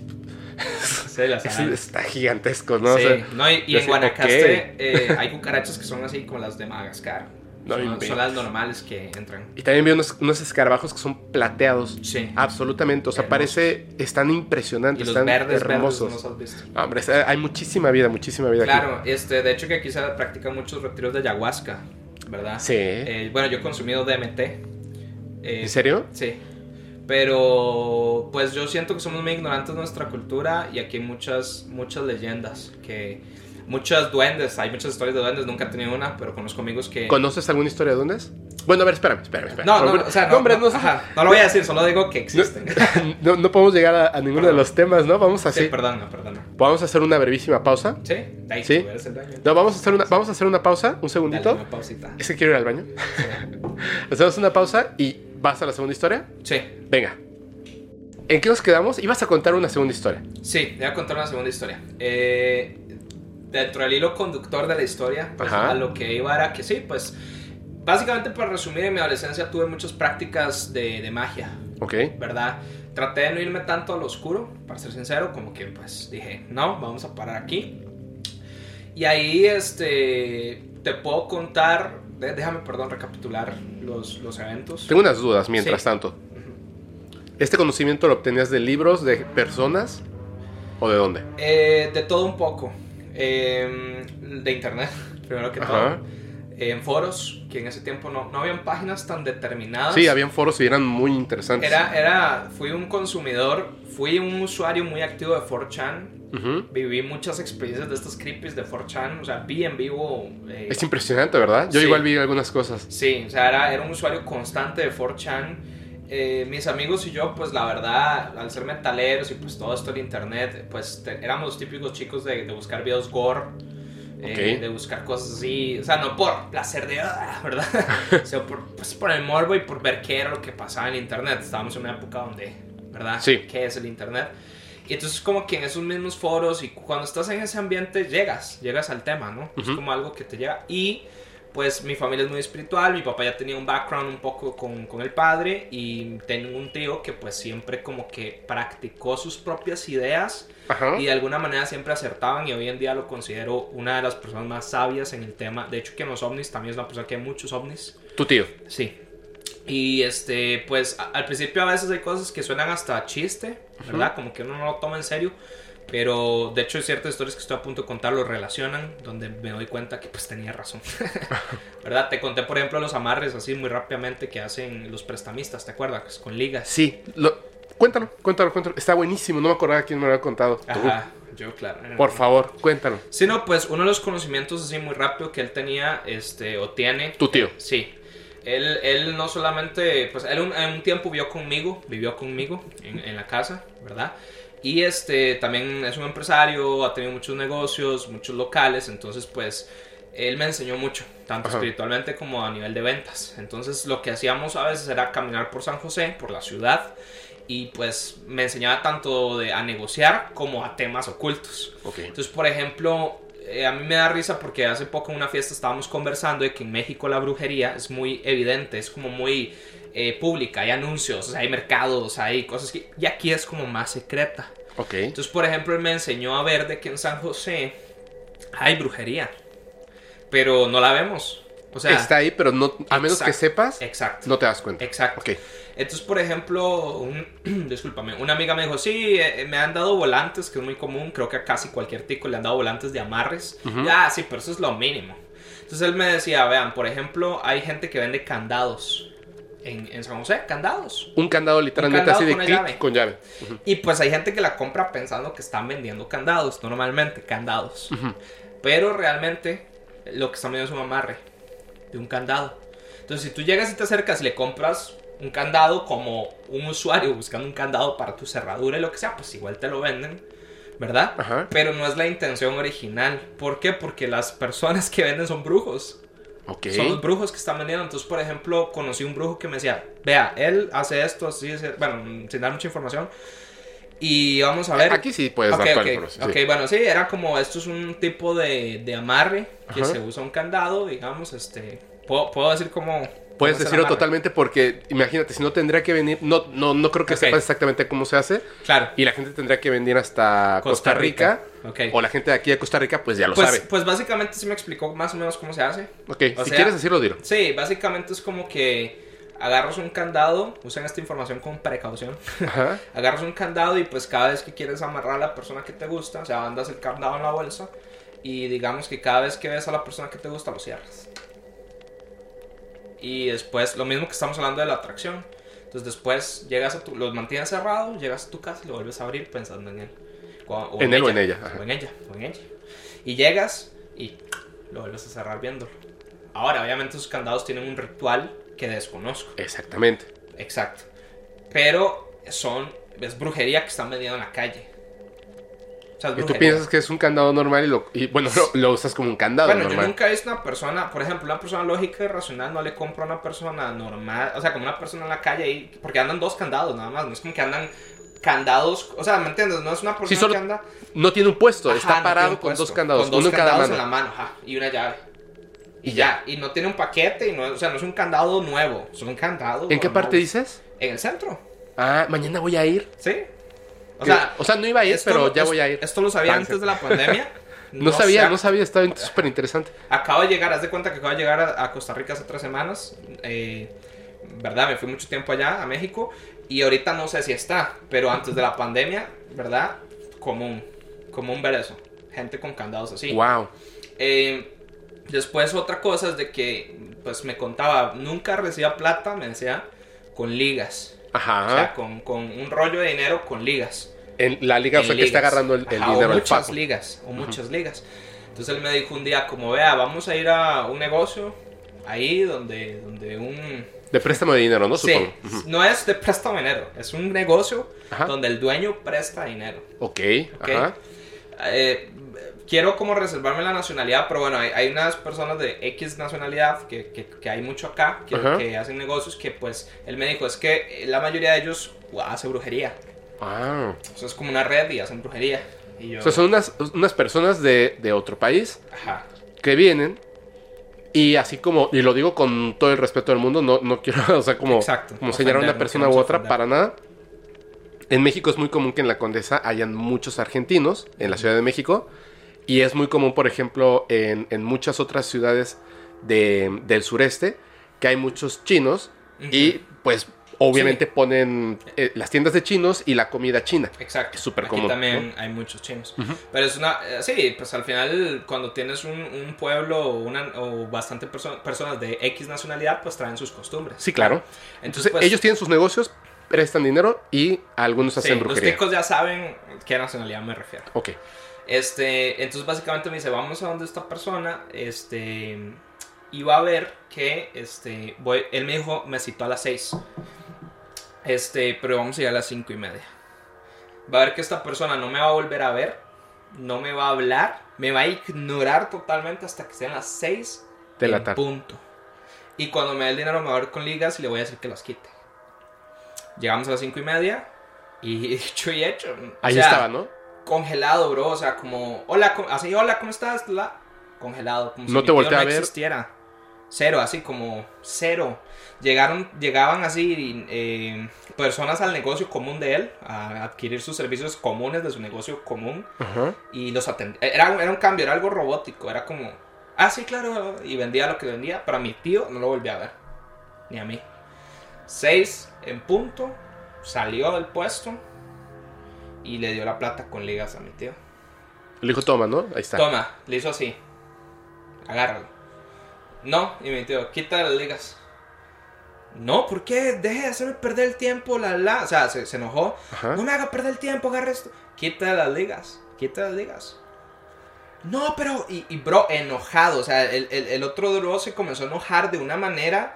Sí, las eso arañas. está gigantesco, ¿no? O Sí, sea, no, y, en Guanacaste eh, hay cucarachas que son así como las de Madagascar. No son, las normales que entran. Y también vi unos, unos escarabajos que son plateados. Sí. Absolutamente, o sea, Hermosos. parece, están impresionantes, y los están verdes, hermosos. verdes, ¿no los has visto? No, hombre, hay muchísima vida, muchísima vida aquí. Claro, este, de hecho que aquí se practican muchos retiros de ayahuasca, ¿verdad? Sí. Eh, bueno, yo he consumido DMT. Eh, ¿En serio? Sí. Pero pues yo siento que somos muy ignorantes de nuestra cultura y aquí hay muchas, muchas leyendas que... Muchas duendes, hay muchas historias de duendes, nunca he tenido una, pero conozco amigos que... ¿Conoces alguna historia de duendes? Bueno, a ver, espérame, espérame, espérame. No, no, o sea, no, hombre, no, no, sé- ajá, no lo voy a decir, solo digo que existen. [LAUGHS] no, no podemos llegar a, a ninguno de los temas, ¿no? Vamos así. Sí, perdón, perdón. Vamos a hacer una brevísima pausa. Sí, de ahí ¿Sí? el. No, vamos a hacer una, vamos a hacer una pausa, un Dale segundito. una pausita. Es que quiero ir al baño. [LAUGHS] Hacemos una pausa y vas a la segunda historia. Sí, Venga. ¿En qué nos quedamos? Ibas a contar una segunda historia. sí, voy a contar una segunda historia. Eh, dentro del hilo conductor de la historia, pues, a lo que iba era que sí, pues básicamente para resumir, en mi adolescencia tuve muchas prácticas de, de magia, Ok. ¿verdad? Traté de no irme tanto al oscuro, para ser sincero, como que pues dije, no, vamos a parar aquí. Y ahí, este, te puedo contar, de- déjame, perdón, recapitular los, los eventos. Tengo unas dudas mientras Sí. tanto. ¿Este conocimiento lo obtenías de libros, de personas o de dónde? Eh, de todo un poco. Eh, de internet, [LAUGHS] primero que Ajá. todo. En foros, que en ese tiempo no, no habían páginas tan determinadas. Sí, habían foros y eran muy interesantes. Era, era, fui un consumidor, fui un usuario muy activo de 4chan. Viví muchas experiencias de estos creepies de 4chan. O sea, vi en vivo. eh, Es impresionante, ¿verdad? Yo Sí. igual vi algunas cosas. Sí, o sea, era, era un usuario constante de 4chan. eh, mis amigos y yo, pues la verdad, al ser metaleros y pues todo esto del internet, pues éramos los típicos chicos de, de buscar videos gore. eh, de buscar cosas así, o sea, no por placer de, ah, ¿verdad? [LAUGHS] sino por, pues, por el morbo y por ver qué era lo que pasaba en el internet. Estábamos en una época donde, ¿verdad? Sí. ¿Qué es el internet? Y entonces como que en esos mismos foros y cuando estás en ese ambiente llegas, llegas al tema, ¿no? Es como algo que te llega. Y pues mi familia es muy espiritual, mi papá ya tenía un background un poco con, con, el padre y tengo un tío que pues siempre como que practicó sus propias ideas Ajá. y de alguna manera siempre acertaban y hoy en día lo considero una de las personas más sabias en el tema. De hecho que en los ovnis también es una persona que hay muchos ovnis. Tu tío. Sí. Y este, pues a- al principio a veces hay cosas que suenan hasta chiste, ¿verdad? Como que uno no lo toma en serio. Pero de hecho hay ciertas historias que estoy a punto de contar lo relacionan, donde me doy cuenta que pues tenía razón. [LAUGHS] [LAUGHS] ¿Verdad? Te conté por ejemplo los amarres así muy rápidamente que hacen los prestamistas, ¿te acuerdas? Con ligas. Sí. Lo... Cuéntalo, cuéntalo, cuéntalo. Está buenísimo. No me acordaba quién me lo había contado. Ajá, yo claro. Por favor, cuéntalo. Sí, no, pues uno de los conocimientos así muy rápido que él tenía, este, o tiene. Tu tío. Sí. Él, él no solamente, pues él un, en un tiempo vivió conmigo, vivió conmigo en, en la casa, ¿verdad? Y este, también es un empresario, ha tenido muchos negocios, muchos locales, entonces pues él me enseñó mucho, tanto Ajá. espiritualmente como a nivel de ventas. Entonces lo que hacíamos a veces era caminar por San José, por la ciudad, y pues me enseñaba tanto de, a negociar como a temas ocultos. Ok. Entonces, por ejemplo, eh, a mí me da risa porque hace poco en una fiesta estábamos conversando de que en México la brujería es muy evidente, es como muy eh, pública, hay anuncios, o sea, hay mercados, hay cosas que... Y aquí es como más secreta. Ok. Entonces, por ejemplo, él me enseñó a ver de que en San José hay brujería, pero no la vemos. O sea, Está ahí, pero no, a menos que sepas, exacto. no te das cuenta. Exacto. Ok. Entonces, por ejemplo, un, [CLEARS THROAT] discúlpame, una amiga me dijo, sí, eh, me han dado volantes, que es muy común, creo que a casi cualquier tico le han dado volantes de amarres. Ya, sí, pero eso es lo mínimo. Entonces él me decía, vean, por ejemplo, hay gente que vende candados en, en San José, candados. Un candado literalmente candado así de clic llave. con llave. Y pues hay gente que la compra pensando que están vendiendo candados, normalmente candados. Pero realmente lo que están vendiendo es un amarre de un candado. Entonces si tú llegas y te acercas y le compras un candado como un usuario buscando un candado para tu cerradura y lo que sea, pues igual te lo venden, ¿verdad? Ajá. Pero no es la intención original. ¿Por qué? Porque las personas que venden son brujos. Ok. Son los brujos que están vendiendo. Entonces, por ejemplo, conocí un brujo que me decía, vea, él hace esto, así, así", bueno, sin dar mucha información. Y vamos a ver. Aquí sí puedes Ok, dar toda ok, la información. ok, sí. bueno, sí, era como, esto es un tipo de, de amarre que Ajá. se usa un candado, digamos, este... Puedo, puedo decir cómo... Puedes decirlo totalmente porque imagínate, si no tendría que venir, no, no, no creo que sepas exactamente cómo se hace. Claro. Y la gente tendría que venir hasta Costa, Costa Rica. Rica. Ok. O la gente de aquí de Costa Rica, pues ya lo Pues, sabe. pues básicamente sí me explicó más o menos cómo se hace. Ok, o si sea- quieres decirlo, dilo. Sí, básicamente es como que agarras un candado, usan esta información con precaución. Ajá. [LAUGHS] agarras un candado y pues cada vez que quieres amarrar a la persona que te gusta, o sea, andas el candado en la bolsa y digamos que cada vez que ves a la persona que te gusta lo cierras. Y después, lo mismo que estamos hablando de la atracción. Entonces después llegas a tu, los mantienes cerrados, llegas a tu casa y lo vuelves a abrir pensando en él. O, o En él o en ella, ajá. O en ella, o en ella. Y llegas y lo vuelves a cerrar viéndolo. Ahora, obviamente esos candados tienen un ritual que desconozco. Exactamente. Exacto. Pero son, es brujería que están vendiendo en la calle. O sea, es Y tú piensas que es un candado normal y, lo, y bueno, lo, lo usas como un candado Bueno, yo normal. nunca he visto una persona, por ejemplo, una persona lógica y racional no le compra a una persona normal, o sea, como una persona en la calle ahí, porque andan dos candados nada más, no es como que andan candados, o sea, ¿me entiendes? No es una persona Sí, solo que anda No tiene un puesto, Ajá, está no parado con dos candados, con dos uno en cada candados mano. en la mano, ajá, y una llave. Y Y ya, y no tiene un paquete, y no, o sea, no es un candado nuevo, es un candado. ¿En qué parte dices? En el centro, Ah, mañana voy a ir. ¿sí. O sea, sea, o sea no iba a ir, pero lo- ya es- voy a ir. Esto lo sabía antes de la pandemia. [LAUGHS] No, sabía, sé, no sabía, estaba súper interesante. Acabo de llegar, haz de cuenta que acabo de llegar a, a Costa Rica hace tres semanas. eh, ¿Verdad? Me fui mucho tiempo allá, a México. Y ahorita no sé si está. Pero antes de la pandemia, ¿verdad? Común. Común ver eso. Gente con candados así. Wow. Eh, después otra cosa es de que, pues me contaba, nunca recibía plata, me decía, con ligas. Ajá. O sea, con, con un rollo de dinero con ligas. en la liga, sea, que está agarrando el, el Ajá, dinero o muchas ligas o muchas ligas entonces él me dijo un día como vea vamos a ir a un negocio ahí donde donde un De préstamo de dinero, ¿no? Sí, Supongo. No es de préstamo de dinero, es un negocio Ajá. donde el dueño presta dinero. Ok, ¿ok? ajá. Eh, quiero como reservarme la nacionalidad, pero bueno, hay, hay unas personas de X nacionalidad que, que- que hay mucho acá, que, hacen negocios, que pues él me dijo, es que la mayoría de ellos hace brujería. Ah. Eso es como una red y hacen brujería. Y yo, O sea, son unas, unas personas de, de otro país ajá. que vienen y así como, y lo digo con todo el respeto del mundo, no, no quiero, [LAUGHS] o sea, como, Exacto. como señalar a una persona u otra, ofender. para nada. En México es muy común que en la Condesa hayan muchos argentinos, en la Ciudad de México, y es muy común, por ejemplo, en, en muchas otras ciudades de- del sureste, que hay muchos chinos y pues obviamente ponen eh, las tiendas de chinos y la comida china. Exacto. Es súper común, también hay muchos chinos. Pero es una. eh, sí, pues al final, cuando tienes un, un pueblo o, una, o bastante perso- personas de X nacionalidad, pues traen sus costumbres. Sí, claro. Entonces, Entonces, pues, ellos tienen sus negocios, prestan dinero y algunos sí, hacen los brujería. ticos ya saben qué nacionalidad me refiero. Ok. Este, entonces básicamente me dice, vamos a donde esta persona, este, y va a ver que, este, voy, él me dijo, me citó a las 6, este, pero vamos a ir a las cinco y media. Va a ver que esta persona no me va a volver a ver, no me va a hablar, me va a ignorar totalmente hasta que sean las 6 De la tarde. punto. Y cuando me dé el dinero me va a ver con ligas y le voy a decir que las quite. Llegamos a las cinco y media y [LAUGHS] dicho y hecho. o Ahí sea, estaba, ¿no? Congelado, bro. O sea, como, hola, así, hola, ¿cómo estás? La, congelado. Como No te volteé a no ver. existiera. Cero, así como cero. Llegaron, llegaban así eh, personas al negocio común de él a adquirir sus servicios comunes de su negocio común Ajá. y los atendía. Era, era un cambio, era algo robótico. Era como, ah, sí, claro. Y vendía lo que vendía, pero a mi tío no lo volví a ver. Ni a mí. Seis en punto, salió del puesto y le dio la plata con ligas a mi tío. Le dijo, toma, ¿no? Ahí está. Toma, le hizo así. Agárralo. No, y mi tío, quita las ligas. No, ¿por qué? Deje de hacerme perder el tiempo, la la. O sea, se, se enojó. Ajá. No me haga perder el tiempo, agarre esto. Quita las ligas, quita las ligas. No, pero, y, y, bro, enojado. O sea, el, el, el otro bro se comenzó a enojar de una manera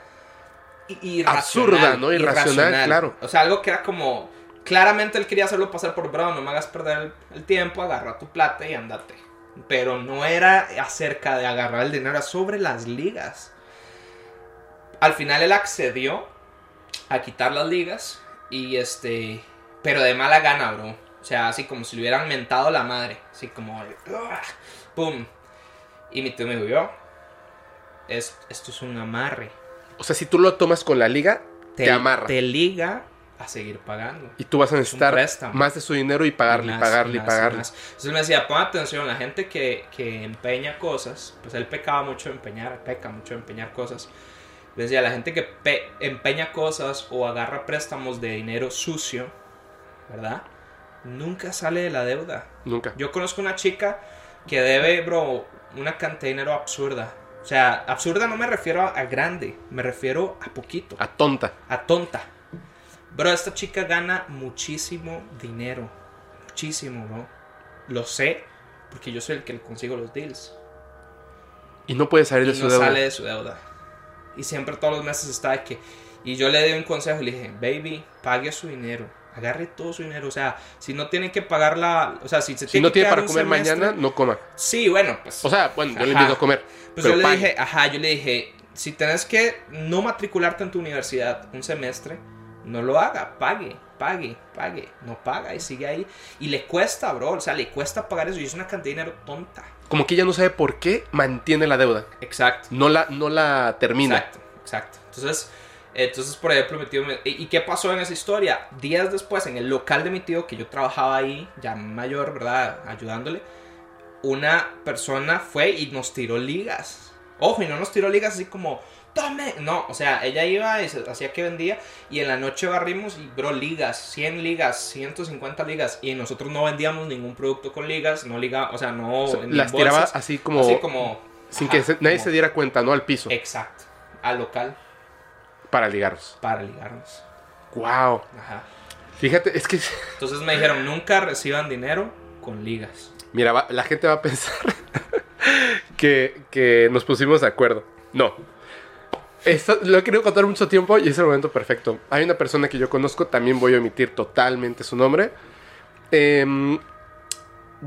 irracional. Absurda, ¿no? Irracional, claro. O sea, algo que era como. Claramente él quería hacerlo pasar por bro, no me hagas perder el, el tiempo, agarra tu plata y andate. Pero no era acerca de agarrar el dinero, era sobre las ligas. Al final él accedió a quitar las ligas y este. Pero de mala gana, bro. O sea, así como si le hubieran mentado la madre. Así como. ¡Pum! Y mi tío me dijo, yo. Es, esto es un amarre. O sea, si tú lo tomas con la liga, te, amarra. Te liga a seguir pagando. Y tú vas a necesitar más de su dinero y pagarle, y más, pagarle, y más, pagarle. más. Entonces me decía, pon atención, la gente que, que empeña cosas, pues él pecaba mucho de empeñar, peca mucho de empeñar cosas. Decía, la gente que pe- empeña cosas o agarra préstamos de dinero sucio, ¿verdad? Nunca sale de la deuda. Nunca. Yo conozco una chica que debe, bro, una cantidad de dinero absurda. O sea, absurda no me refiero a, a grande, me refiero a poquito A tonta. a tonta. Bro, esta chica gana muchísimo dinero. Muchísimo, bro. Lo sé porque yo soy el que le consigo los deals. Y no puede salir Y de su no deuda. sale de su deuda. Y siempre todos los meses está de que... Y yo le di un consejo y le dije, baby, pague su dinero. Agarre todo su dinero. O sea, si no tienen que pagar la... O sea, si se Si tiene no que tiene para un comer semestre- mañana, no coma. Sí, bueno, pues... O sea, bueno, yo le Ajá. invito a comer. Pues pero yo le pague. dije, ajá, yo le dije, si tenés que no matricularte en tu universidad un semestre, no lo haga, pague, pague, pague, no paga y sigue ahí. Y le cuesta, bro, o sea, le cuesta pagar eso y es una cantidad de dinero tonta. Como que ella no sabe por qué mantiene la deuda. Exacto. No la, no la termina. Exacto, exacto. Entonces, entonces por ejemplo, mi tío me- ¿Y y qué pasó en esa historia? Días después, en el local de mi tío, que yo trabajaba ahí, ya mayor, ¿verdad? Ayudándole, una persona fue y nos tiró ligas. Ojo, y no nos tiró ligas así como, tome. No, o sea, ella iba y se hacía que vendía, y en la noche barrimos y, bro, ligas, 100 ligas, 150 ligas, y nosotros no vendíamos ningún producto con ligas, no liga, o sea, no. O sea, ni las bolsas, tiraba así como. así como sin ajá, que se- nadie como- se diera cuenta, ¿no? Al piso. Exacto, al local Para ligarlos. para ligarnos. Wow. Ajá. Fíjate, es que. [LAUGHS] Entonces me dijeron, nunca reciban dinero con ligas. Mira, va- la gente va a pensar [LAUGHS] que, que nos pusimos de acuerdo. No. Esto lo he querido contar mucho tiempo y es el momento perfecto. Hay una persona que yo conozco, también voy a omitir totalmente su nombre. Em,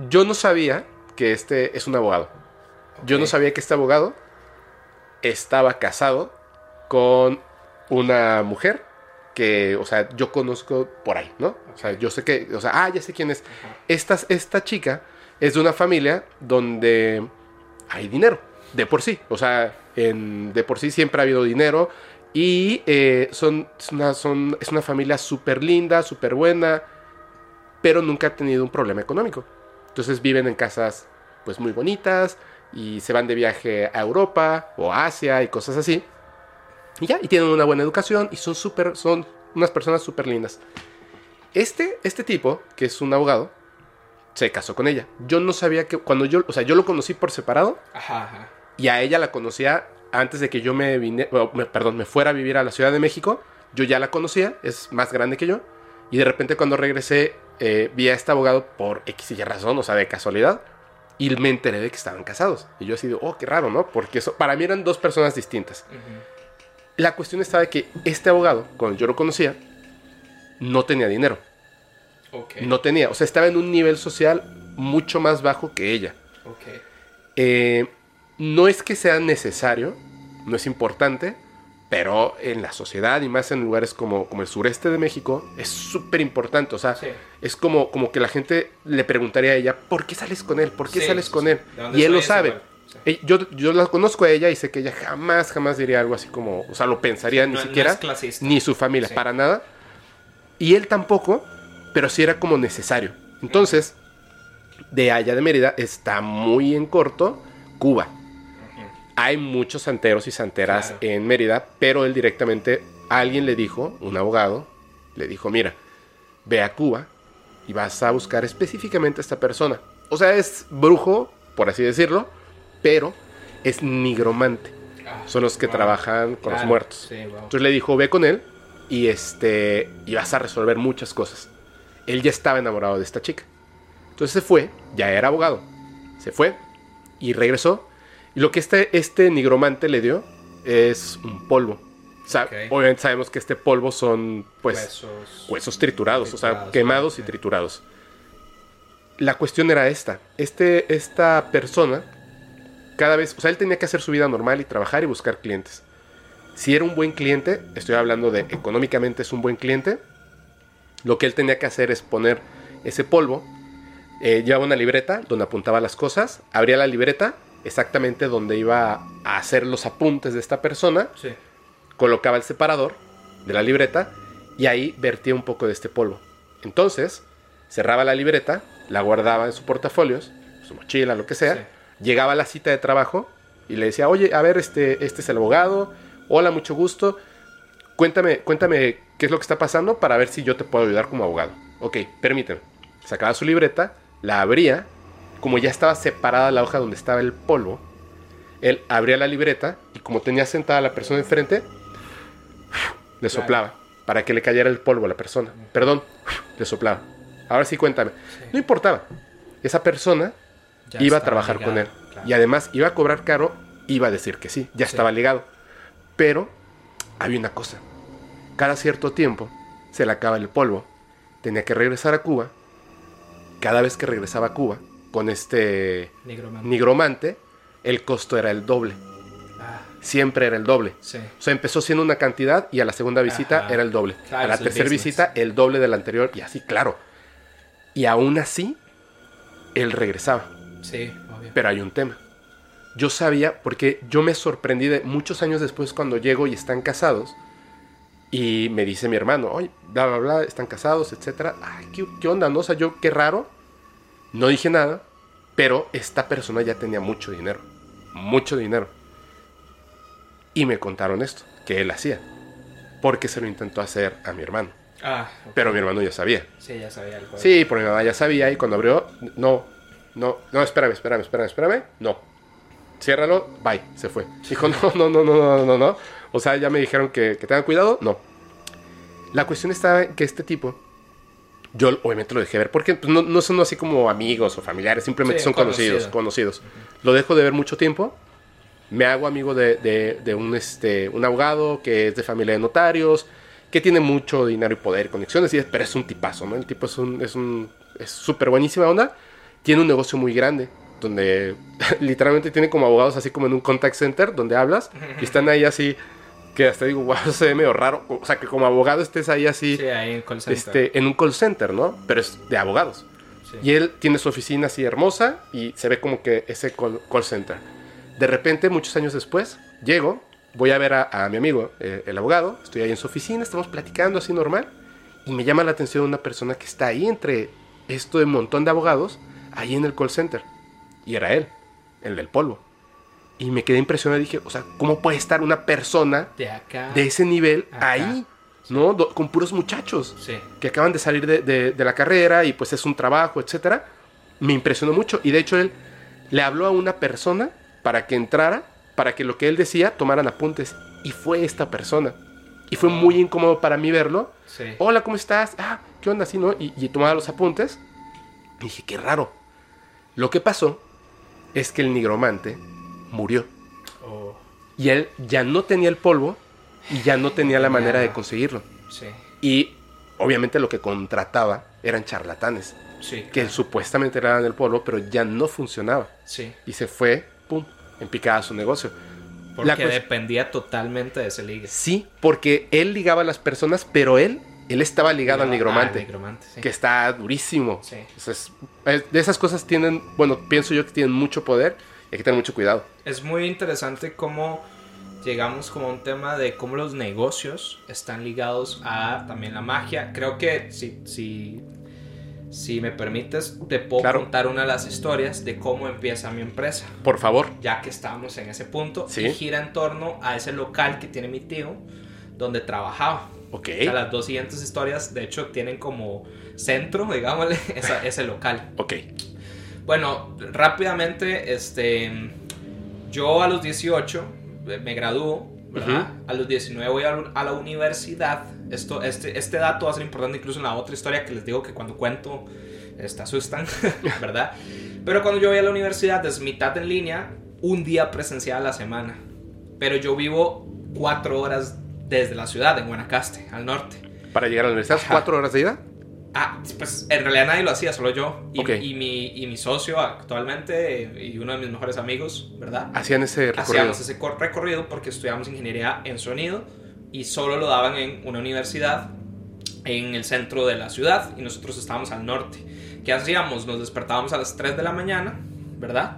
yo no sabía que este es un abogado. Yo no sabía que este abogado estaba casado con una mujer que, o sea, yo conozco por ahí, ¿no? O sea, yo sé que, o sea, ah, ya sé quién es. Esta, esta chica es de una familia donde hay dinero, de por sí. O sea, en- de por sí siempre ha habido dinero y eh, son, es, una, familia súper linda, súper buena, pero nunca ha tenido un problema económico. Entonces viven en casas pues muy bonitas y se van de viaje a Europa o Asia y cosas así. Y ya, y tienen una buena educación y son súper, son unas personas súper lindas. Este, este tipo, que es un abogado, se casó con ella. Yo no sabía que cuando yo, o sea, yo lo conocí por separado Ajá, ajá. Y a ella la conocía antes de que yo me vine, bueno, me- perdón, me fuera a vivir a la Ciudad de México. Yo ya la conocía, es más grande que yo. Y de repente cuando regresé, eh, vi a este abogado por X y Y razón, o sea, de casualidad. Y me enteré de que estaban casados. Y yo así de, oh, qué raro, ¿no? Porque eso, para mí eran dos personas distintas. La cuestión estaba de que este abogado, cuando yo lo conocía, no tenía dinero. Ok. No tenía, o sea, estaba en un nivel social mucho más bajo que ella. Ok. Eh, no es que sea necesario, no es importante, pero en la sociedad y más en lugares como, como el sureste de México es súper importante. O sea, Sí. es como, como que la gente le preguntaría a ella, ¿por qué sales con él? ¿Por qué Sí, sales con sí. él? ¿De dónde Y él lo sabe. Eh, Yo, yo la conozco a ella y sé que ella jamás, jamás diría algo así como, o sea, lo pensaría ni No- siquiera, ni su familia, para nada. Y él tampoco, pero sí era como necesario. Entonces, de allá de Mérida está muy en corto Cuba. Hay muchos santeros y santeras Claro. en Mérida, pero él directamente, alguien le dijo, un abogado, le dijo, mira, ve a Cuba y vas a buscar específicamente a esta persona. O sea, es brujo, por así decirlo, pero es nigromante. Ah, Son los que wow. trabajan con los muertos. Sí, wow. Entonces le dijo, ve con él y este y vas a resolver muchas cosas. Él ya estaba enamorado de esta chica. Entonces se fue, ya era abogado. Se fue y regresó. Y lo que este, este nigromante le dio es un polvo. O sea, obviamente sabemos que este polvo son pues Huesos. huesos triturados, o sea, quemados y triturados. La cuestión era esta. Este, esta persona, cada vez, o sea, él tenía que hacer su vida normal y trabajar y buscar clientes. Si era un buen cliente, estoy hablando de económicamente es un buen cliente, lo que él tenía que hacer es poner ese polvo, eh, llevaba una libreta donde apuntaba las cosas, abría la libreta exactamente donde iba a hacer los apuntes de esta persona, Sí. colocaba el separador de la libreta y ahí vertía un poco de este polvo. Entonces, cerraba la libreta, la guardaba en su portafolios, su mochila, lo que sea, Sí. llegaba a la cita de trabajo y le decía, oye, a ver, este, este es el abogado, hola, mucho gusto, cuéntame, cuéntame qué es lo que está pasando para ver si yo te puedo ayudar como abogado. Ok, permíteme. Sacaba su libreta, la abría, como ya estaba separada la hoja donde estaba el polvo, él abría la libreta y como tenía sentada a la persona enfrente, le soplaba para que le cayera el polvo a la persona. Perdón, le soplaba. Ahora sí cuéntame. No importaba. Esa persona Ya iba a trabajar con él. claro. Y además iba a cobrar caro, iba a decir que sí, ya Sí. estaba ligado. Pero había una cosa. Cada cierto tiempo se le acaba el polvo. Tenía que regresar a Cuba. Cada vez que regresaba a Cuba con este Nigromante. nigromante, el costo era el doble. Ah, Siempre era el doble. sí. O sea, empezó siendo una cantidad y a la segunda visita Ajá. era el doble. Claro, a la tercera visita el doble de la anterior y así, claro. Y aún así, él regresaba. Sí, obvio. Pero hay un tema. Yo sabía, porque yo me sorprendí de muchos años después cuando llego y están casados. Y me dice mi hermano, oye, bla, bla, bla, están casados, etcétera. Ay, ¿qué, qué onda, no? O sea, yo, qué raro. No dije nada, pero esta persona ya tenía mucho dinero. Mucho dinero. Y me contaron esto, que él hacía. Porque se lo intentó hacer a mi hermano. Ah. Pero mi hermano ya sabía. Sí, ya sabía algo. Sí, porque mi mamá ya sabía y cuando abrió, no, no, no, espérame, espérame, espérame, espérame, no. Ciérralo, bye, se fue. Dijo, no, no, no, no, no, no, no. O sea, ya me dijeron que, que tengan cuidado, no. La cuestión estaba en que este tipo, yo obviamente lo dejé ver, porque pues, no, no son así como amigos o familiares, simplemente Sí, son conocidos, conocido. conocidos. Lo dejo de ver mucho tiempo me hago amigo de, de- de un, este, un abogado que es de familia de notarios, que tiene mucho dinero y poder y conexiones, y es- pero es un tipazo, ¿no? El tipo es un, es un, es súper buenísima onda, tiene un negocio muy grande, donde [LAUGHS] literalmente tiene como abogados así como en un contact center, donde hablas, y están ahí así, que hasta digo, wow, se ve medio raro, o sea, que como abogado estés ahí así, Sí, ahí en call center. este, en un call center, ¿no? Pero es de abogados. Sí. Y él tiene su oficina así hermosa y se ve como que ese call, call center. De repente, muchos años después, llego, voy a ver a, a mi amigo, eh, el abogado, estoy ahí en su oficina, estamos platicando así normal, y me llama la atención una persona que está ahí entre esto de un montón de abogados, ahí en el call center. Y era él, el del polvo. Y me quedé impresionado y dije, o sea, ¿cómo puede estar una persona De acá. de ese nivel ahí? ¿No? Do- con puros muchachos Sí. que acaban de salir de, de- de la carrera y pues es un trabajo, etcétera, me impresionó mucho. Y de hecho él le habló a una persona para que entrara, para que lo que él decía tomaran apuntes. Y fue esta persona. Y fue muy incómodo para mí verlo. Sí. Hola, ¿cómo estás? Ah, ¿qué onda? Así, ¿no? Y, y tomaba los apuntes. Y dije, qué raro. Lo que pasó es que el nigromante murió. Oh, Y él ya no tenía el polvo y ya no tenía la manera de conseguirlo. sí. Y obviamente lo que contrataba eran charlatanes, Sí. que claro. supuestamente eran el polvo, pero ya no funcionaba. Sí. Y se fue, pum, en picada su negocio. Porque La dependía totalmente de ese ligue. Sí, porque él ligaba a las personas, pero él, él estaba ligado al nigromante, al nigromante, sí. que está durísimo. Sí. Entonces, es- de esas cosas tienen, bueno, pienso yo que tienen mucho poder hay que tener mucho cuidado. Es muy interesante cómo llegamos como a un tema de cómo los negocios están ligados a también la magia. Creo que si, si, si me permites, te puedo Claro. contar una de las historias de cómo empieza mi empresa. Por favor. Ya que estamos en ese punto. Sí. Y gira en torno a ese local que tiene mi tío, donde trabajaba. Ok. O sea, las dos siguientes historias, de hecho, tienen como centro, digámosle, [LAUGHS] esa- ese local. Ok. Bueno, rápidamente, este, yo a los 18 eh, me gradúo, ¿verdad? A los 19 voy a, la- a la universidad. Esto, este, este dato va a ser importante incluso en la otra historia que les digo que cuando cuento este, asustan, [LAUGHS] ¿verdad? Pero cuando yo voy a la universidad es mitad en línea, un día presencial a la semana. Pero yo vivo cuatro horas desde la ciudad, en Guanacaste, al norte. Para llegar a la universidad, cuatro horas de ida. Ah, pues en realidad nadie lo hacía, solo yo. Y, Ok. y mi, y mi socio actualmente y uno de mis mejores amigos, ¿verdad? Hacían ese recorrido. Hacíamos ese cor- recorrido porque estudiamos ingeniería en sonido y solo lo daban en una universidad en el centro de la ciudad y nosotros estábamos al norte. ¿Qué hacíamos? Nos despertábamos a las 3 de la mañana, ¿verdad?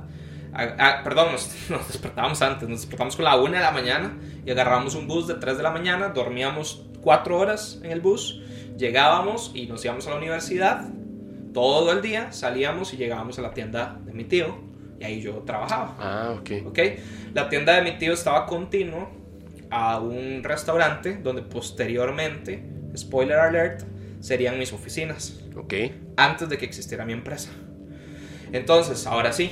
Ah, ah, perdón, nos, [LAUGHS] nos despertábamos antes, nos despertábamos con la 1 de la mañana y agarrábamos un bus de 3 de la mañana, dormíamos 4 horas en el bus, llegábamos y nos íbamos a la universidad todo el día, salíamos y llegábamos a la tienda de mi tío y ahí yo trabajaba. Ah, ok. ¿ok? La tienda de mi tío estaba continuo a un restaurante donde posteriormente, spoiler alert, serían mis oficinas, Ok. antes de que existiera mi empresa. Entonces, ahora sí,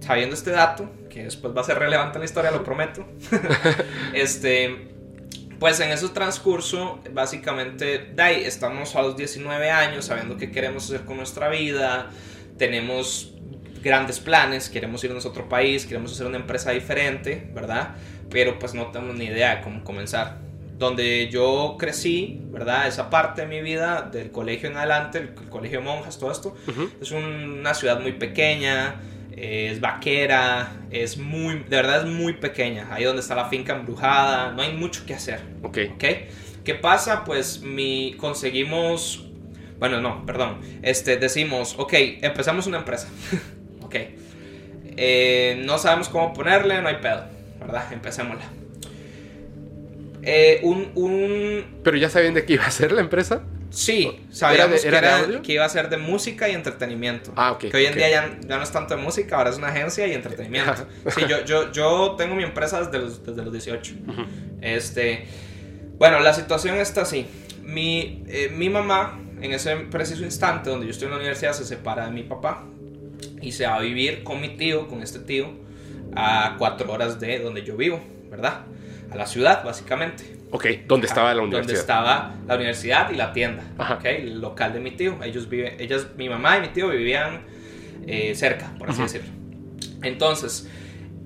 sabiendo este dato, que después va a ser relevante en la historia, lo prometo, [LAUGHS] este, pues en ese transcurso, básicamente, de ahí estamos a los 19 años, sabiendo qué queremos hacer con nuestra vida, tenemos grandes planes, queremos irnos a otro país, queremos hacer una empresa diferente, ¿verdad? Pero pues no tenemos ni idea de cómo comenzar. Donde yo crecí, ¿verdad? Esa parte de mi vida, del colegio en adelante, el, colegio de monjas, todo esto, es una ciudad muy pequeña, es vaquera, es muy, de verdad es muy pequeña. Ahí donde está la finca embrujada, no hay mucho que hacer. Ok. ¿Ok? ¿Qué pasa? Pues mi, conseguimos, bueno, no, perdón, este, decimos, ok, empezamos una empresa. [LAUGHS] ok. Eh, no sabemos cómo ponerle, no hay pedo, ¿verdad? Empecémosla. Eh, un, un, Pero ya sabían de qué iba a ser la empresa. Sí, sabíamos ¿Era de- era que, era- que iba a ser de música y entretenimiento. Ah, Que hoy en día ya, ya no es tanto de música, ahora es una agencia y entretenimiento. [LAUGHS] Sí, yo, yo, yo tengo mi empresa desde los, desde los 18. Este, bueno, la situación está así. Mi, eh, mi mamá, en ese preciso instante donde yo estoy en la universidad, se separa de mi papá y se va a vivir con mi tío, con este tío, a cuatro horas de donde yo vivo, ¿verdad? A la ciudad, básicamente. Ok, ¿dónde estaba la Donde universidad? estaba la universidad y la tienda, Ajá. ¿ok? El local de mi tío. Ellos viven, ellas, mi mamá y mi tío vivían eh, cerca, por así Ujú. decirlo. Entonces,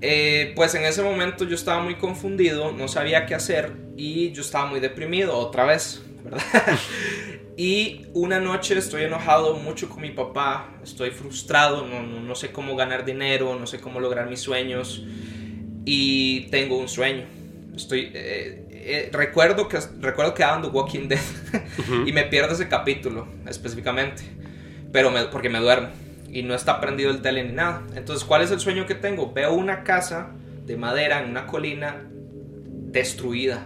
Eh, pues en ese momento yo estaba muy confundido, no sabía qué hacer y yo estaba muy deprimido otra vez, ¿verdad? [LAUGHS] y una noche estoy enojado mucho con mi papá, estoy frustrado, no, no, no sé cómo ganar dinero, no sé cómo lograr mis sueños y tengo un sueño. Estoy, eh, eh, recuerdo, que, recuerdo que The Walking Dead [LAUGHS] y me pierdo ese capítulo específicamente, pero porque me duermo y no está prendido el tele ni nada. Entonces, ¿cuál es el sueño que tengo? Veo una casa de madera en una colina destruida,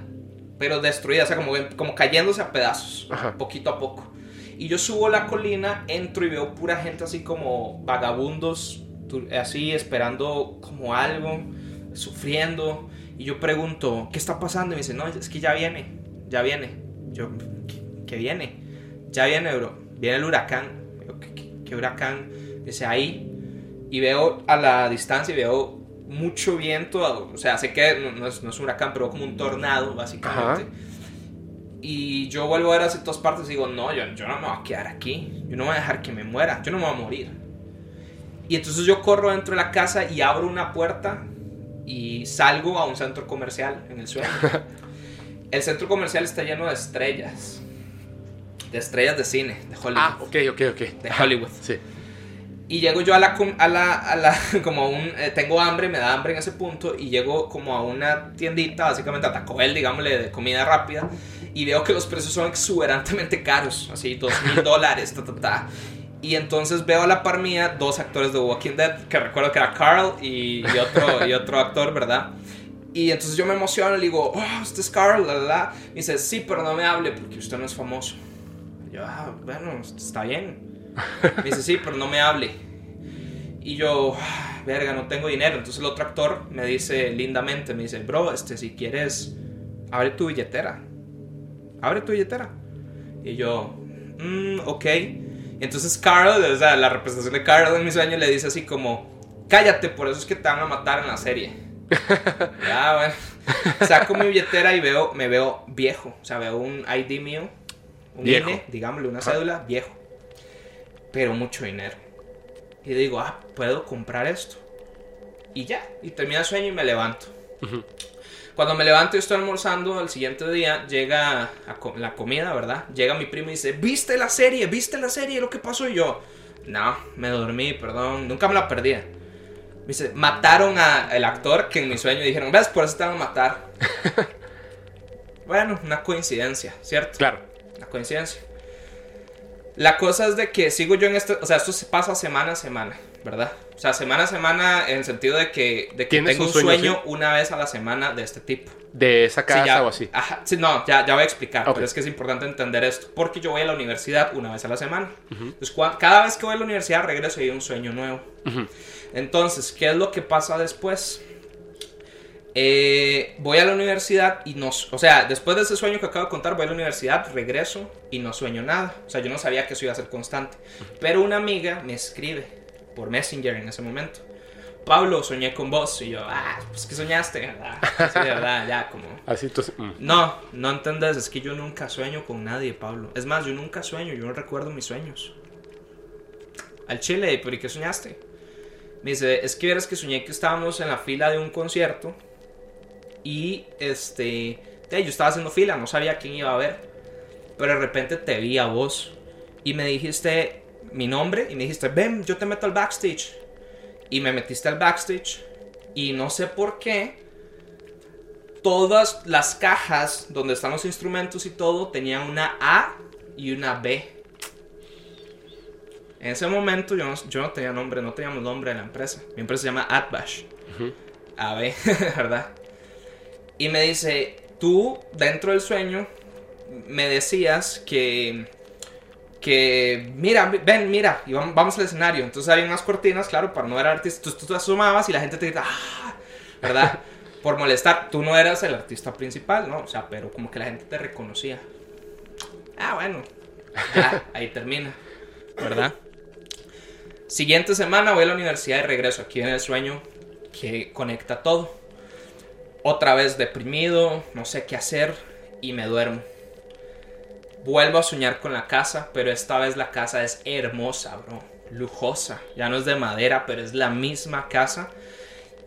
pero destruida, o sea, como, como cayéndose a pedazos, poquito a poco. Y yo subo la colina, entro y veo pura gente así como vagabundos, así esperando como algo, sufriendo. Y yo pregunto, ¿qué está pasando? Y me dice, no, es que ya viene, ya viene. Yo, ¿qué, viene? Ya viene, bro. Viene el huracán. qué huracán? Dice ahí. Y veo a la distancia y veo mucho viento. O sea, sé que no, es, un huracán, pero como un tornado, básicamente. Y yo vuelvo a ver hacia todas partes y digo, no, yo, yo no me voy a quedar aquí. Yo no voy a dejar que me muera. Yo no me voy a morir. Y entonces yo corro dentro de la casa y abro una puerta y salgo a un centro comercial en el sueño. [LAUGHS] el centro comercial está lleno de estrellas. De estrellas de cine, de Hollywood. Ah, ok, ok, ok. De Hollywood. Sí. Y llego yo a la, a la, a la [LAUGHS] como un, eh, tengo hambre, me da hambre en ese punto, y llego como a una tiendita, básicamente a Taco Bell, digámosle, de comida rápida, y veo que los precios son exuberantemente caros, así, dos mil [LAUGHS] dólares, ta, ta, ta. Y entonces veo a la par mía dos actores de Walking Dead, que recuerdo que era Carl y, y otro, y otro actor, ¿verdad? Y entonces yo me emociono, le digo, oh, este es Carl, la, la. Y dice, sí, pero no me hable porque usted no es famoso. Y yo, ah, bueno, está bien. Me dice, sí, pero no me hable. Y yo, verga, no tengo dinero. Entonces el otro actor me dice lindamente, me dice, bro, este, si quieres, abre tu billetera. Abre tu billetera. Y yo, mmm, ok. Entonces Carl, o sea, la representación de Carl en mi sueño le dice así como, cállate, por eso es que te van a matar en la serie. ya, [LAUGHS] bueno. Saco mi billetera y veo, me veo viejo. O sea, veo un ID mío, un viejo. digámosle, una cédula, viejo pero mucho dinero. Y digo, ah, puedo comprar esto. Y ya, y termina el sueño y me levanto. Cuando me levanto y estoy almorzando, al siguiente día llega la comida, ¿verdad? Llega mi primo y dice, ¿viste la serie? ¿Viste la serie? ¿Lo que pasó? Y yo, no, me dormí, perdón, nunca me la perdí. Me dice, mataron al actor que en mi sueño dijeron, ves, por eso te van a matar. [LAUGHS] bueno, una coincidencia, ¿cierto? Claro. Una coincidencia. La cosa es de que sigo yo en esto, o sea, esto se pasa semana a semana, ¿verdad? O sea, semana a semana en el sentido de que, de que tengo un sueño, una vez a la semana de este tipo. ¿De esa casa o así? Ajá, sí, no, ya, ya voy a explicar, pero es que es importante entender esto, porque yo voy a la universidad una vez a la semana. Entonces, cada vez que voy a la universidad regreso y hay un sueño nuevo. Entonces, ¿qué es lo que pasa después? Eh, voy a la universidad y no, o sea, después de ese sueño que acabo de contar, voy a la universidad, regreso y no sueño nada. O sea, yo no sabía que eso iba a ser constante. Pero una amiga me escribe por Messenger en ese momento. Pablo, soñé con vos. Y yo, ah, pues que soñaste, ¿verdad? Sí, ¿verdad? Ya, como. Así tú. Mm. No, no entendés, es que yo nunca sueño con nadie, Pablo. Es más, yo nunca sueño, yo no recuerdo mis sueños. Al chile, ¿por qué soñaste? Me dice, es que verás que soñé que estábamos en la fila de un concierto y este, yo estaba haciendo fila, no sabía quién iba a ver. Pero de repente te vi a vos y me dijiste mi nombre y me dijiste, ven, yo te meto al backstage. Y me metiste al backstage y no sé por qué todas las cajas donde están los instrumentos y todo tenían una A y una B. En ese momento yo no, yo no tenía nombre, no teníamos nombre de la empresa. Mi empresa se llama Atbash. AB, [LAUGHS] ¿verdad? Y me dice, tú dentro del sueño me decías que, que, mira, ven, mira, y vamos, al escenario. Entonces hay unas cortinas, claro, para no ver artista. Tú, tú te asomabas y la gente te grita, ah", ¿verdad? [LAUGHS] Por molestar. Tú no eras el artista principal, ¿no? O sea, pero como que la gente te reconocía. Ah, bueno, ya, ahí termina, ¿verdad? Siguiente semana voy a la universidad y regreso. Aquí en el sueño que conecta todo otra vez deprimido, no sé qué hacer y me duermo. Vuelvo a soñar con la casa, pero esta vez la casa es hermosa, bro. Lujosa. Ya no es de madera, pero es la misma casa.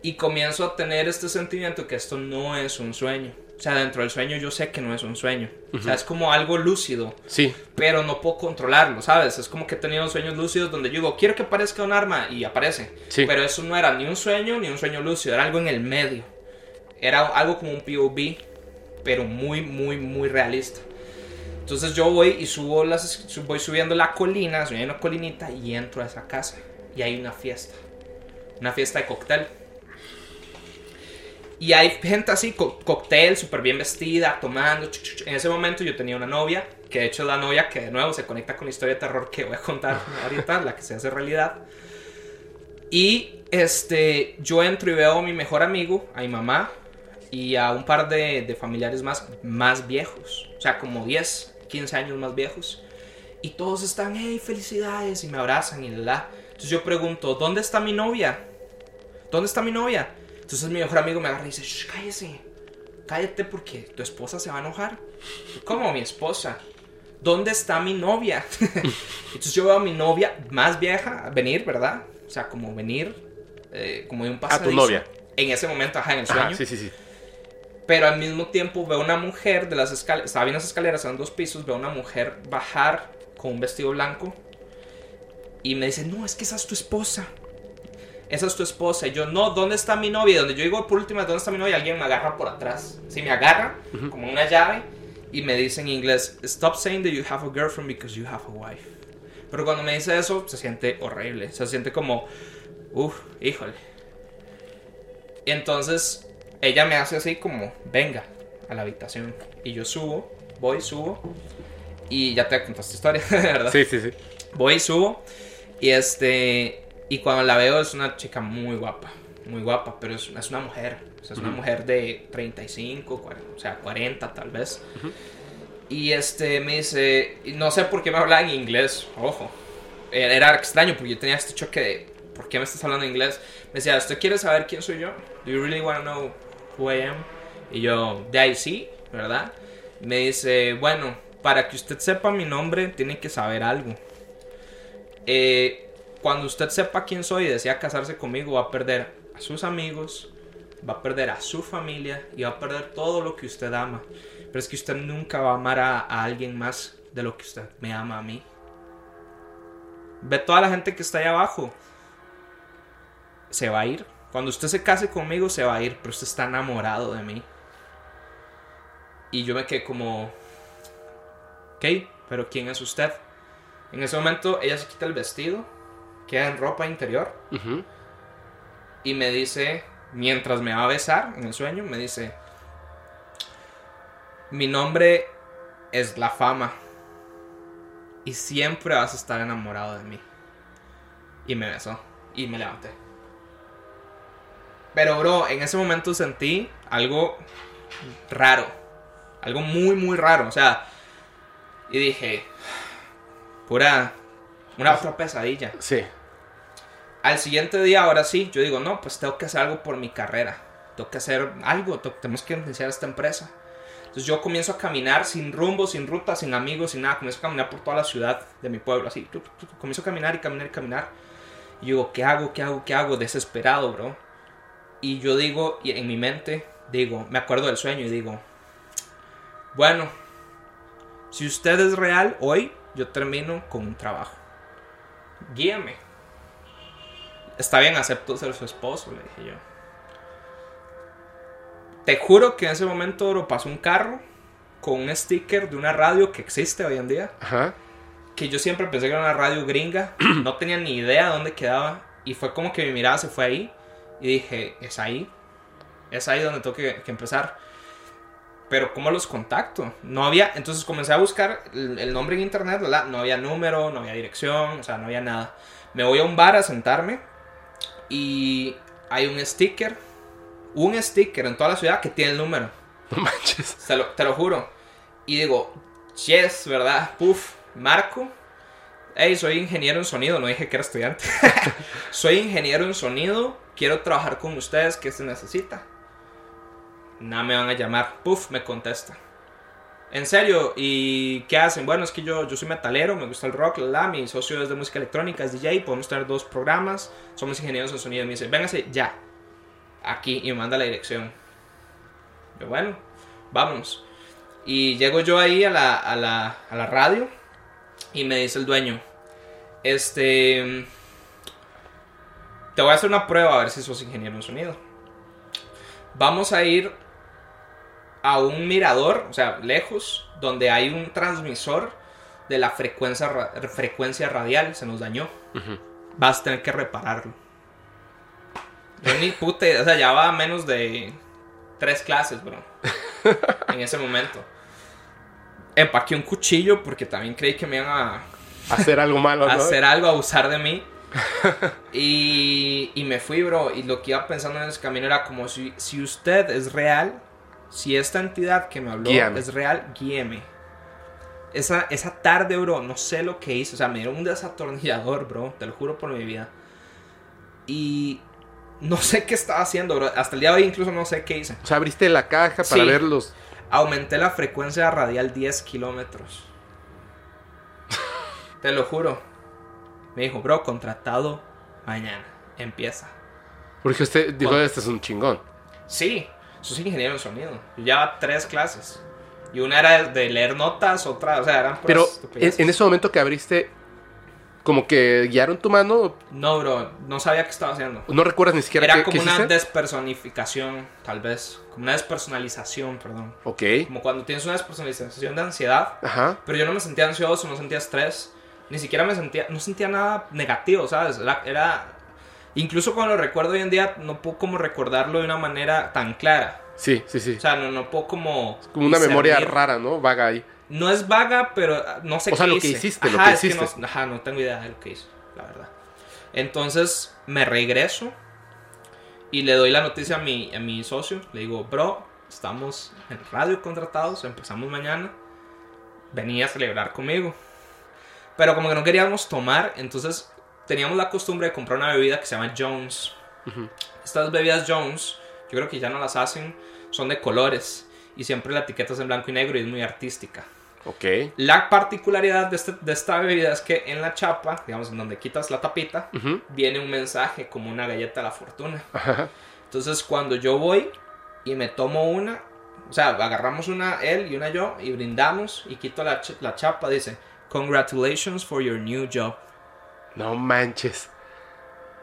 Y comienzo a tener este sentimiento que esto no es un sueño. O sea, dentro del sueño yo sé que no es un sueño. O sea, es como algo lúcido. Sí. Pero no puedo controlarlo, ¿sabes? Es como que he tenido sueños lúcidos donde yo digo, quiero que aparezca un arma y aparece. Sí. Pero eso no era ni un sueño ni un sueño lúcido, era algo en el medio. Era algo como un POV, pero muy, muy, muy realista. Entonces yo voy y subo las, voy subiendo la colina, subiendo una colinita y entro a esa casa. Y hay una fiesta. Una fiesta de cóctel. Y hay gente así, co- cóctel, súper bien vestida, tomando. En ese momento yo tenía una novia, que de hecho es la novia que de nuevo se conecta con la historia de terror que voy a contar [LAUGHS] ahorita, la que se hace realidad. Y este, yo entro y veo a mi mejor amigo, a mi mamá y a un par de, de familiares más, más viejos. O sea, como 10, 15 años más viejos. Y todos están, hey, felicidades, y me abrazan y la, la. Entonces yo pregunto, ¿dónde está mi novia? ¿Dónde está mi novia? Entonces mi mejor amigo me agarra y dice, Shh, cállese, cállate porque tu esposa se va a enojar. ¿Cómo mi esposa? ¿Dónde está mi novia? [LAUGHS] Entonces yo veo a mi novia más vieja venir, ¿verdad? O sea, como venir, eh, como de un pasadizo. novia. En ese momento, ajá, en el sueño. Ajá, sí, sí, sí. Pero al mismo tiempo veo una mujer de las escaleras, estaba viendo las escaleras, eran dos pisos, veo una mujer bajar con un vestido blanco y me dice, no, es que esa es tu esposa. Esa es tu esposa. Y yo, no, ¿dónde está mi novia? Y donde yo digo por última, ¿dónde está mi novia? Alguien me agarra por atrás. Sí, me agarra como una llave y me dice en inglés, stop saying that you have a girlfriend because you have a wife. Pero cuando me dice eso, se siente horrible. Se siente como, uff, híjole. Entonces ella me hace así como, venga a la habitación. Y yo subo, voy, subo. Y ya te contaste historia, [LAUGHS] ¿verdad? Sí, sí, sí. Voy, subo. Y este. Y cuando la veo es una chica muy guapa. Muy guapa, pero es, es una mujer. O sea, es una mujer de 35, 40, o sea, 40 tal vez. Y este me dice. No sé por qué me hablaba en inglés, ojo. Era era extraño porque yo tenía este choque de. ¿Por qué me estás hablando en inglés? Me decía, ¿usted quiere saber quién soy yo? ¿Do you really want to know Y yo, de ahí sí, ¿verdad? Me dice, bueno, para que usted sepa mi nombre, tiene que saber algo. Eh, cuando usted sepa quién soy y desea casarse conmigo, va a perder a sus amigos, va a perder a su familia y va a perder todo lo que usted ama. Pero es que usted nunca va a amar a alguien más de lo que usted me ama a mí. Ve toda la gente que está ahí abajo. Se va a ir. Cuando usted se case conmigo, se va a ir. Pero usted está enamorado de mí. Y yo me quedé como... Ok, pero ¿quién es usted? En ese momento ella se quita el vestido, queda en ropa interior y me dice, mientras me va a besar en el sueño, me dice, mi nombre es la fama y siempre vas a estar enamorado de mí. Y me besó y me levanté. Pero bro, en ese momento sentí algo raro, algo muy, muy raro, o sea, y dije, pura, una otra pesadilla. Sí. Al siguiente día, ahora sí, yo digo, no, pues tengo que hacer algo por mi carrera. Tengo que hacer algo, to- tenemos que iniciar esta empresa. Entonces yo comienzo a caminar sin rumbo, sin ruta, sin amigos, sin nada. Comienzo a caminar por toda la ciudad de mi pueblo, así. Comienzo a caminar y caminar y caminar. Y digo, ¿qué hago? ¿Qué hago? ¿Qué hago? Desesperado, bro. Y yo digo, y en mi mente, digo, me acuerdo del sueño y digo, bueno, si usted es real, hoy yo termino con un trabajo. Guíame. Está bien, acepto ser su esposo, le dije yo. Te juro que en ese momento bro, pasó un carro con un sticker de una radio que existe hoy en día. Ajá. Que yo siempre pensé que era una radio gringa. [CLEARS THROAT] No tenía ni idea dónde quedaba. Y fue como que mi mirada se fue ahí. Y dije, es ahí. Es ahí donde tengo que, que empezar. Pero ¿cómo los contacto? No había... Entonces comencé a buscar el, el nombre en internet, ¿verdad? No había número, no había dirección, o sea, no había nada. Me voy a un bar a sentarme. Y hay un sticker. Un sticker en toda la ciudad que tiene el número. No manches. Te lo, te lo juro. Y digo, yes, ¿verdad? Puf, Marco. Hey, soy ingeniero en sonido. No dije que era estudiante. [LAUGHS] soy ingeniero en sonido. Quiero trabajar con ustedes. ¿Qué se necesita? Nada me van a llamar. Puf, me contesta. En serio, ¿y qué hacen? Bueno, es que yo, yo soy metalero, me gusta el rock, la, mi socio es de música electrónica, es DJ, podemos tener dos programas, somos ingenieros en sonido. Me dice, véngase ya. aquí y me manda la dirección. Yo, bueno, vámonos. Y llego yo ahí a la, a la, a la radio y me dice el dueño, este, te voy a hacer una prueba a ver si sos ingeniero en sonido. Vamos a ir a un mirador, o sea, lejos, donde hay un transmisor de la frecuencia, ra- frecuencia radial, se nos dañó. Vas a tener que repararlo. Yo ni puta, o sea, ya va a menos de tres clases, bro. [LAUGHS] en ese momento. Empaqué un cuchillo porque también creí que me iban a Hacer algo malo, ¿no? hacer algo, abusar de mí. [LAUGHS] y, y me fui, bro. Y lo que iba pensando en ese camino era como si, si usted es real, si esta entidad que me habló Guíame. es real, guíeme. Esa, esa tarde, bro, no sé lo que hice. O sea, me dieron un desatornillador, bro. Te lo juro por mi vida. Y no sé qué estaba haciendo, bro. Hasta el día de hoy incluso no sé qué hice. O sea, abriste la caja para Sí. ver los... Aumenté la frecuencia radial 10 kilómetros. [LAUGHS] Te lo juro. Me dijo, bro, contratado mañana. Empieza. Porque usted dijo, este es un chingón. Sí, soy ingeniero en sonido. Yo llevaba tres clases. Y una era de leer notas, otra, o sea, eran Pero en, en ese momento que abriste, como que guiaron tu mano, No, bro, no sabía qué estaba haciendo. no recuerdas ni siquiera Era qué, como qué una despersonificación, tal vez. Como una despersonalización, perdón. Ok. Como cuando tienes una despersonalización de ansiedad. Ajá. Pero yo no me sentía ansioso, no sentía estrés, ni siquiera me sentía, no sentía nada negativo, ¿sabes? Era, era- incluso cuando lo recuerdo hoy en día, no puedo como recordarlo de una manera tan clara. Sí, sí, sí. O sea, no, no puedo como... como una discernir. memoria rara, ¿no? Vaga ahí. No es vaga, pero ah, no sé O sea, qué lo que hiciste, lo Ajá, que es hiciste. no, ajá, no tengo idea de lo que hice, la verdad. Entonces, me regreso y le doy la noticia a mi, a mi socio. Le digo, bro, estamos en radio contratados, empezamos mañana. Venía a celebrar conmigo. Pero como que no queríamos tomar, entonces teníamos la costumbre de comprar una bebida que se llama Jones. Estas bebidas Jones, yo creo que ya no las hacen, son de colores. Y siempre la etiqueta es en blanco y negro y es muy artística. Ok. La particularidad de, este- de esta bebida es que en la chapa, digamos, en donde quitas la tapita, viene un mensaje como una galleta de la fortuna. Ajá. Entonces, cuando yo voy y me tomo una, o sea, agarramos una él y una yo y brindamos y quito la, la chapa, dice, Congratulations for your new job. No manches.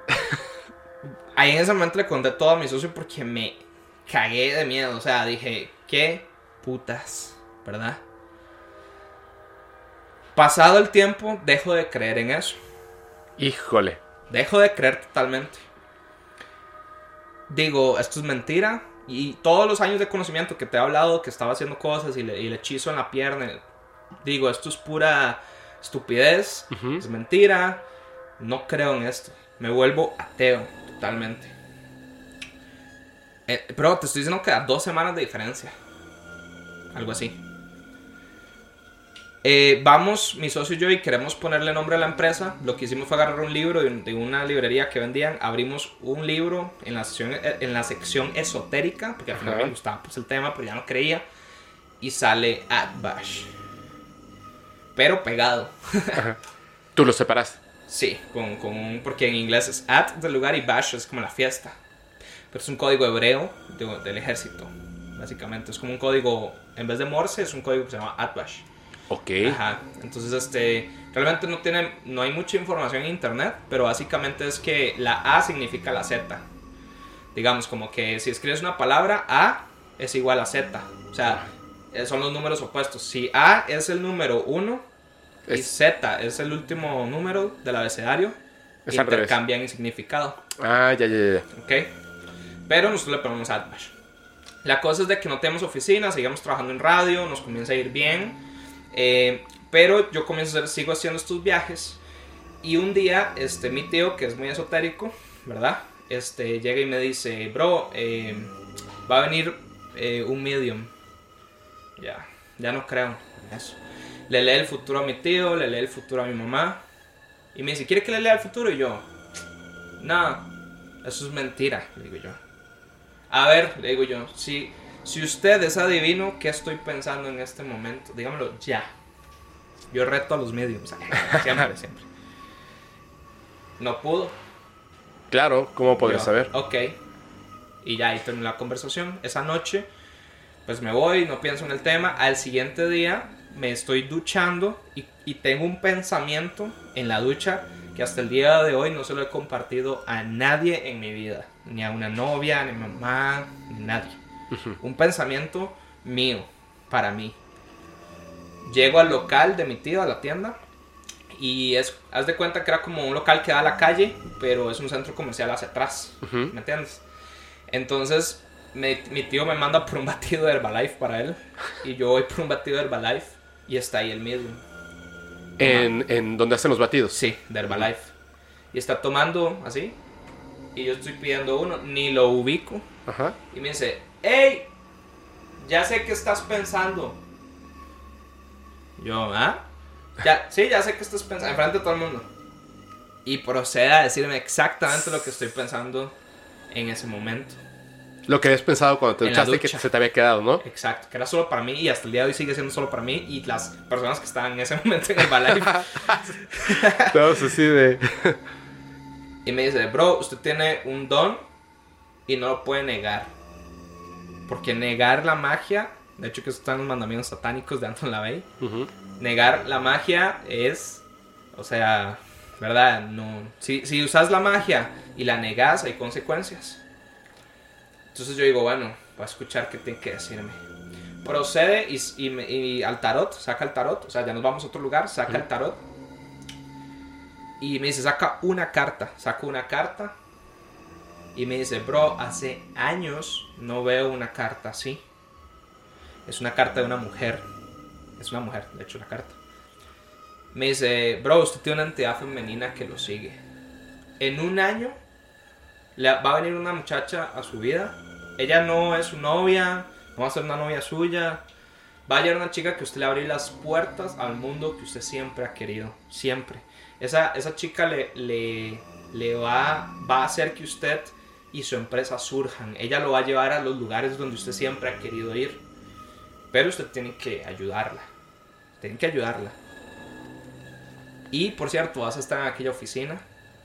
[LAUGHS] Ahí en ese momento le conté todo a mi socio porque me cagué de miedo. O sea, dije, qué putas, ¿verdad? Pasado el tiempo, dejo de creer en eso. Híjole. Dejo de creer totalmente. Digo, esto es mentira. Y todos los años de conocimiento que te he hablado, que estaba haciendo cosas y le, y le hechizo en la pierna, digo, esto es pura estupidez, es mentira. No creo en esto. Me vuelvo ateo totalmente. Eh, pero te estoy diciendo que a dos semanas de diferencia. Algo así. Eh, vamos, mi socio y yo, y queremos ponerle nombre a la empresa. Lo que hicimos fue agarrar un libro de, una librería que vendían. Abrimos un libro en la sección, eh, en la sección esotérica, porque al final me gustaba pues, el tema, pero ya no creía. Y sale Atbash. Pero pegado. Tú lo separaste. Sí, con, con un- porque en inglés es at del lugar y bash es como la fiesta. Pero es un código hebreo de- del ejército, básicamente. Es como un código, en vez de Morse, es un código que se llama atbash. Ok. Ajá. Entonces, este, realmente no tiene, no hay mucha información en internet, pero básicamente es que la A significa la Z. Digamos, como que si escribes una palabra, A es igual a Z. O sea, son los números opuestos. Si A es el número 1 y Z es el último número del abecedario, Es intercambian en significado. Ah, ya, ya, ya. ¿ok? Pero nosotros le ponemos Atbash. La cosa es de que no tenemos oficina, seguimos trabajando en radio, nos comienza a ir bien. eh, pero yo comienzo a hacer, sigo haciendo estos viajes. Y un día, este, mi tío, que es muy esotérico, ¿verdad? Este, llega y me dice, bro, eh, va a venir eh, un medium. Ya, ya no creo en eso. Le lee el futuro a mi tío, le lee el futuro a mi mamá. Y me dice, ¿quiere que le lea el futuro? Y yo, no, eso es mentira, le digo yo. A ver, le digo yo, si, si usted es adivino, ¿qué estoy pensando en este momento? Dígamelo ya. Yo reto a los mediums, [LAUGHS] siempre, siempre. No pudo. Claro, ¿cómo podrías Yo, saber? Ok. Y ya ahí terminó la conversación. Esa noche, pues me voy, no pienso en el tema. Al siguiente día me estoy duchando y, y tengo un pensamiento en la ducha que hasta el día de hoy no se lo he compartido a nadie en mi vida. Ni a una novia, ni a mi mamá, ni a nadie. Un pensamiento mío, para mí. Llego al local de mi tío, a la tienda. Y es, haz de cuenta que era como un local que da a la calle, pero es un centro comercial hacia atrás. ¿Me entiendes? Entonces, mi tío me manda por un batido de Herbalife para él. Y yo voy por un batido de Herbalife. Y está ahí el mismo. En, en donde hacen los batidos. Sí, de Herbalife. Y está tomando así. Y yo estoy pidiendo uno, ni lo ubico. Ajá. Y me dice, hey, ya sé qué estás pensando. Yo, ¿ah? Ya, sí, ya sé que estás pensando, enfrente de todo el mundo. Y procede a decirme exactamente lo que estoy pensando en ese momento. Lo que habías pensado cuando te duchaste que se te había quedado, ¿no? Exacto, que era solo para mí y hasta el día de hoy sigue siendo solo para mí y las personas que estaban en ese [LAUGHS] momento en Herbalife. [LAUGHS] Todos así de. Y me dice, bro, usted tiene un don y no lo puede negar. Porque negar la magia, de hecho que están los mandamientos satánicos de Anton LaVey, negar la magia es, o sea, ¿verdad? No, si, si usas la magia y la negas, hay consecuencias. Entonces yo digo, bueno, voy a escuchar qué tiene que decirme. Procede y, y me- y al tarot, saca el tarot, o sea, ya nos vamos a otro lugar, saca el tarot. Y me dice, saca una carta, saca una carta. Y me dice, bro, hace años no veo una carta así. Es una carta de una mujer. Es una mujer, de hecho, la carta. Me dice, bro, usted tiene una entidad femenina que lo sigue. En un año va a venir una muchacha a su vida. Ella no es su novia, no va a ser una novia suya. Va a llegar una chica que usted le abrir las puertas al mundo que usted siempre ha querido. Siempre. Esa, esa chica le, le, le va, va a hacer que usted y su empresa surjan. Ella lo va a llevar a los lugares donde usted siempre ha querido ir. Pero usted tiene que ayudarla. Tiene que ayudarla. Y por cierto, vas a estar en aquella oficina.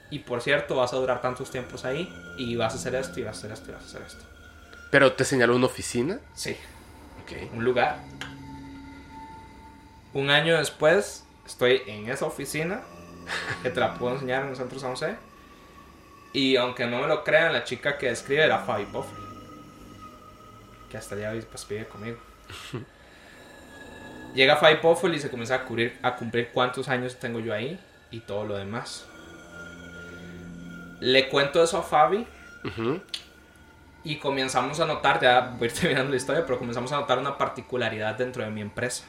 Y por cierto, vas a durar tantos tiempos ahí. Y vas a hacer esto, y vas a hacer esto, y vas a hacer esto. Pero te señaló una oficina. Sí, Ok. un lugar. Un año después, estoy en esa oficina. Que te la puedo enseñar en el centro San José. Y aunque no me lo crean, la chica que escribe era Fabi Buffy. Que hasta hoy pues, vive conmigo. [LAUGHS] Llega Fabi Buffy y se comienza a, cubrir, a cumplir cuántos años tengo yo ahí y todo lo demás. Le cuento eso a Fabi Ujú. Y comenzamos a notar, ya voy a ir [LAUGHS] terminando la historia, pero comenzamos a notar una particularidad dentro de mi empresa.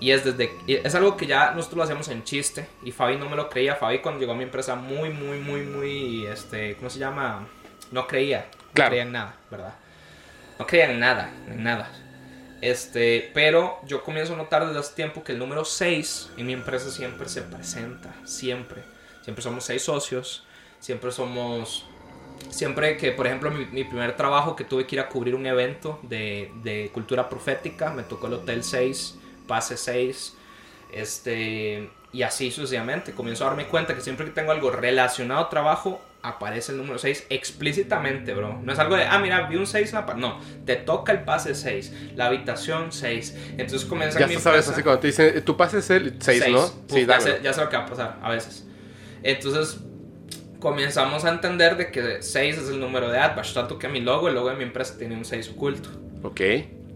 Y es desde es algo que ya nosotros lo hacemos en chiste y Fabi no me lo creía. Fabi cuando llegó a mi empresa muy muy muy muy este, ¿cómo se llama? No creía, no Claro. creía en nada, ¿verdad? No creía en nada, en nada. Este, pero yo comienzo a notar desde hace tiempo que el número 6 en mi empresa siempre se presenta, siempre. Siempre somos 6 socios, siempre somos siempre que, por ejemplo, mi, mi primer trabajo que tuve que ir a cubrir un evento de, de cultura profética, me tocó el Hotel 6, Pase 6, este, y así sucesivamente. Comienzo a darme cuenta que siempre que tengo algo relacionado a trabajo, aparece el número 6 explícitamente, bro. No es algo de, ah, mira, vi un 6 en la pa-". No, te toca el pase 6, la habitación 6. Entonces comienza Ya mi sabes, empresa- así cuando te dicen, "Eh, tu pase es el 6, Seis. ¿no? Sí, ya, sé, ya sé lo que va a pasar a veces. Entonces comenzamos a entender de que 6 es el número de Adbash, tanto que mi logo, el logo de mi empresa tiene un 6 oculto. Ok.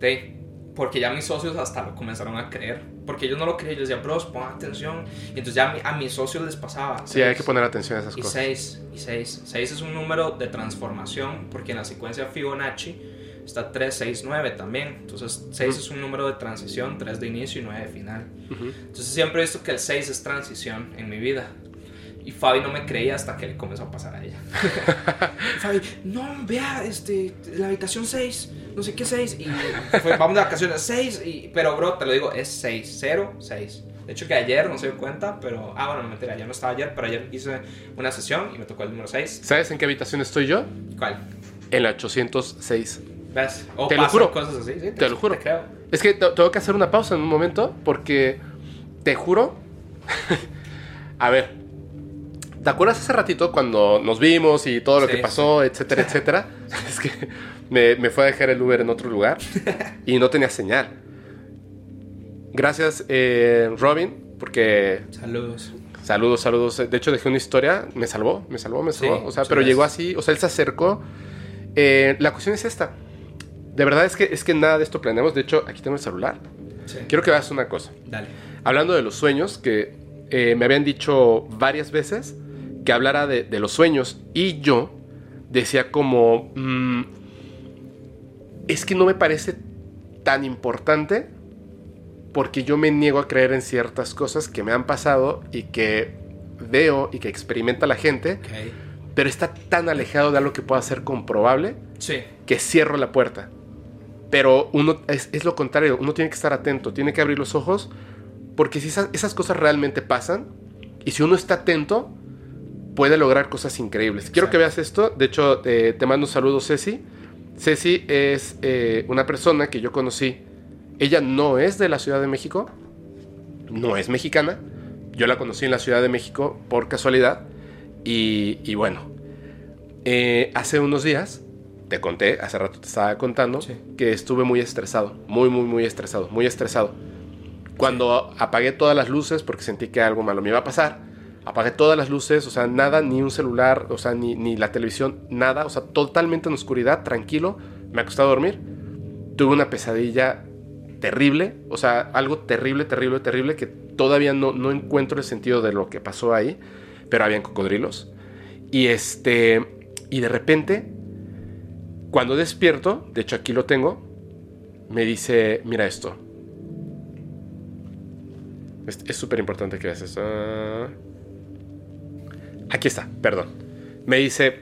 ¿sí? Porque ya mis socios hasta lo comenzaron a creer. Porque ellos no lo creían, yo decía, bros, pon atención. Y entonces ya a, mi- a mis socios les pasaba. Sí, hay seis. que poner atención a esas Y cosas. 6, y 6. 6 es un número de transformación, porque en la secuencia Fibonacci está 3, 6, 9 también. Entonces 6 es un número de transición, 3 de inicio y 9 de final. Ujú. Entonces siempre he visto que el 6 es transición en mi vida. Y Fabi no me creía hasta que le comenzó a pasar a ella. [LAUGHS] Fabi, no, vea, este, la habitación 6, no sé qué 6. Y [LAUGHS] fue, vamos de vacaciones 6. Y, pero, bro, te lo digo, es 6, 0, 6. De hecho, que ayer no se dio cuenta, pero. Ah, bueno, no mentira, ya no estaba ayer, pero ayer hice una sesión y me tocó el número 6. ¿Sabes en qué habitación estoy yo? ¿Cuál? En la 806. ¿Ves? O Te lo juro. cosas así, sí, Te lo juro. Te creo. Es que te- tengo que hacer una pausa en un momento porque te juro. [LAUGHS] a ver, ¿Te acuerdas hace ratito cuando nos vimos y todo lo Sí, que pasó, etcétera, etcétera? [LAUGHS] [LAUGHS] es que me, me fue a dejar el Uber en otro lugar y no tenía señal. Gracias, eh, Robin, porque Saludos. saludos, saludos. De hecho, dejé una historia, me salvó, me salvó, me salvó. Sí, o sea, pero llegó así, o sea, él se acercó. Eh, la cuestión es esta. De verdad es que, es que nada de esto planeamos. De hecho, aquí tengo el celular. Quiero que veas una cosa. Dale. Hablando de los sueños, que eh, me habían dicho varias veces que hablara de, de los sueños y yo decía como, mm, es que no me parece tan importante porque yo me niego a creer en ciertas cosas que me han pasado y que veo y que experimenta la gente, Ok. pero está tan alejado de algo que pueda ser comprobable Sí. que cierro la puerta. Pero uno es, es lo contrario, uno tiene que estar atento, tiene que abrir los ojos, porque si esas, esas cosas realmente pasan, y si uno está atento, puede lograr cosas increíbles. Quiero que veas esto, de hecho eh, te mando un saludo Ceci. Ceci es eh, una persona que yo conocí, ella no es de la Ciudad de México, no es mexicana, yo la conocí en la Ciudad de México por casualidad, y, y bueno, eh, hace unos días, te conté, hace rato te estaba contando, Sí. que estuve muy estresado, muy, muy, muy estresado, muy estresado. Cuando apagué todas las luces, porque sentí que algo malo me iba a pasar, apagué todas las luces, o sea, nada, ni un celular, o sea, ni, ni la televisión, nada, o sea, totalmente en oscuridad, tranquilo, me acosté a dormir. Tuve una pesadilla terrible, o sea, algo terrible, terrible, terrible, que todavía no, no encuentro el sentido de lo que pasó ahí, pero habían cocodrilos. Y este, y de repente, cuando despierto, de hecho aquí lo tengo, me dice, mira esto. Es súper importante que veas esto. Aquí está, perdón. Me dice,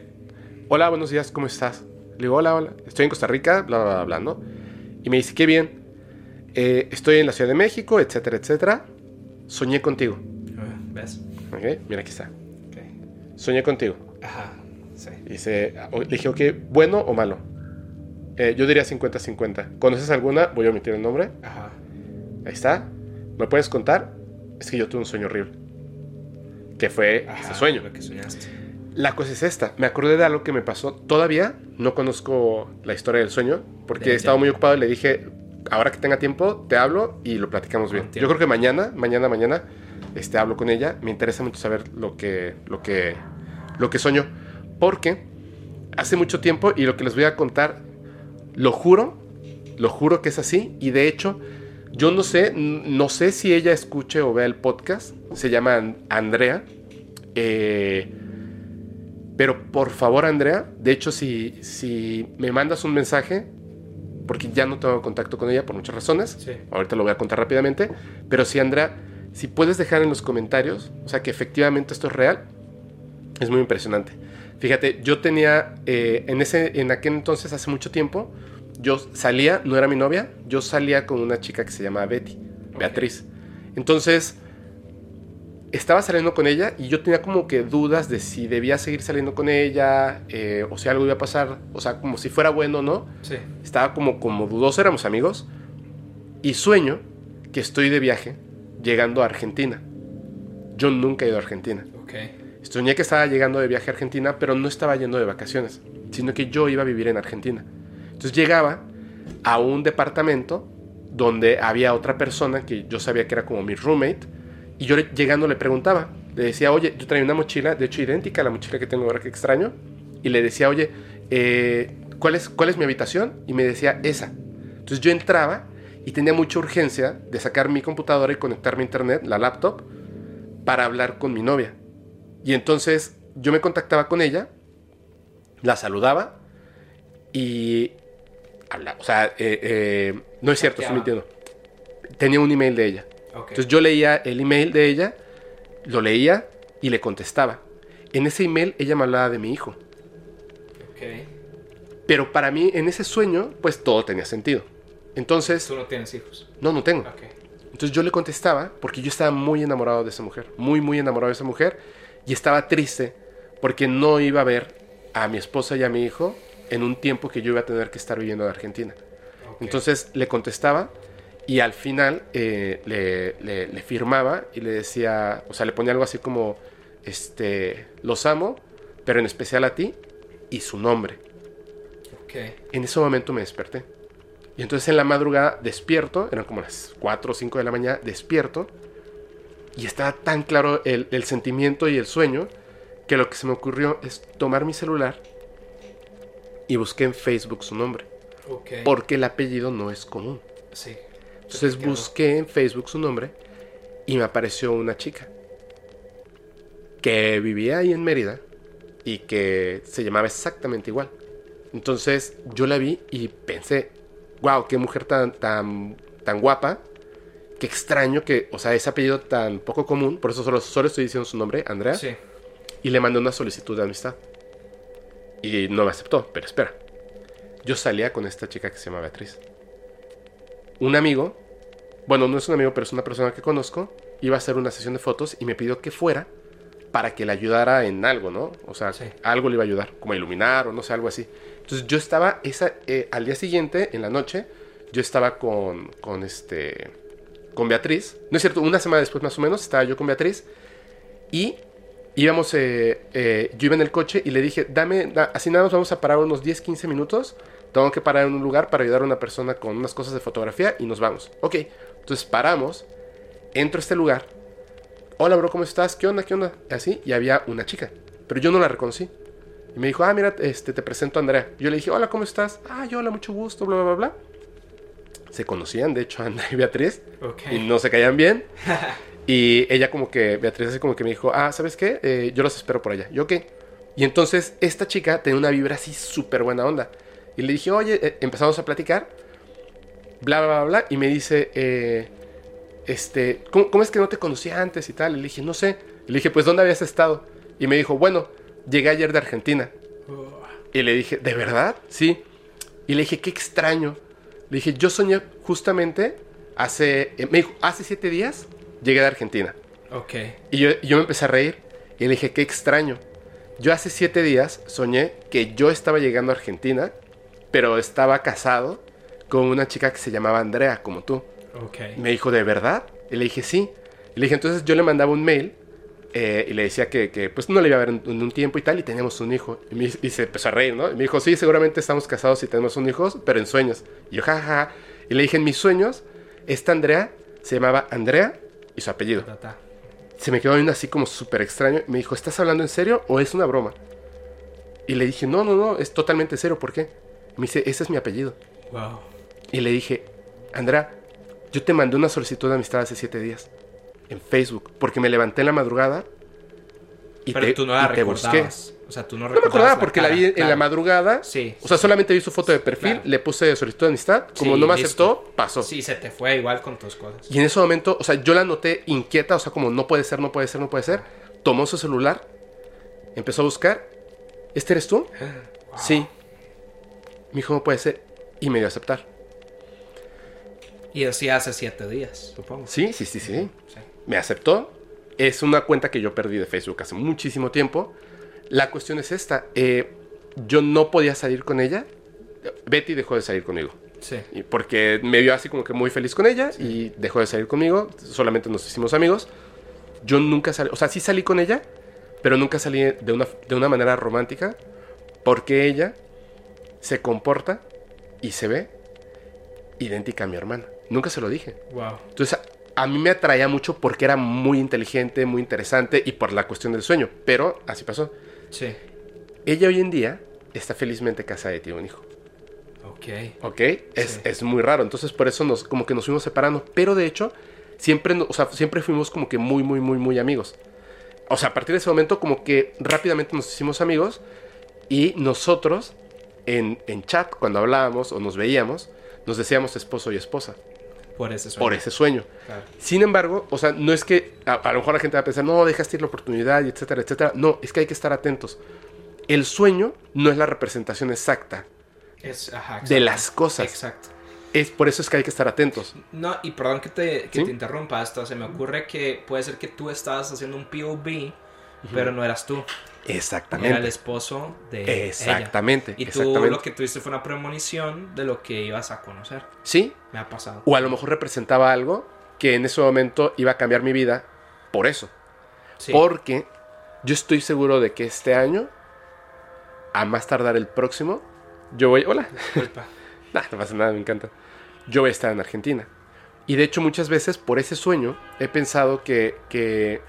hola, buenos días, ¿cómo estás? Le digo, hola, hola, estoy en Costa Rica, bla, bla, bla, bla, ¿no? Y me dice, qué bien, Eh, estoy en la Ciudad de México, etcétera, etcétera. Soñé contigo. ¿Ves? ¿Ok? Mira, aquí está. Ok. Soñé contigo. Ajá. Sí. Dice, le dije, ok, ¿bueno o malo? Eh, yo diría 50-50. ¿Conoces alguna? Voy a omitir el nombre. Ajá. Ahí está. ¿Me puedes contar? Es que yo tuve un sueño horrible. Que fue Ajá, ese sueño. Lo que soñaste. La cosa es esta. Me acordé de algo que me pasó. Todavía no conozco la historia del sueño. Porque Ya, he estado muy ocupado y le dije, ahora que tenga tiempo, te hablo y lo platicamos bien. Entiendo. Yo creo que mañana, mañana, mañana, este, hablo con ella. Me interesa mucho saber lo que, lo que, lo que soñó. Porque hace mucho tiempo, y lo que les voy a contar, lo juro, lo juro que es así. Y de hecho, yo no sé, no sé si ella escuche o vea el podcast. Se llama An- Andrea. Eh, pero por favor, Andrea, de hecho, si, si me mandas un mensaje, porque ya no tengo contacto con ella por muchas razones, Sí. ahorita lo voy a contar rápidamente, pero si Andrea, si puedes dejar en los comentarios, o sea, que efectivamente esto es real, es muy impresionante. Fíjate, yo tenía, eh, en, ese, en aquel entonces, hace mucho tiempo, yo salía, no era mi novia, yo salía con una chica que se llama Betty, Beatriz. Entonces, estaba saliendo con ella y yo tenía como que dudas de si debía seguir saliendo con ella eh, o si algo iba a pasar, o sea, como si fuera bueno o no. Sí. Estaba como, como dudoso, éramos amigos. Y sueño que estoy de viaje llegando a Argentina. Yo nunca he ido a Argentina. Ok. Soñé que estaba llegando de viaje a Argentina, pero no estaba yendo de vacaciones, sino que yo iba a vivir en Argentina. Entonces llegaba a un departamento donde había otra persona que yo sabía que era como mi roommate, y yo le- llegando le preguntaba, le decía, oye, yo traía una mochila, de hecho idéntica a la mochila que tengo ahora que extraño, y le decía, oye, eh, ¿cuál, es, ¿cuál es mi habitación? Y me decía, esa. Entonces yo entraba y tenía mucha urgencia de sacar mi computadora y conectarme a internet, la laptop, para hablar con mi novia. Y entonces yo me contactaba con ella, la saludaba y habla, o sea, eh, eh, no es cierto, estoy mintiendo. Tenía un email de ella. Entonces yo leía el email de ella, lo leía y le contestaba. En ese email ella me hablaba de mi hijo. Ok. Pero para mí en ese sueño, pues todo tenía sentido. Entonces, Tú no tienes hijos. no, no tengo. Ok. Entonces yo le contestaba porque yo estaba muy enamorado de esa mujer, muy, muy enamorado de esa mujer y estaba triste porque no iba a ver a mi esposa y a mi hijo en un tiempo que yo iba a tener que estar viviendo en Argentina. Entonces le contestaba y al final eh, le, le- le firmaba y le decía, o sea, le ponía algo así como, este, los amo, pero en especial a ti y su nombre. Ok. En ese momento me desperté. Y entonces en la madrugada despierto, eran como las 4 o 5 de la mañana, despierto. Y estaba tan claro el, el sentimiento y el sueño que lo que se me ocurrió es tomar mi celular y busqué en Facebook su nombre. Porque el apellido no es común. Sí. Entonces busqué en Facebook su nombre y me apareció una chica que vivía ahí en Mérida y que se llamaba exactamente igual. Entonces yo la vi y pensé, wow, qué mujer tan, tan, tan guapa, qué extraño que, o sea, ese apellido tan poco común, por eso solo, solo estoy diciendo su nombre, Andrea, Sí. y le mandé una solicitud de amistad. Y no me aceptó, pero espera. Yo salía con esta chica que se llama Beatriz. Un amigo, bueno, no es un amigo, pero es una persona que conozco, iba a hacer una sesión de fotos y me pidió que fuera para que le ayudara en algo, ¿no? O sea, Sí. algo le iba a ayudar, como a iluminar o no sé, algo así. Entonces yo estaba, esa, eh, al día siguiente, en la noche, yo estaba con, con este, con Beatriz. No es cierto, una semana después más o menos, estaba yo con Beatriz y íbamos, eh, eh, yo iba en el coche y le dije, dame, da- así nada más vamos a parar unos 10, 15 minutos. Tengo que parar en un lugar para ayudar a una persona con unas cosas de fotografía y nos vamos. Ok, entonces paramos, entro a este lugar. Hola, bro, ¿cómo estás? ¿Qué onda? ¿Qué onda? Así, y había una chica, pero yo no la reconocí. Y me dijo, ah, mira, este, te presento a Andrea. Yo le dije, hola, ¿cómo estás? Ah, yo, hola, mucho gusto, bla, bla, bla, bla. Se conocían, de hecho, [LAUGHS] Andrea y Beatriz Ok. y no se caían bien. [LAUGHS] y ella como que, Beatriz así como que me dijo, ah, ¿sabes qué? Eh, yo los espero por allá. Yo, ¿qué? Y entonces esta chica tenía una vibra así súper buena onda. Y le dije, oye, eh, empezamos a platicar, bla, bla, bla, bla. Y me dice, eh, este, ¿cómo, cómo es que no te conocía antes y tal? Y le dije, no sé. Y le dije, pues, ¿dónde habías estado? Y me dijo, bueno, llegué ayer de Argentina. Y le dije, ¿de verdad? Sí. Y le dije, qué extraño. Le dije, yo soñé justamente hace, eh, me dijo, hace siete días llegué de Argentina. Ok. Y yo, yo me empecé a reír. Y le dije, qué extraño. Yo hace siete días soñé que yo estaba llegando a Argentina, pero estaba casado con una chica que se llamaba Andrea, como tú. Ok. Me dijo, ¿de verdad? Y le dije, sí. Y le dije, entonces yo le mandaba un mail eh, y le decía que, que, pues no le iba a ver en, en un tiempo y tal, y teníamos un hijo. Y, me- y se empezó a reír, ¿no? Y me dijo, sí, seguramente estamos casados y tenemos un hijo, pero en sueños. Y yo, jajaja. Y le dije, en mis sueños, esta Andrea se llamaba Andrea y su apellido. Se me quedó viendo así como súper extraño. Me dijo, ¿estás hablando en serio o es una broma? Y le dije, no, no, no, es totalmente serio. ¿Por qué? Me dice, ese es mi apellido. Wow. Y le dije, Andrea, yo te mandé una solicitud de amistad hace siete días en Facebook porque me levanté en la madrugada y Pero te, tú no la y te busqué. O sea, tú no No me acordaba porque la cara, vi en la madrugada. Sí. O sea, solamente vi su foto de perfil, Claro. le puse solicitud de amistad. Como Sí, no me listo. aceptó, pasó. Sí, se te fue igual con tus cosas. Y en ese momento, o sea, yo la noté inquieta, o sea, como no puede ser, no puede ser, no puede ser. Tomó su celular, empezó a buscar. ¿Este eres tú? Sí. Me dijo, no puede ser. Y me dio a aceptar. Y decía hace siete días, supongo. Sí, sí, sí, sí. Sí. Me aceptó. Es una cuenta que yo perdí de Facebook hace muchísimo tiempo. La cuestión es esta. eh, yo no podía salir con ella. Betty dejó de salir conmigo. Sí. Y porque me vio así como que muy feliz con ella y dejó de salir conmigo. Solamente nos hicimos amigos. Yo nunca salí, o sea, sí salí con ella, pero nunca salí de una, de una manera romántica porque ella se comporta y se ve idéntica a mi hermana. Nunca se lo dije. Wow. Entonces, a, a mí me atraía mucho porque era muy inteligente, muy interesante y por la cuestión del sueño. Pero así pasó. Sí. Ella hoy en día está felizmente casada y tiene un hijo. Ok. ¿Ok? Es, Sí. es muy raro. Entonces, por eso nos, como que nos fuimos separando. Pero de hecho, siempre, o sea, siempre fuimos como que muy, muy, muy, muy amigos. O sea, a partir de ese momento, como que rápidamente nos hicimos amigos. Y nosotros, en, en chat, cuando hablábamos o nos veíamos, nos decíamos esposo y esposa. Por ese sueño. Por ese sueño. Claro. Sin embargo, o sea, no es que a, a lo mejor la gente va a pensar, no, dejaste ir la oportunidad, y etcétera, etcétera. No, es que hay que estar atentos. El sueño no es la representación exacta. Es, ajá, De las cosas. Exacto. Es por eso es que hay que estar atentos. No, y perdón que te, que ¿Sí? te interrumpa esto. Se me ocurre que puede ser que tú estabas haciendo un POV, pero no eras tú. Era el Exactamente. esposo de ella. Exactamente. Y tú exactamente. lo que tuviste fue una premonición de lo que ibas a conocer. Sí, Me ha pasado. o a lo mejor representaba algo que en ese momento iba a cambiar mi vida por eso. Sí. Porque yo estoy seguro de que este año, a más tardar el próximo, yo voy... Hola. [LAUGHS] nah, no pasa nada, me encanta. Yo voy a estar en Argentina. Y de hecho muchas veces por ese sueño he pensado que, que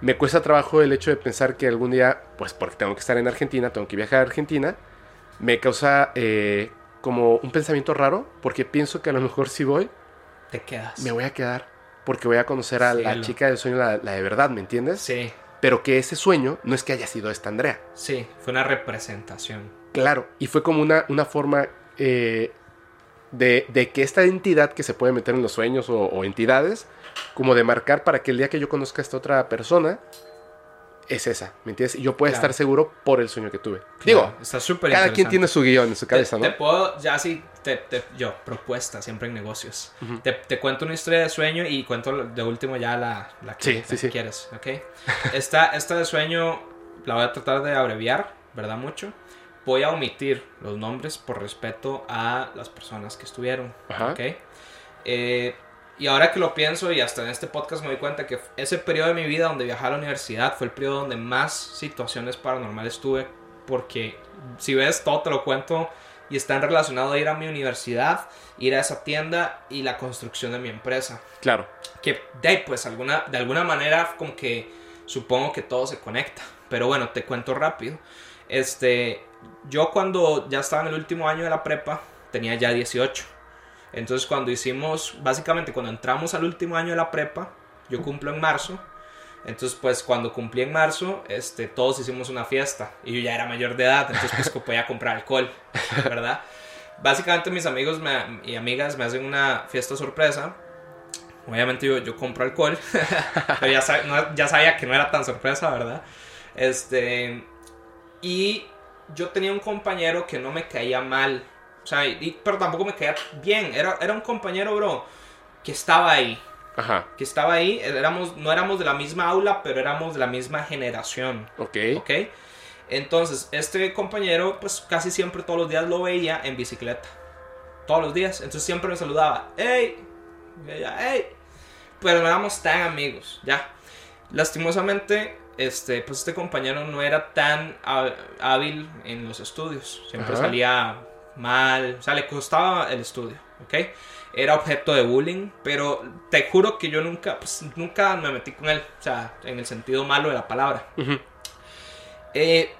me cuesta trabajo el hecho de pensar que algún día, pues porque tengo que estar en Argentina, tengo que viajar a Argentina, me causa eh, como un pensamiento raro, porque pienso que a lo mejor si voy, te quedas. Me voy a quedar, porque voy a conocer a la chica del sueño, la, de verdad, ¿me entiendes? Sí. Pero que ese sueño no es que haya sido esta Andrea. Sí, fue una representación. Claro, y fue como una, una forma eh, de, de, que esta entidad que se puede meter en los sueños o, o entidades, como de marcar para que el día que yo conozca a esta otra persona, es esa, ¿me entiendes? Y yo puedo estar seguro por el sueño que tuve. Digo, está súper Cada quien tiene su guion en su cabeza, ¿no? Te puedo, ya sí, te, yo, propuesta siempre en negocios. te, te, cuento una historia de sueño y cuento de último ya la, la que, quieres, ¿ok? [LAUGHS] esta, esta de sueño la voy a tratar de abreviar, ¿verdad? Mucho. Voy a omitir los nombres por respeto a las personas que estuvieron, ¿ok? Eh, y ahora que lo pienso y hasta en este podcast me doy cuenta que ese periodo de mi vida donde viajé a la universidad fue el periodo donde más situaciones paranormales tuve porque si ves todo te lo cuento y están relacionados a ir a mi universidad, ir a esa tienda y la construcción de mi empresa. Claro. Que de pues alguna, de alguna manera como que supongo que todo se conecta. Pero bueno, te cuento rápido. Este, yo cuando ya estaba en el último año de la prepa, tenía ya 18. Entonces cuando hicimos, básicamente cuando entramos al último año de la prepa, yo cumplo en marzo, entonces pues cuando cumplí en marzo, este, todos hicimos una fiesta y yo ya era mayor de edad, entonces pues podía comprar alcohol, ¿verdad? Básicamente mis amigos y amigas me hacen una fiesta sorpresa. Obviamente yo, yo compro alcohol, [LAUGHS] pero ya, ya sabía que no era tan sorpresa, ¿verdad? Este, y yo tenía un compañero que no me caía mal, o sea, pero tampoco me caía bien. Era, era un compañero, bro, que estaba ahí. Ajá. Que estaba ahí. Éramos, no éramos de la misma aula, pero éramos de la misma generación. Ok. Ok. Entonces, este compañero, pues casi siempre todos los días lo veía en bicicleta. Todos los días. Entonces siempre me saludaba. ¡Ey! ¡Ey! Pero no éramos tan amigos, ya. Lastimosamente, este, pues este compañero no era tan hábil en los estudios. Siempre salía mal, o sea, le costaba el estudio, ¿ok? Era objeto de bullying, pero te juro que yo nunca, pues, nunca me metí con él, o sea, en el sentido malo de la palabra. Eh,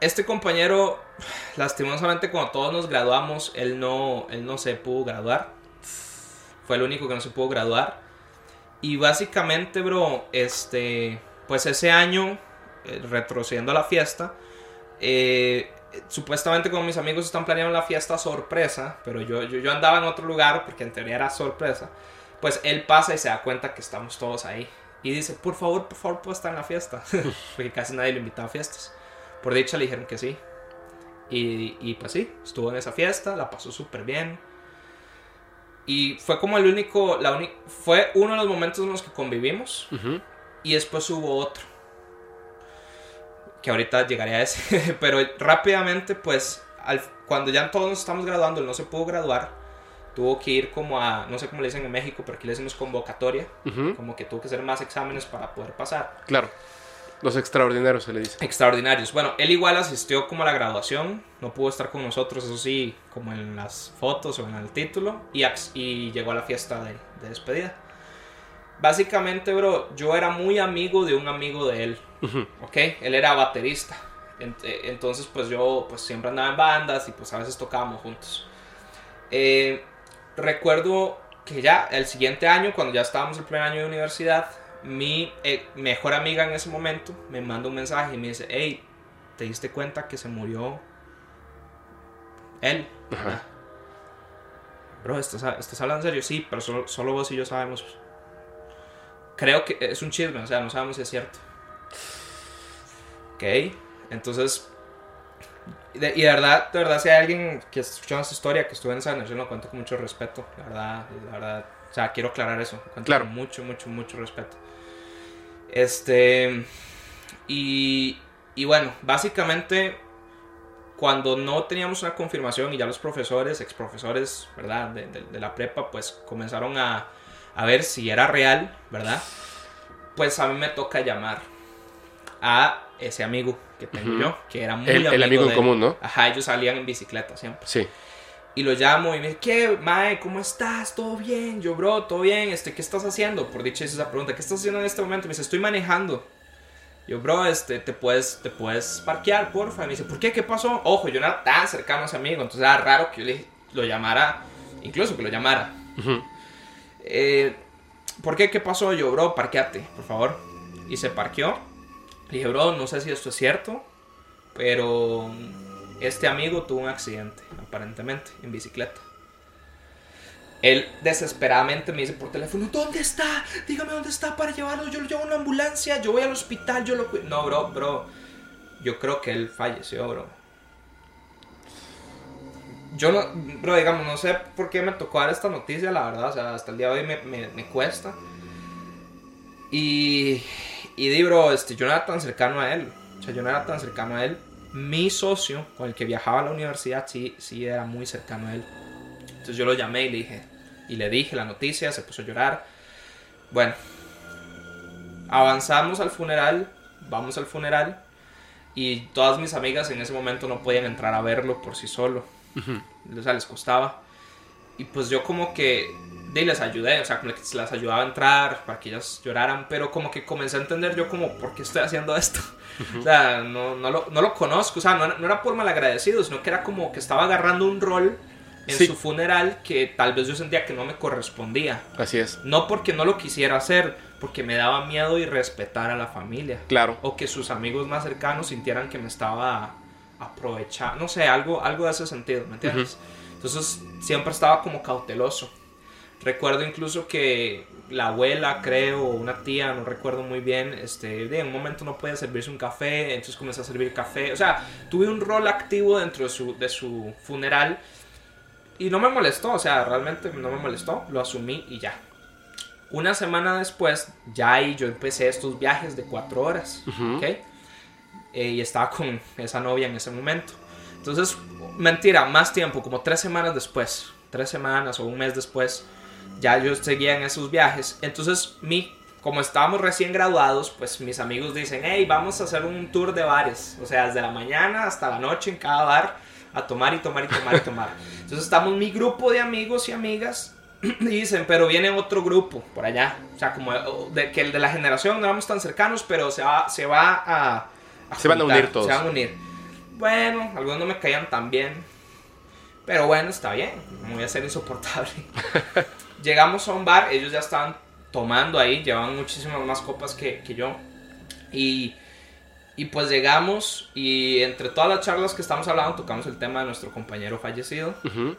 este compañero, lastimosamente, cuando todos nos graduamos, él no, él no se pudo graduar. Fue el único que no se pudo graduar. Y básicamente, bro, este, pues ese año, eh, retrocediendo a la fiesta, eh, supuestamente como mis amigos están planeando la fiesta sorpresa, pero yo, yo, andaba en otro lugar porque en teoría era sorpresa, pues él pasa y se da cuenta que estamos todos ahí. Y dice, por favor, por favor, puedo estar en la fiesta. [LAUGHS] porque casi nadie lo invitaba a fiestas. Por dicha le dijeron que sí. Y, y pues sí, estuvo en esa fiesta, la pasó súper bien. Y fue como el único, la fue uno de los momentos en los que convivimos. Y después hubo otro que ahorita llegaré a ese, [LAUGHS] pero rápidamente pues cuando ya todos nos estamos graduando, él no se pudo graduar, tuvo que ir como a, no sé cómo le dicen en México, pero aquí le decimos convocatoria, como que tuvo que hacer más exámenes para poder pasar. Claro. Los extraordinarios se le dice. Extraordinarios. Bueno, él igual asistió como a la graduación, no pudo estar con nosotros, eso sí, como en las fotos o en el título, y, y llegó a la fiesta de, de despedida. Básicamente, bro, yo era muy amigo de un amigo de él. ¿Ok? Él era baterista. Eh, entonces, pues yo pues siempre andaba en bandas y pues a veces tocábamos juntos. Eh, recuerdo que ya el siguiente año, cuando ya estábamos el primer año de universidad, mi eh, mejor amiga en ese momento me manda un mensaje y me dice, hey, ¿te diste cuenta que se murió él? Bro, ¿estás, ¿estás, hablando en serio? Sí, pero solo, solo vos y yo sabemos creo que es un chisme, o sea, no sabemos si es cierto. Ok, entonces, y de, verdad, de verdad, si hay alguien que escuchado esta historia, que estuvo en esa generación, lo cuento con mucho respeto, la verdad, la verdad, o sea, quiero aclarar eso, cuento claro. con mucho, mucho, mucho respeto. Este, y, y bueno, básicamente, cuando no teníamos una confirmación y ya los profesores, ex profesores, ¿verdad? de la prepa, pues comenzaron a a ver si era real, ¿verdad? Pues a mí me toca llamar a ese amigo que tengo yo, que era muy El- el amigo en de común, ¿no? Ajá, ellos salían en bicicleta siempre. Sí. Y lo llamo y me dice, ¿qué, Mae? ¿Cómo estás? ¿Todo bien? Yo, bro, ¿todo bien? Este, ¿Qué estás haciendo? Por dicha hice esa pregunta, ¿qué estás haciendo en este momento? Me dice, estoy manejando. Yo, bro, este, ¿te puedes, te puedes parquear, porfa? Y me dice, ¿por qué? ¿Qué pasó? Ojo, yo no era tan cercano a ese amigo, entonces era raro que yo le, lo llamara, incluso que lo llamara. Eh, ¿Por qué? ¿Qué pasó? Yo, bro, parqueate, por favor. Y se parqueó. Le dije, bro, no sé si esto es cierto, pero este amigo tuvo un accidente, aparentemente, en bicicleta. Él desesperadamente me dice por teléfono, ¿dónde está? Dígame dónde está para llevarlo. Yo lo llevo a una ambulancia, yo voy al hospital, yo lo... cu-". No, bro, bro. Yo creo que él falleció, bro. Yo no, bro, digamos, no sé por qué me tocó dar esta noticia, la verdad. O sea, hasta el día de hoy me, me cuesta. Y, y di, bro, este, yo no era tan cercano a él. O sea, yo no era tan cercano a él. Mi socio, con el que viajaba a la universidad, sí, sí era muy cercano a él. Entonces yo lo llamé y le dije, y le dije la noticia, se puso a llorar. Bueno, avanzamos al funeral, vamos al funeral. Y todas mis amigas en ese momento no podían entrar a verlo por sí solo. O sea, les costaba. Y pues yo como que de, les ayudé, o sea, como que las ayudaba a entrar para que ellas lloraran, pero como que comencé a entender yo como, ¿por qué estoy haciendo esto? [LAUGHS] O sea, no, no, lo, no lo conozco, o sea, no, no era por malagradecido, sino que era como que estaba agarrando un rol en Sí. su funeral que tal vez yo sentía que no me correspondía. Así es. No porque no lo quisiera hacer, porque me daba miedo y respetar a la familia Claro. o que sus amigos más cercanos sintieran que me estaba aprovechando, no sé, algo, algo de ese sentido, ¿me entiendes? Entonces siempre estaba como cauteloso. Recuerdo incluso que la abuela, creo, una tía, no recuerdo muy bien, este, de en un momento no podía servirse un café, entonces comencé a servir café. O sea, tuve un rol activo dentro de su, de su funeral y no me molestó, o sea, realmente no me molestó, lo asumí y ya. Una semana después, ya ahí yo empecé estos viajes de cuatro horas. ¿ok? Eh, y estaba con esa novia en ese momento. Entonces, mentira, más tiempo, como tres semanas después, tres semanas o un mes después, ya yo seguía en esos viajes. Entonces, mi, como estábamos recién graduados, pues mis amigos dicen, hey, vamos a hacer un tour de bares. O sea, desde la mañana hasta la noche en cada bar, a tomar y tomar y tomar y tomar. [LAUGHS] Entonces, estamos mi grupo de amigos y amigas. [CLEARS THROAT] Y dicen, pero viene otro grupo por allá. O sea, como de, que el de la generación no éramos tan cercanos, pero se va, se va a, a Se van a juntar, unir todos. Se van a unir. Bueno, algunos no me caían tan bien. Pero bueno, está bien. No voy a ser insoportable. [LAUGHS] Llegamos a un bar, ellos ya estaban tomando ahí, llevaban muchísimas más copas que, que yo. Y, y pues llegamos y entre todas las charlas que estamos hablando tocamos el tema de nuestro compañero fallecido. Ujú.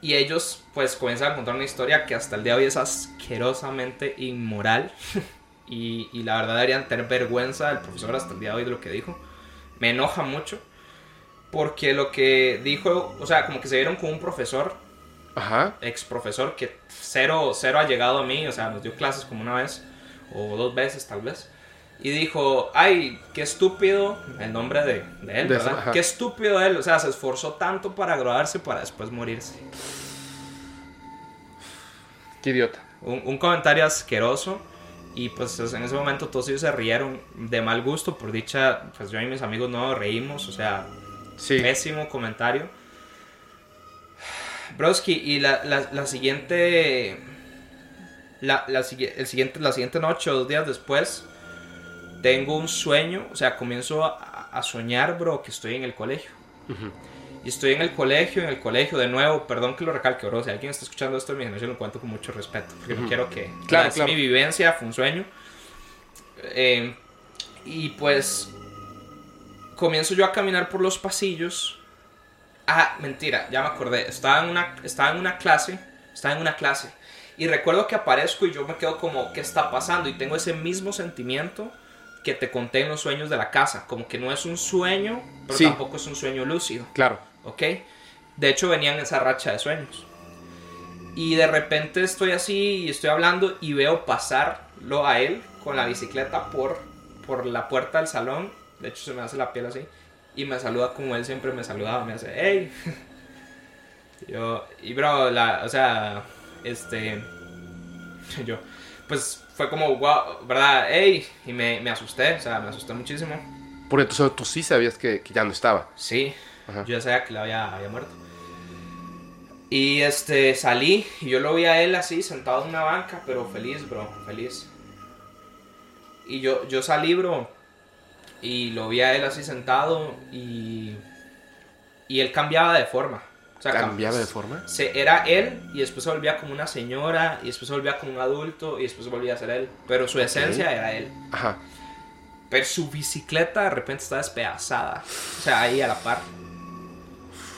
Y ellos pues comienzan a contar una historia que hasta el día de hoy es asquerosamente inmoral. [LAUGHS] y, y la verdad deberían tener vergüenza del profesor hasta el día de hoy de lo que dijo. Me enoja mucho. Porque lo que dijo, o sea, como que se vieron con un profesor, Ajá. ex profesor, que cero, cero ha llegado a mí, o sea, nos dio clases como una vez, o dos veces tal vez. Y dijo, ay, qué estúpido, el nombre de, de él, ¿verdad? ajá. Qué estúpido él, o sea, se esforzó tanto para graduarse para después morirse. Qué idiota. Un, un comentario asqueroso. Y pues en ese momento todos ellos se rieron de mal gusto. Por dicha, pues yo y mis amigos no reímos. O sea, Sí. pésimo comentario. Broski, y la, la, la siguiente. La, la, el siguiente. La siguiente noche o dos días después. Tengo un sueño. O sea, comienzo a, a soñar, bro, que estoy en el colegio. Y estoy en el colegio, en el colegio de nuevo, perdón que lo recalque, bro, si alguien está escuchando esto mi generación lo cuento con mucho respeto, porque no quiero que... Claro, claro. mi vivencia, fue un sueño. Eh, y pues comienzo yo a caminar por los pasillos. Ah, mentira, ya me acordé, estaba en una, estaba en una clase, estaba en una clase. Y recuerdo que aparezco y yo me quedo como, ¿qué está pasando? Y tengo ese mismo sentimiento que te conté en los sueños de la casa, como que no es un sueño, pero Sí. tampoco es un sueño lúcido. Claro. ¿ok? De hecho venía en esa racha de sueños. Y de repente estoy así y estoy hablando y veo pasarlo a él con la bicicleta por, por la puerta del salón. De hecho se me hace la piel así. Y me saluda como él siempre me saludaba. Me hace, hey. [LAUGHS] Yo, y bro, la, o sea, este... [LAUGHS] Yo, pues fue como, wow, ¿verdad? Hey. Y me, me asusté, o sea, me asusté muchísimo. Porque entonces tú sí sabías que, que ya no estaba. Sí, Ajá. yo ya sabía que la había, había muerto. Y este, salí y yo lo vi a él así, sentado en una banca, pero feliz, bro, feliz. Y yo, yo salí, bro, y lo vi a él así sentado y... Y él cambiaba de forma. O sea, cam- ¿Cambiaba de forma? se, era él y después se volvía como una señora y después se volvía como un adulto y después se volvía a ser él. Pero su esencia era él. Ajá. Pero su bicicleta de repente estaba despedazada. O sea, ahí a la par.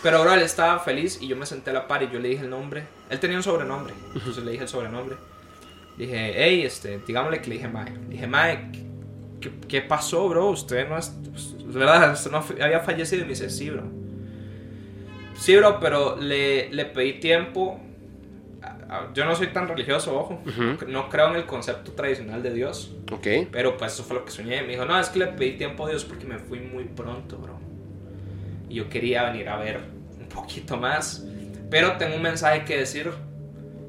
Pero bro, él estaba feliz y yo me senté a la par y yo le dije el nombre. Él tenía un sobrenombre. Entonces le dije el sobrenombre. Dije, hey, este, digámosle que le dije Mae. Dije, Mae, ¿qué, qué pasó, bro? Usted no es. verdad, usted no había fallecido. Y me dice, sí, bro. Sí, bro, pero le, le pedí tiempo. Yo no soy tan religioso, ojo. No creo en el concepto tradicional de Dios. Ok. Pero pues eso fue lo que soñé. Me dijo, no, es que le pedí tiempo a Dios porque me fui muy pronto, bro. Y yo quería venir a ver un poquito más. Pero tengo un mensaje que decir.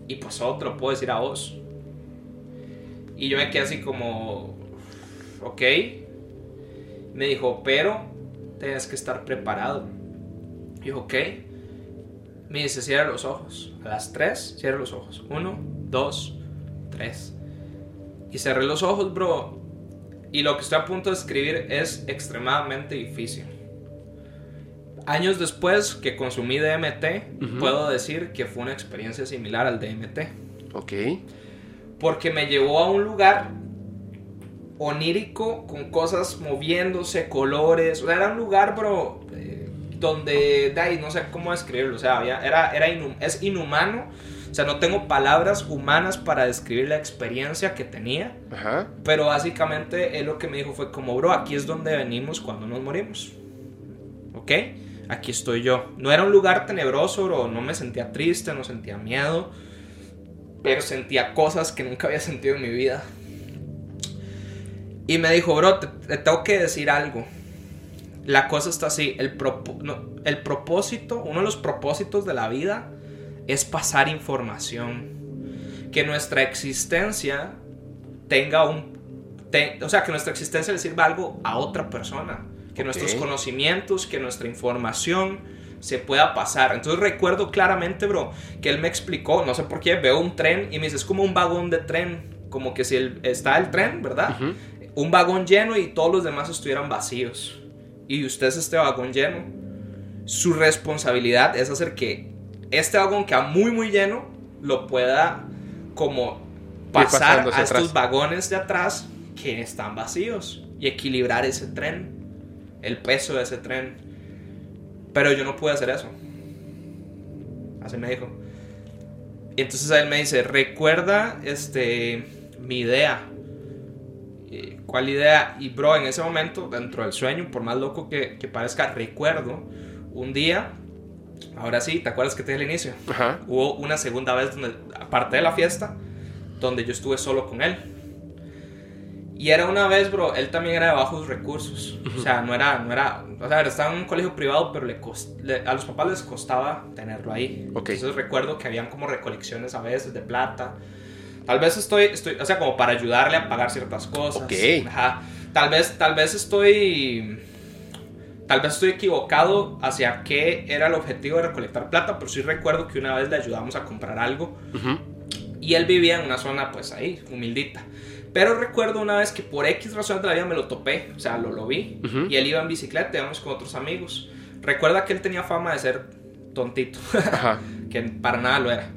Y pues lo puedo decir a vos. Y yo me quedé así como... Ok. Me dijo, pero tienes que estar preparado. Y yo, ok. Me dice, cierra los ojos. A las 3, cierra los ojos. 1, 2, 3. Y cerré los ojos, bro. Y lo que estoy a punto de escribir es extremadamente difícil. Años después que consumí DMT, puedo decir que fue una experiencia similar al DMT. Ok. Porque me llevó a un lugar onírico con cosas moviéndose, colores. O sea, era un lugar, bro, eh, donde, de ahí, no sé cómo describirlo. O sea, había- era, era inhum- es inhumano. O sea, no tengo palabras humanas para describir la experiencia que tenía. Ajá. Pero básicamente él lo que me dijo fue como, bro, aquí es donde venimos cuando nos morimos. ¿Ok? Aquí estoy yo. No era un lugar tenebroso, bro. No me sentía triste, no sentía miedo. Pero sentía cosas que nunca había sentido en mi vida. Y me dijo, bro, te, te tengo que decir algo. La cosa está así. El, propo- no, el propósito, uno de los propósitos de la vida es pasar información. Que nuestra existencia tenga un... te- o sea, que nuestra existencia le sirva algo a otra persona. Que Ok. nuestros conocimientos, que nuestra información se pueda pasar. Entonces recuerdo claramente, bro, que él me explicó, no sé por qué, veo un tren y me dice, es como un vagón de tren. Como que si el- está el tren, ¿verdad? Ujú. Un vagón lleno y todos los demás estuvieran vacíos. Y usted es este vagón lleno. Su responsabilidad es hacer que este vagón que va muy muy lleno lo pueda como pasar a estos atrás. vagones de atrás que están vacíos y equilibrar ese tren, el peso de ese tren. Pero yo no pude hacer eso. Así me dijo. Y entonces él me dice, recuerda este mi idea. ¿Cuál idea? Y bro, en ese momento, dentro del sueño, por más loco que, que parezca, recuerdo un día, ahora sí, ¿te acuerdas que te dije al inicio? Ajá. Hubo una segunda vez donde, aparte de la fiesta, donde yo estuve solo con él. Y era una vez, bro, él también era de bajos recursos. O sea, no era, no era, o sea, estaba en un colegio privado, pero le, cost- le- a los papás les costaba tenerlo ahí. Ok. Entonces recuerdo que habían como recolecciones a veces de plata. Tal vez estoy, estoy, o sea, como para ayudarle a pagar ciertas cosas. Ok. Ajá. Tal vez, tal vez estoy, tal vez estoy equivocado hacia qué era el objetivo de recolectar plata, pero sí recuerdo que una vez le ayudamos a comprar algo Ujú. y él vivía en una zona, pues ahí, humildita. Pero recuerdo una vez que por X razón de la vida me lo topé, o sea, lo, lo vi. Ujú. Y él iba en bicicleta, íbamos con otros amigos. Recuerda que él tenía fama de ser tontito, Ajá. [LAUGHS] que para nada lo era.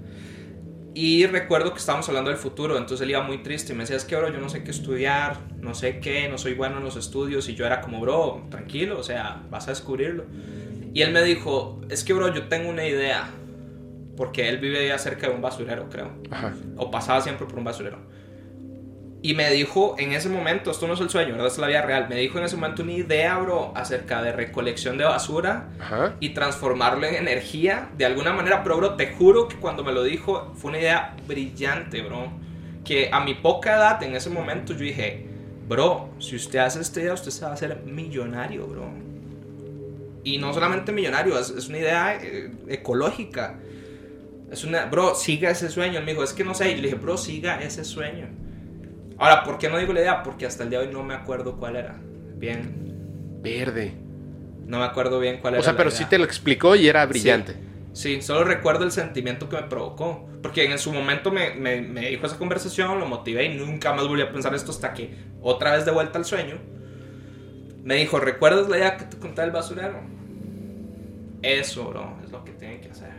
Y recuerdo que estábamos hablando del futuro, entonces él iba muy triste y me decía, es que bro, yo no sé qué estudiar, no sé qué, no soy bueno en los estudios. Y yo era como, bro, tranquilo, o sea, vas a descubrirlo. Y él me dijo, es que bro, yo tengo una idea. Porque él vive allá cerca de un basurero, creo Ajá. o pasaba siempre por un basurero. Y me dijo en ese momento, esto no es el sueño, ¿verdad? Es la vida real. Me dijo en ese momento una idea, bro, acerca de recolección de basura Ajá. y transformarlo en energía de alguna manera. Pero, bro, te juro que cuando me lo dijo fue una idea brillante, bro. Que a mi poca edad, en ese momento, yo dije, bro, si usted hace esta idea, usted se va a hacer millonario, bro. Y no solamente millonario, es, es una idea eh, ecológica. Es una, bro, siga ese sueño. Él me dijo, es que no sé. Y yo le dije, bro, siga ese sueño. Ahora, ¿por qué no digo la idea? Porque hasta el día de hoy no me acuerdo cuál era. Bien. Verde. No me acuerdo bien cuál era. O sea, pero idea. sí te lo explicó y era brillante. Sí, solo recuerdo el sentimiento que me provocó. Porque en su momento me, me, me dijo esa conversación, lo motivé y nunca más volví a pensar esto hasta que otra vez de vuelta al sueño. Me dijo, ¿recuerdas la idea que te conté del basurero? Eso, bro, es lo que tienen que hacer.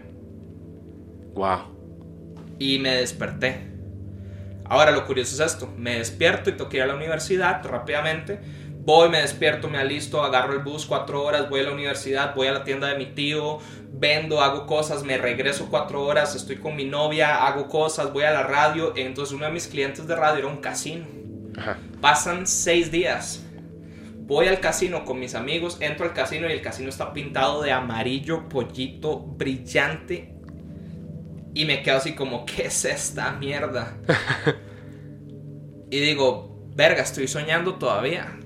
Wow. Y me desperté. Ahora lo curioso es esto. Me despierto y tengo que ir a la universidad rápidamente. Voy, me despierto, me alisto, agarro el bus cuatro horas, voy a la universidad, voy a la tienda de mi tío, vendo, hago cosas, me regreso cuatro horas, estoy con mi novia, hago cosas, voy a la radio. Entonces uno de mis clientes de radio era un casino. Ajá. Pasan seis días. Voy al casino con mis amigos, entro al casino y el casino está pintado de amarillo, pollito, brillante. Y me quedo así como, ¿qué es esta mierda? [LAUGHS] y digo, verga, estoy soñando todavía.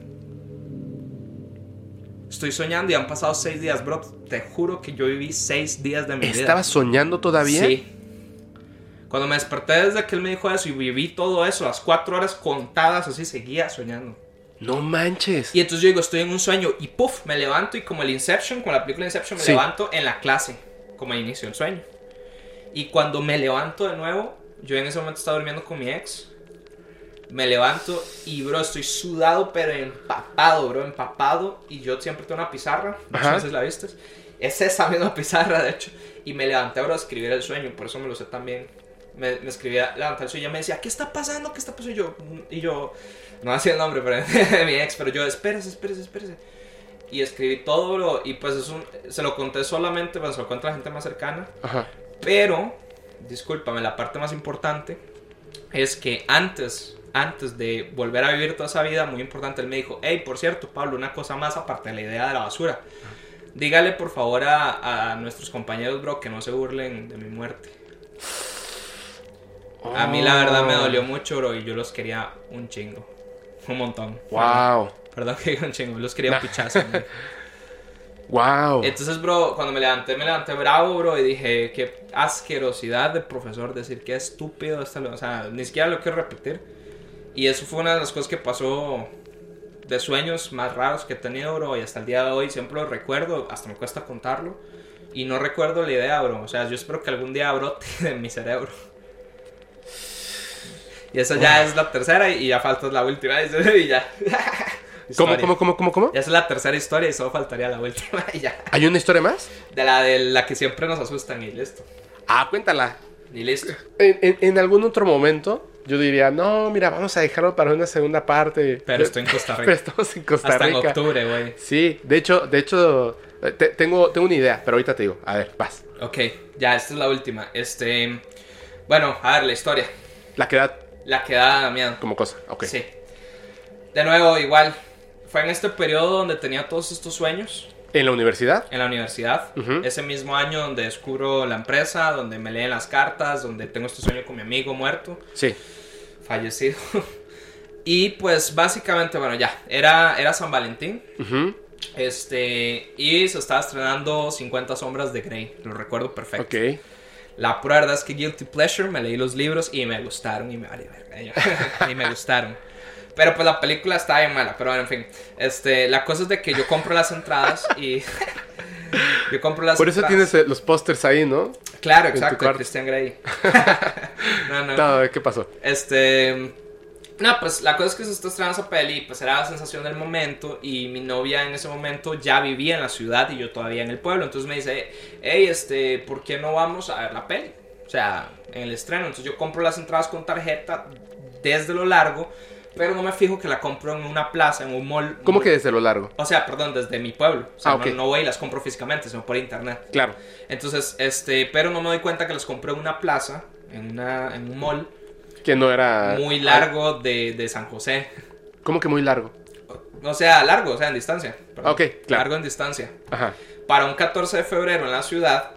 Estoy soñando y han pasado seis días, bro. Te juro que yo viví seis días de mi vida. ¿Estabas soñando todavía? Sí. Cuando me desperté desde que él me dijo eso y viví todo eso, las cuatro horas contadas, así seguía soñando. No manches. Y entonces yo digo, estoy en un sueño y puff, me levanto y como el Inception, con la película Inception, me Sí. levanto en la clase, como al inicio del sueño. Y cuando me levanto de nuevo, yo en ese momento estaba durmiendo con mi ex. Me levanto y, bro, estoy sudado, pero empapado, bro, empapado. Y yo siempre tengo una pizarra, sé si la viste. Es esa misma [LAUGHS] pizarra, de hecho. Y me levanté, bro, a escribir el sueño, por eso me lo sé también. Me, me escribía, levanté el sueño y ella me decía, ¿qué está pasando? ¿Qué está pasando? Y yo, y yo no hacía el nombre, pero [LAUGHS] mi ex, pero yo, espérese, espérese, espérese. Y escribí todo, bro, y pues es un, se lo conté solamente, pues se lo conté a la gente más cercana. Ajá. Pero, discúlpame, la parte más importante es que antes, antes de volver a vivir toda esa vida, muy importante, él me dijo, hey, por cierto, Pablo, una cosa más aparte de la idea de la basura. Dígale por favor a, a nuestros compañeros, bro, que no se burlen de mi muerte. A mí la verdad me dolió mucho, bro, y yo los quería un chingo. Un montón. Wow. [LAUGHS] Perdón que diga un chingo, los quería un pichazo. [LAUGHS] Wow. Entonces, bro, cuando me levanté, me levanté bravo, bro, y dije, qué asquerosidad de profesor decir qué estúpido esta, o sea, ni siquiera lo quiero repetir. Y eso fue una de las cosas que pasó de sueños más raros que he tenido, bro, y hasta el día de hoy siempre lo recuerdo, hasta me cuesta contarlo. Y no recuerdo la idea, bro. O sea, yo espero que algún día brote [LAUGHS] de mi cerebro. Y esa ya es la tercera y ya falta la última. [LAUGHS] Y ya. ¿Cómo, cómo, cómo, cómo, cómo? Ya es la tercera historia y solo faltaría la última [LAUGHS] y ya. ¿Hay una historia más? De la de la que siempre nos asustan y listo. Ah, cuéntala. Y listo. En, en- en algún otro momento, yo diría, no, mira, vamos a dejarlo para una segunda parte. Pero estoy en Costa Rica. [LAUGHS] Pero estamos en Costa Hasta en Rica. octubre, güey. Sí, de hecho, de hecho, eh, te- tengo, tengo una idea, pero ahorita te digo. A ver, vas. Ok, ya, esta es la última. Este. Bueno, a ver, la historia. La que da La que da miedo. como cosa. Ok. Sí. De nuevo, igual. Fue en este periodo donde tenía todos estos sueños ¿En la universidad? en la universidad. Ese mismo año donde descubro la empresa, donde me leen las cartas, donde tengo este sueño con mi amigo muerto. Sí. fallecido. [LAUGHS] Y pues básicamente, bueno, ya, era, era San Valentín. Este, y se estaba estrenando 50 sombras de Grey, lo recuerdo perfecto. Ok. La prueba es que Guilty Pleasure, me leí los libros y me gustaron y me vale verga, yo- [LAUGHS] y me gustaron. Pero pues la película está bien mala, pero bueno, en fin. Este, la cosa es de que yo compro las entradas y [LAUGHS] yo compro las Por eso entradas. tienes eh, los pósters ahí, ¿no? Claro, en exacto. Christian Grey. [LAUGHS] [LAUGHS] no, no. No, ¿qué pasó? Este. No, pues la cosa es que se está estrenando esa peli, pues era la sensación del momento. Y mi novia en ese momento ya vivía en la ciudad y yo todavía en el pueblo. Entonces me dice, hey, este, ¿por qué no vamos a ver la peli? O sea, en el estreno. Entonces yo compro las entradas con tarjeta desde lo largo, pero no me fijo que la compro en una plaza, en un mall. ¿Cómo que desde lo largo? O sea, perdón, desde mi pueblo. O sea, Ah, no- voy y las compro físicamente, sino por internet. Claro. Entonces, este, pero no me doy cuenta que las compré en una plaza, en, una, en un mall Que no era... muy largo de, de San José. ¿Cómo que muy largo? O sea, largo, o sea, en distancia. perdón. Ok, claro. Largo en distancia. Ajá. Para un 14 de febrero en la ciudad,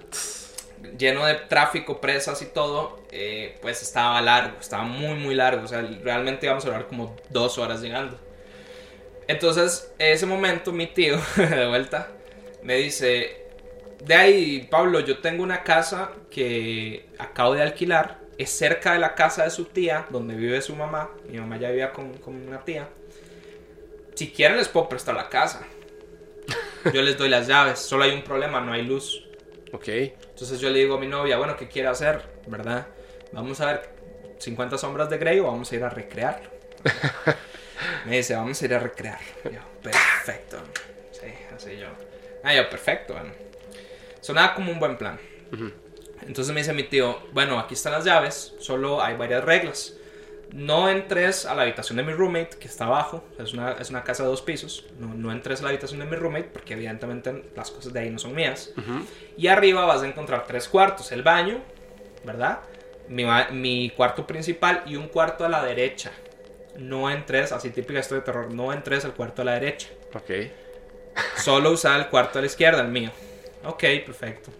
lleno de tráfico, presas y todo, eh, pues estaba largo, estaba muy, muy largo. O sea, realmente íbamos a hablar como dos horas llegando. Entonces, en ese momento, mi tío, [LAUGHS] de vuelta, me dice: De ahí, Pablo, yo tengo una casa que acabo de alquilar. Es cerca de la casa de su tía, donde vive su mamá. Mi mamá ya vivía con, con una tía. Si quieren, les puedo prestar la casa. [LAUGHS] Yo les doy las llaves. Solo hay un problema, no hay luz. Ok. Entonces yo le digo a mi novia, bueno, ¿qué quiere hacer? ¿Verdad? Vamos a ver 50 sombras de Grey o vamos a ir a recrearlo. [LAUGHS] Me dice, vamos a ir a recrear. Yo, perfecto. Sí, así yo. Ah, yo, perfecto. Bueno. Sonaba como un buen plan. Entonces me dice mi tío, bueno, aquí están las llaves, solo hay varias reglas. No entres a la habitación de mi roommate, que está abajo, es una, es una casa de dos pisos. No, no entres a la habitación de mi roommate, porque evidentemente las cosas de ahí no son mías. Y arriba vas a encontrar tres cuartos, el baño, ¿verdad? Mi, mi cuarto principal y un cuarto a la derecha. No entres, así típica historia de terror, no entres al cuarto a la derecha. Ok. Solo usar el cuarto a la izquierda, el mío. Ok, perfecto.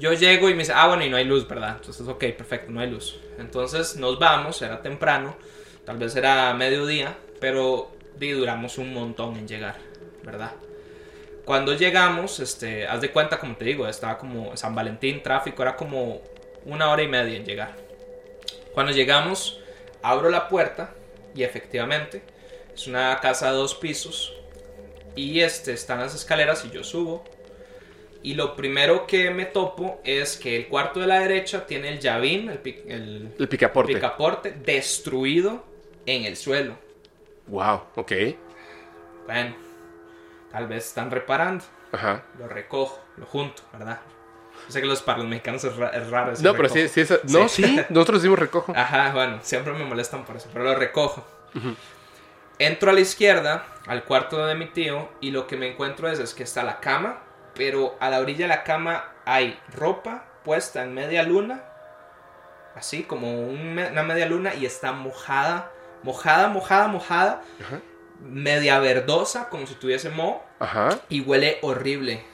Yo llego y me dice, ah, bueno, y no hay luz, ¿verdad? Entonces, ok, perfecto, no hay luz. Entonces nos vamos, era temprano, tal vez era mediodía, pero duramos un montón en llegar, ¿verdad? Cuando llegamos, este, haz de cuenta, como te digo, estaba como San Valentín, tráfico, era como una hora y media en llegar. Cuando llegamos, abro la puerta y efectivamente es una casa de dos pisos y este, están las escaleras y yo subo. Y lo primero que me topo es que el cuarto de la derecha tiene el llavín, el, pi- el El picaporte. picaporte, destruido en el suelo. Wow, ok. Bueno, tal vez están reparando. Ajá. Lo recojo, lo junto, ¿verdad? Yo sé que los, para los mexicanos es, ra- es raro decir No, pero sí, recojo. sí, esa- No, Sí. sí, [LAUGHS] nosotros decimos recojo. Ajá, bueno, siempre me molestan por eso, pero lo recojo. Entro a la izquierda, al cuarto de mi tío, y lo que me encuentro es, es que está la cama, pero a la orilla de la cama hay ropa puesta en media luna, así como un una media luna, y está mojada, mojada, mojada, mojada, Ajá. media verdosa, como si tuviese moho, Ajá. y huele horrible.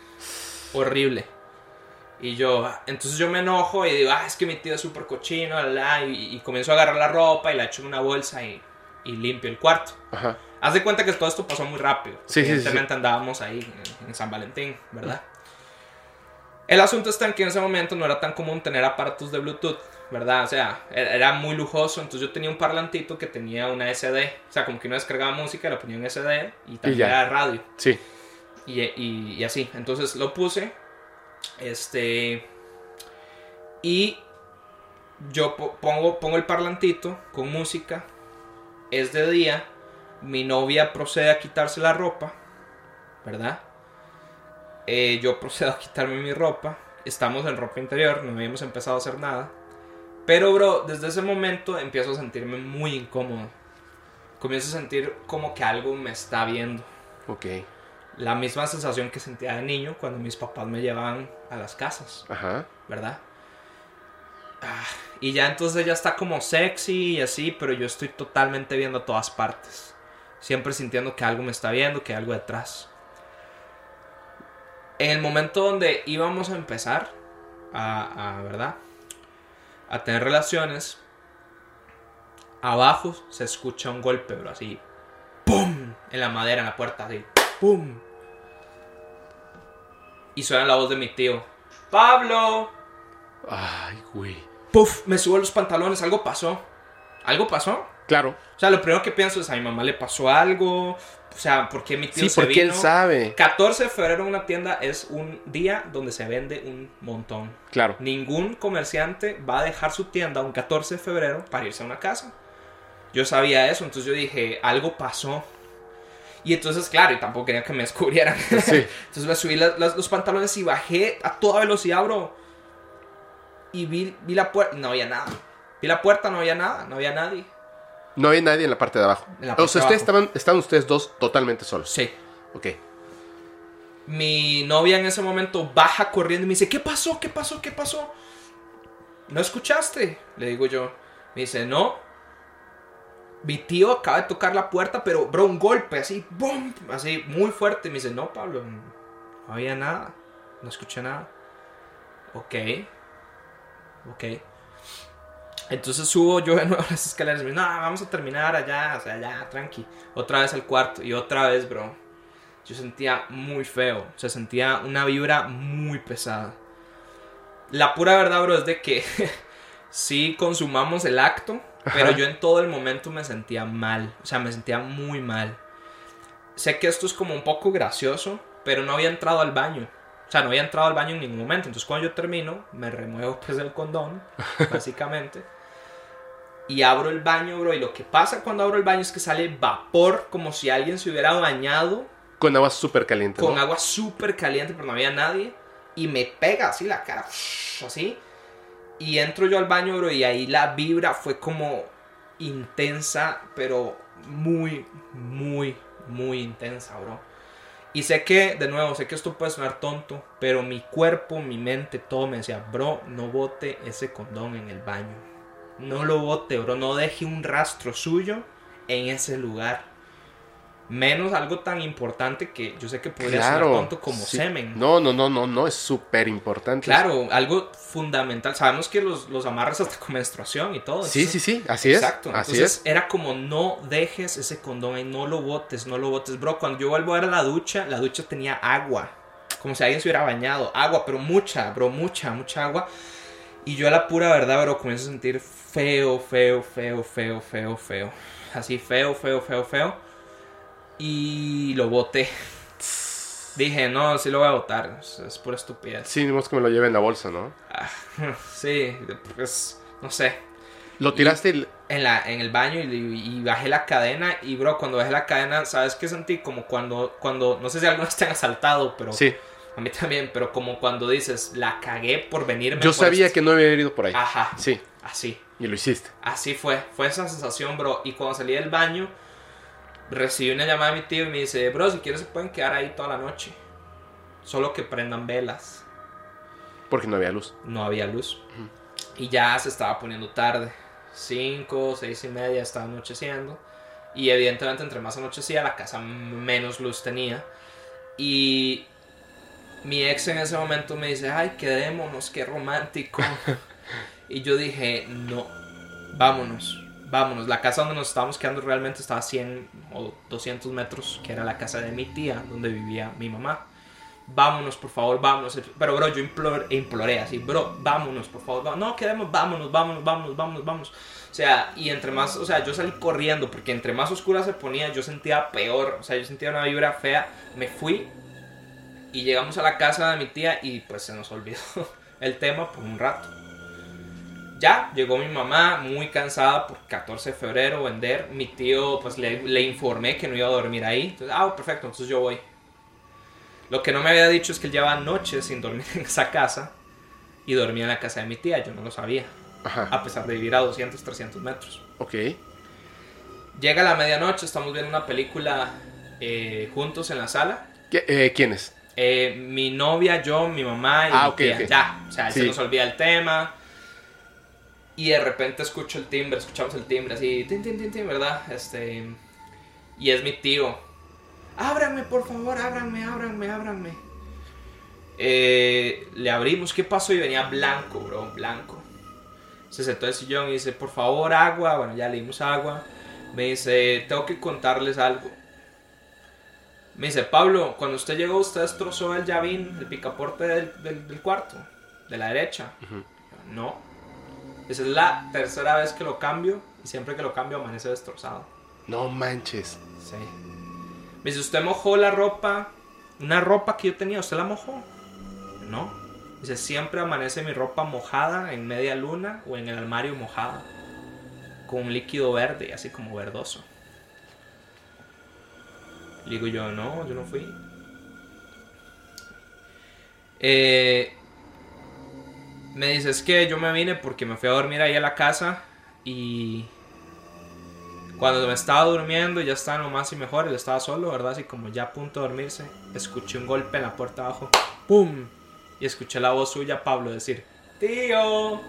Horrible. Y yo, entonces yo me enojo y digo, ah, es que mi tío es súper cochino, la, la", y, y comienzo a agarrar la ropa y la echo en una bolsa y, y limpio el cuarto. Ajá. Haz de cuenta que todo esto pasó muy rápido. Sí, sí, sí, Evidentemente andábamos ahí en, en San Valentín, ¿verdad? El asunto está en que en ese momento no era tan común tener aparatos de Bluetooth, ¿verdad? O sea, era muy lujoso. Entonces yo tenía un parlantito que tenía una SD. O sea, como que uno descargaba música, lo ponía en SD y también ya. era radio. Sí. Y, y- y así. Entonces lo puse. Este. Y yo po- pongo, pongo el parlantito con música. Es de día. Mi novia procede a quitarse la ropa. ¿Verdad? Eh, yo [LAUGHS] procedo a quitarme mi ropa. Estamos en ropa interior. No habíamos empezado a hacer nada. Pero, bro, desde ese momento empiezo a sentirme muy incómodo. Comienzo a sentir como que algo me está viendo Ok. la misma sensación que sentía de niño cuando mis papás me llevaban a las casas, Ajá. ¿verdad? Ah, y ya entonces ella está como sexy y así, pero yo estoy totalmente viendo a todas partes. Siempre sintiendo que algo me está viendo, que hay algo detrás. En el momento donde íbamos a empezar a, a ¿verdad? A tener relaciones, abajo se escucha un golpe, bro, así. ¡Pum! En la madera, en la puerta, así. ¡Pum! Y suena la voz de mi tío. ¡Pablo! Ay, güey. ¡Puf! Me subo los pantalones, algo pasó. ¿Algo pasó? Claro. O sea, lo primero que pienso es a mi mamá le pasó algo. O sea, ¿por qué mi tío Sí, se porque él sabe. 14 de febrero en una tienda es un día donde se vende un montón. Claro. Ningún comerciante va a dejar su tienda un 14 de febrero para irse a una casa. Yo sabía eso, entonces yo dije, algo pasó. Y entonces, claro, y tampoco quería que me descubrieran. [LAUGHS] Sí. [LAUGHS] entonces me subí las- las- los pantalones y bajé a toda velocidad, bro. Y vi, vi la puerta, no había nada. Vi la puerta, no había nada, no había nadie. No hay nadie en la parte de abajo. En la o sea, de ustedes abajo. estaban, estaban ustedes dos totalmente solos. Sí. Ok. Mi novia en ese momento baja corriendo y me dice, ¿qué pasó? ¿Qué pasó? ¿Qué pasó? ¿No escuchaste? Le digo yo. Me dice, no. Mi tío acaba de tocar la puerta, pero, bro, un golpe así, ¡bum! Así, muy fuerte. Me dice, no, Pablo, no había nada. No escuché nada. Ok. Ok. Entonces subo yo de nuevo a [LAUGHS] las escaleras y me dice, no, vamos a terminar allá, o sea, ya, tranqui. Otra vez al cuarto y otra vez, bro. Yo sentía muy feo, se sentía una vibra muy pesada. La pura verdad, bro, es de que [LAUGHS] sí consumamos el acto, pero yo en todo el momento me sentía mal, o sea, me sentía muy mal. sé que esto es como un poco gracioso, pero no había entrado al baño. O sea, no había entrado al baño en ningún momento. Entonces cuando yo termino, me remuevo pues el condón, [LAUGHS] básicamente. Y abro el baño, bro. Y lo que pasa cuando abro el baño es que sale vapor como si alguien se hubiera bañado. Con agua súper caliente. Con agua súper caliente, pero no había nadie. Y me pega así la cara, [SNIFFS] así. Y entro yo al baño, bro, y ahí la vibra fue como intensa, pero muy, muy, muy intensa, bro. Y sé que, de nuevo, sé que esto puede sonar tonto, pero mi cuerpo, mi mente, todo me decía, bro, no bote ese condón en el baño. No lo bote, bro, no deje un rastro suyo en ese lugar. Menos algo tan importante que yo sé que podría ser tonto como semen. No, no, no, no, no, es súper importante. Claro, algo fundamental. Sabemos que los, los amarras hasta con menstruación y todo. Sí, sí, sí, así es. Exacto. Así Entonces era como no dejes ese condón y no lo botes, no lo botes. Bro, cuando yo vuelvo a ver a la ducha, la ducha tenía agua. Como si alguien se hubiera bañado. Agua, pero mucha, bro, mucha, mucha agua. Y yo a la pura verdad, bro, comienzo a sentir feo, feo, feo, feo, feo, feo. Así feo, feo, feo, feo y lo boté. Dije, no, sí lo voy a botar. Es pura estupidez. Sí, ni que me lo lleve en la bolsa, ¿no? Ah, [LAUGHS] sí, pues, no sé. ¿Lo tiraste? en, la, en el baño y, bajé la cadena. Y, bro, cuando bajé la cadena, ¿sabes qué sentí? Como cuando, cuando no sé si algunos [LAUGHS] te han asaltado, pero... Sí. A mí también, pero como cuando dices, la cagué por venirme. Yo sabía que no había ido por ahí. Ajá. Sí. Así. Y lo hiciste. Así fue. Fue esa sensación, bro. Y cuando salí del baño recibí una llamada de mi tío y me dice, bro, si quieres se pueden quedar ahí toda la noche. Solo que prendan velas. Porque no había luz. No había luz. Y ya se estaba poniendo tarde. Cinco, seis y media estaba anocheciendo. Y evidentemente entre más anochecía la casa menos luz tenía. Y mi ex en ese momento me dice, ay, quedémonos, qué romántico. [LAUGHS] y yo dije, no, vámonos vámonos, la casa donde nos estábamos quedando realmente estaba a 100 o 200 metros, que era la casa de mi tía, donde vivía mi mamá. Vámonos, por favor, vámonos. Pero, bro, yo imploré, imploré así, bro, vámonos, por favor. No, quedemos, vámonos, vámonos, vámonos, vámonos, vámonos. O sea, y entre más, o sea, yo salí corriendo, porque entre más oscura se ponía, yo sentía peor. O sea, yo sentía una vibra fea. Me fui y llegamos a la casa de mi tía y pues se nos olvidó [LAUGHS] el tema por un rato ya, llegó mi mamá muy cansada por 14 de febrero vender. Mi tío, pues le, informé que no iba a dormir ahí. Entonces, ah, perfecto, entonces yo voy. Lo que no me había dicho es que él llevaba noches sin dormir en esa casa y dormía en la casa de mi tía. Yo no lo sabía. A pesar de vivir a 200, 300 metros. Ok. Llega la medianoche, estamos viendo una película eh, juntos en la sala. Eh, ¿Quiénes? Eh, mi novia, yo, mi mamá y ah, mi tía. Ya, o sea, se nos olvida el tema y de repente escucho el timbre, escuchamos el timbre así, tin, tin, tin, tin, ¿verdad? Este, y es mi tío. Ábranme, por favor, ábranme, ábranme, ábranme. Eh, le abrimos, ¿qué pasó? Y venía blanco, bro, blanco. Se sentó el sillón y dice, por favor, agua. Bueno, ya le dimos agua. Me dice, tengo que contarles algo. Me dice, Pablo, cuando usted llegó, usted destrozó el llavín, el picaporte del, del, cuarto, de la derecha. No. Esa es la tercera vez que lo cambio y siempre que lo cambio amanece destrozado. No manches. Sí. Me dice, ¿usted mojó la ropa? Una ropa que yo tenía, ¿usted la mojó? No. Dice, siempre amanece mi ropa mojada en media luna o en el armario mojada. Con un líquido verde, así como verdoso. Le digo yo, no, yo no fui. Eh, me dice, es que yo me vine porque me fui a dormir ahí a la casa y cuando me estaba durmiendo ya estaba lo más y mejor, él estaba solo, ¿verdad? Así como ya a punto de dormirse, escuché un golpe en la puerta abajo, ¡pum! Y escuché la voz suya, Pablo, decir, tío.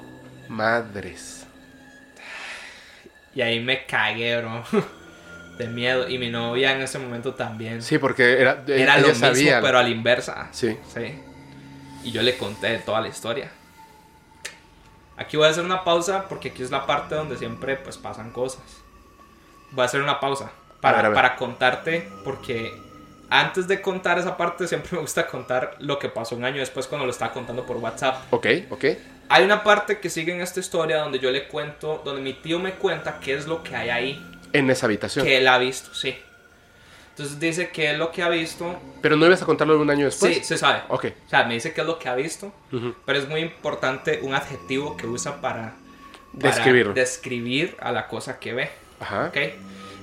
Madres. Y ahí me cagué, bro. [LAUGHS] De miedo. Y mi novia en ese momento también. Sí, porque era, era lo mismo, pero a la inversa. Sí. Sí. Y yo le conté toda la historia. Aquí voy a hacer una pausa porque aquí es la parte donde siempre pues pasan cosas. Voy a hacer una pausa para, para contarte porque antes de contar esa parte siempre me gusta contar lo que pasó un año después cuando lo estaba contando por WhatsApp. Ok, ok. Hay una parte que sigue en esta historia donde yo le cuento, donde mi tío me cuenta qué es lo que hay ahí. En esa habitación. Que él ha visto, sí. Entonces dice que es lo que ha visto. Pero no ibas a contarlo un año después. Sí, se sabe. Ok. O sea, me dice que es lo que ha visto, Ujú. pero es muy importante un adjetivo que usa para, para Describirlo. describir a la cosa que ve. Ajá. ¿Ok?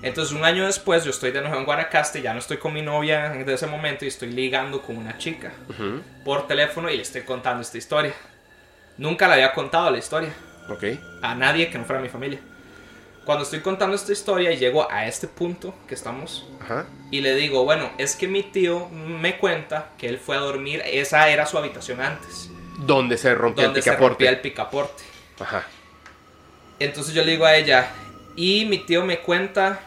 Entonces, un año después, yo estoy de nuevo en Guanacaste, ya no estoy con mi novia de ese momento y estoy ligando con una chica Ujú. por teléfono y le estoy contando esta historia. Nunca le había contado la historia Ok. a nadie que no fuera mi familia. Cuando estoy contando esta historia y llego a este punto que estamos Ajá. y le digo, bueno, es que mi tío me cuenta que él fue a dormir, esa era su habitación antes, Donde se rompía donde el se picaporte. rompía el picaporte. Ajá. Entonces yo le digo a ella, y mi tío me cuenta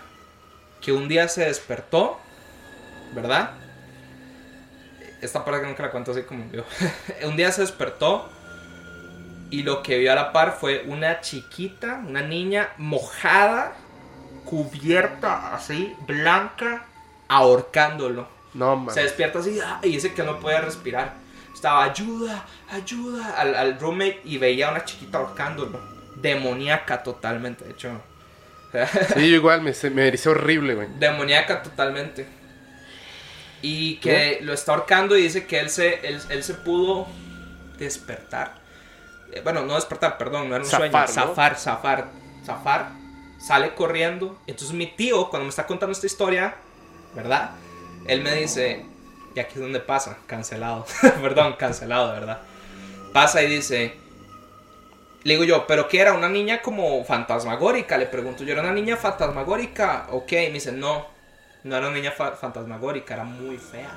que un día se despertó, ¿verdad? Esta parte que nunca la cuento así como yo. [LAUGHS] un día se despertó y lo que vio a la par fue una chiquita, una niña mojada, cubierta así, blanca, ahorcándolo. No, mames. Se despierta así ah, y dice que no podía respirar. Estaba ayuda, ayuda al, al roommate y veía a una chiquita ahorcándolo. Demoníaca totalmente, de hecho. [LAUGHS] Sí, yo igual me, me erizó horrible, güey. Demoníaca totalmente. Y que lo está ahorcando y dice que él se, él, él se pudo despertar. Eh, Bueno, no despertar, perdón, no era un Zafar, sueño. ¿no? Zafar, zafar, zafar. Sale corriendo. Entonces mi tío, cuando me está contando esta historia, ¿verdad? Él me dice, y aquí es donde pasa, cancelado. [LAUGHS] perdón, cancelado, verdad. Pasa y dice, le digo yo, ¿pero qué era? ¿Una niña como fantasmagórica? Le pregunto yo, ¿era una niña fantasmagórica? Ok, me dice, no, no era una niña fa- fantasmagórica, era muy fea.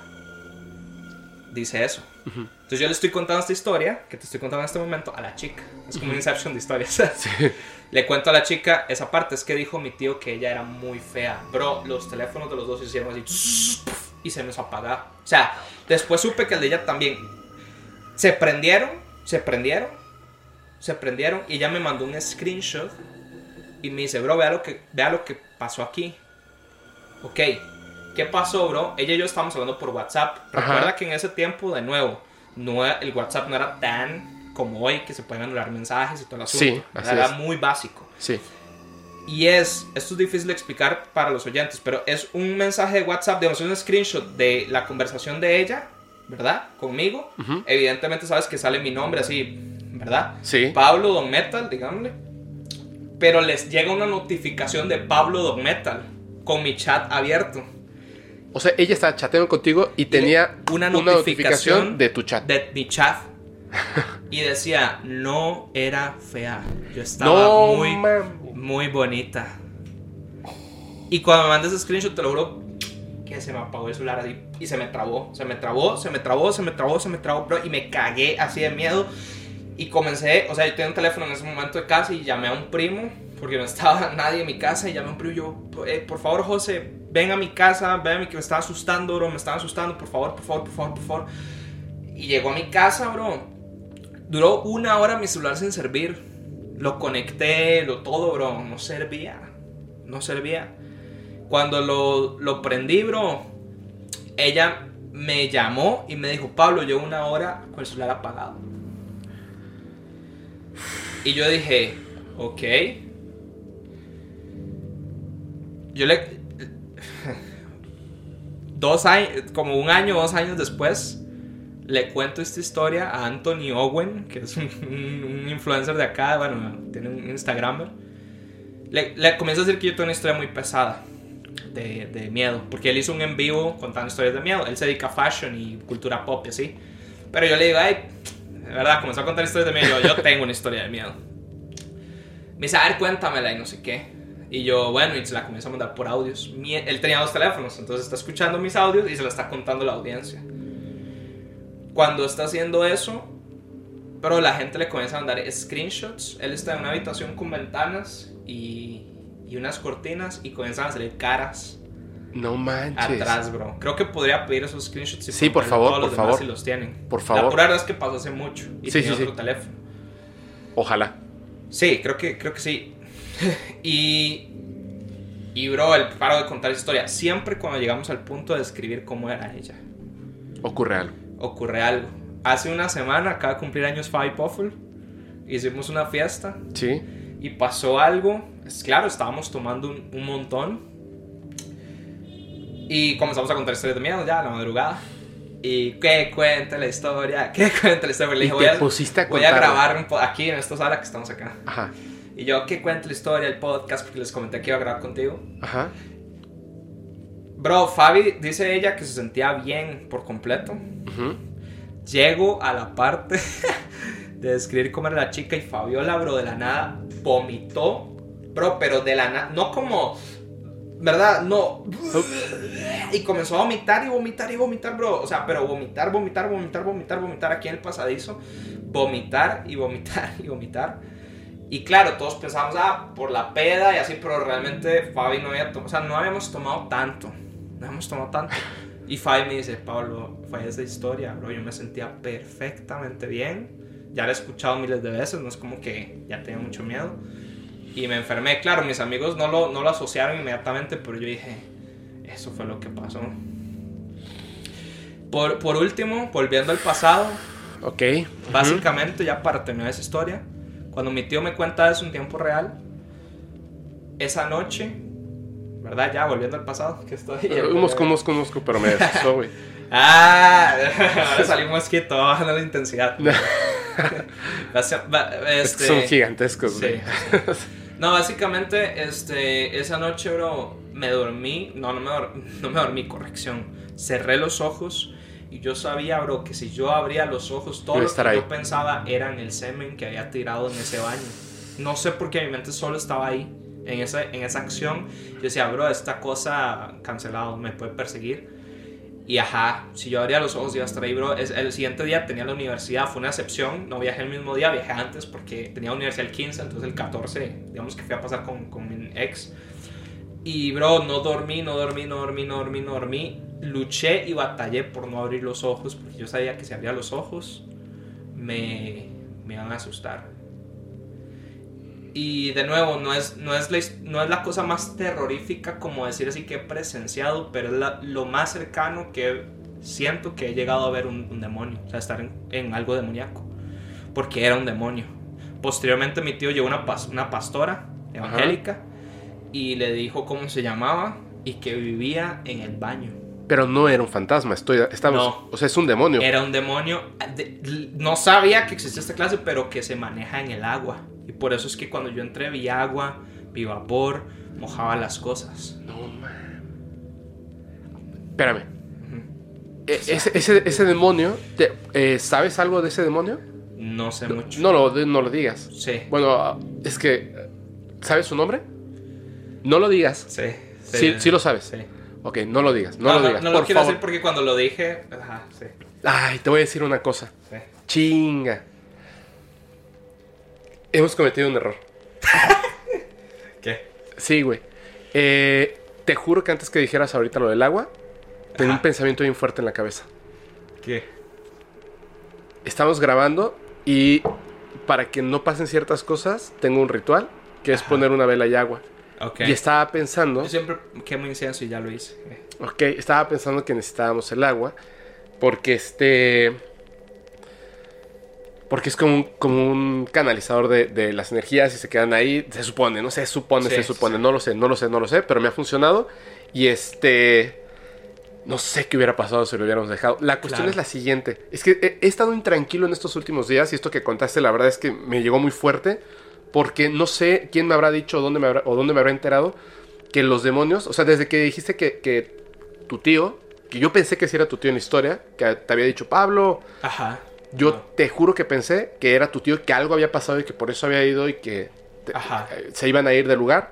Dice eso. Entonces yo le estoy contando esta historia, que te estoy contando en este momento, a la chica. Es como un Inception de historias. [LAUGHS] [LAUGHS] Le cuento a la chica esa parte, es que dijo mi tío que ella era muy fea. Bro, los teléfonos de los dos hicieron así [LAUGHS] y se nos apagaron. O sea, después supe que el de ella también. Se prendieron, se prendieron, se prendieron y ella me mandó un screenshot y me dice, bro, vea lo que, vea lo que pasó aquí. Ok, ¿qué pasó, bro? Ella y yo estábamos hablando por WhatsApp. Ajá. Recuerda que en ese tiempo, de nuevo, no el WhatsApp no era tan como hoy, que se pueden anular mensajes y todo el asunto. Sí, así era es. muy básico. Sí. Y es, esto es difícil de explicar para los oyentes, pero es un mensaje de WhatsApp, digamos, es un screenshot de la conversación de ella, ¿verdad? Conmigo. Evidentemente sabes que sale mi nombre así, ¿verdad? Sí. Pablo Don Metal, digámosle. Pero les llega una notificación de Pablo Don Metal con mi chat abierto. O sea, ella estaba chateando contigo y tenía una una, notificación notificación de tu chat. De mi chat. Y decía, no era fea. Yo estaba no, muy, muy bonita. Y cuando me mandas ese screenshot, te lo juro que se me apagó el celular así y se me trabó. Se me trabó, se me trabó, se me trabó, se me trabó, bro, y me cagué así de miedo. Y comencé, o sea, yo tenía un teléfono en ese momento de casa y llamé a un primo, porque no estaba [LAUGHS] nadie en mi casa, y llamé a un primo y yo, "Eh, por favor, José, ven a mi casa, ven que me estaba asustando, bro, me estaba asustando, por favor, por favor, por favor, por favor. Y llegó a mi casa, bro. Duró una hora mi celular sin servir. Lo conecté, lo todo, bro. No servía. No servía. Cuando lo, lo prendí, bro, ella me llamó y me dijo, Pablo, llevo una hora con el celular apagado. Y yo dije, ok. Yo le... [LAUGHS] Dos años, como un año, dos años después, le cuento esta historia a Anthony Owen, que es un, un- influencer de acá, bueno, tiene un Instagramer. Le, le a decir que yo tengo una historia muy pesada de, de miedo, porque él hizo un en vivo contando historias de miedo. Él se dedica a fashion y cultura pop y así. Pero yo le digo, ay, de verdad, comenzó a contar historias de miedo. Yo, yo tengo una historia de miedo. Me dice, a ver, cuéntamela y no sé qué. Y yo, bueno, y se la comienzo a mandar por audios. Mi- él tenía dos teléfonos, entonces está escuchando mis audios y se la está contando la audiencia. Cuando está haciendo eso, pero la gente le comienza a mandar screenshots. Él está en una habitación con ventanas y, y unas cortinas y comienzan a salir caras No manches. atrás, bro. Creo que podría pedir esos screenshots. y Sí, por favor, todos los por demás favor. Si los tienen. Por La favor. pura verdad es que pasó hace mucho y Sí, tenía sí, otro sí. teléfono. Ojalá. Sí, creo que, creo que sí. [LAUGHS] y, y, bro, el paro de contar esa historia. Siempre cuando llegamos al punto de describir cómo era ella, Ocurre algo. ocurre algo. Hace una semana acaba de cumplir años Fabi Puffle. Hicimos una fiesta Sí. y pasó algo. Es claro, estábamos tomando un, un montón. Y comenzamos a contar historias de miedo ya a la madrugada. Y que cuente la historia, [LAUGHS] que cuente la historia. Le dije, Y voy, te a, pusiste a voy a grabar un aquí en esta sala que estamos acá. Ajá, Y yo, que cuente la historia, el podcast, porque les comenté que iba a grabar contigo. ajá. Bro, Fabi dice ella que se sentía bien por completo. ujú. Llego a la parte [LAUGHS] de describir cómo era la chica y Fabiola, bro, de la nada vomitó. Bro, pero de la nada, no como, ¿verdad? No. Y comenzó a vomitar y vomitar y vomitar, bro. O sea, pero vomitar, vomitar, vomitar, vomitar, vomitar aquí en el pasadizo. Vomitar y vomitar y vomitar. Y claro, todos pensamos, ah, por la peda y así, pero realmente Fabi no había tomado, o sea, no habíamos tomado tanto. No habíamos tomado tanto. Y Fabi me dice, Pablo, fue esa historia, bro. Yo me sentía perfectamente bien. Ya la he escuchado miles de veces, no es como que ya tenía mucho miedo. Y me enfermé. Claro, mis amigos no lo, no lo asociaron inmediatamente, pero yo dije, eso fue lo que pasó. Por, por último, volviendo al pasado, Ok. Básicamente, ya para terminar esa historia, cuando mi tío me cuenta eso en tiempo real, esa noche, ¿verdad? Ya volviendo al pasado, que estoy. Un mosco, mosco, mosco, pero me asustó, güey. [LAUGHS] Ah, ahora salió un mosquito, bajando la intensidad. [LAUGHS] Este, son gigantescos, sí. [LAUGHS] No, básicamente, este, esa noche, bro, me dormí, no, no me, [LAUGHS] no me dormí, corrección. Cerré los ojos y yo sabía, bro, que si yo abría los ojos, todo lo que ahí. yo pensaba era en el semen que había tirado en ese baño. No sé por qué mi mente solo estaba ahí, en esa, en esa acción. Yo decía, bro, esta cosa cancelado, me puede perseguir. Y ajá, si yo abría los ojos iba a estar ahí, bro. Es- el siguiente día tenía la universidad, fue una excepción. No viajé el mismo día, viajé antes porque tenía universidad el 15, entonces el 14, digamos que fui a pasar con, con mi ex. Y bro, no dormí, no dormí, no dormí, no dormí, no dormí. Luché y batallé por no abrir los ojos porque yo sabía que si abría los ojos me, me iban a asustar. Y de nuevo, no es, no, es la, no es la cosa más terrorífica como decir así que he presenciado, pero es la- lo más cercano que siento que he llegado a ver un, un demonio, o sea, estar en, en algo demoníaco, porque era un demonio. Posteriormente mi tío llegó una, pas- una pastora evangélica y le dijo cómo se llamaba y que vivía en el baño. Pero no era un fantasma, estoy, estamos, No. o sea, es un demonio. Era un demonio. de- no sabía que existía esta clase, pero que se maneja en el agua. Y por eso es que cuando yo entré vi agua, vi vapor, mojaba las cosas. No, man. Espérame. E- ese, ese, ese demonio, te- eh, ¿sabes algo de ese demonio? No sé mucho. No lo, no lo digas. Sí. Bueno, es que, ¿sabes su nombre? No lo digas. Sí. Sí, sí lo sabes. Sí. Ok, no lo digas, no, No, lo no, digas, no por lo quiero favor. decir porque cuando lo dije. Ajá, sí. Ay, te voy a decir una cosa. sí. Chinga. Hemos cometido un error. [LAUGHS] ¿Qué? Sí, güey. Eh, te juro que antes que dijeras ahorita lo del agua, tenía un pensamiento bien fuerte en la cabeza. ¿Qué? Estamos grabando y para que no pasen ciertas cosas, tengo un ritual que es Ajá. poner una vela y agua. Ok. Y estaba pensando, Yo siempre quemo incienso y ya lo hice. ok, estaba pensando que necesitábamos el agua porque este... Porque es como un, como un canalizador de, de las energías y se quedan ahí, se supone, no sé, supone, Sí, se supone, sí. no lo sé, no lo sé, no lo sé, pero me ha funcionado y este... No sé qué hubiera pasado si lo hubiéramos dejado. La cuestión Claro. es la siguiente. Es que he, he estado intranquilo en estos últimos días y esto que contaste la verdad es que me llegó muy fuerte porque no sé quién me habrá dicho o dónde me habrá, o dónde me habrá enterado que los demonios, o sea, desde que dijiste que, que tu tío, que yo pensé que sí era tu tío en la historia, que te había dicho Pablo, Ajá. Yo te juro que pensé que era tu tío, que algo había pasado y que por eso había ido y que te- eh, se iban a ir del lugar.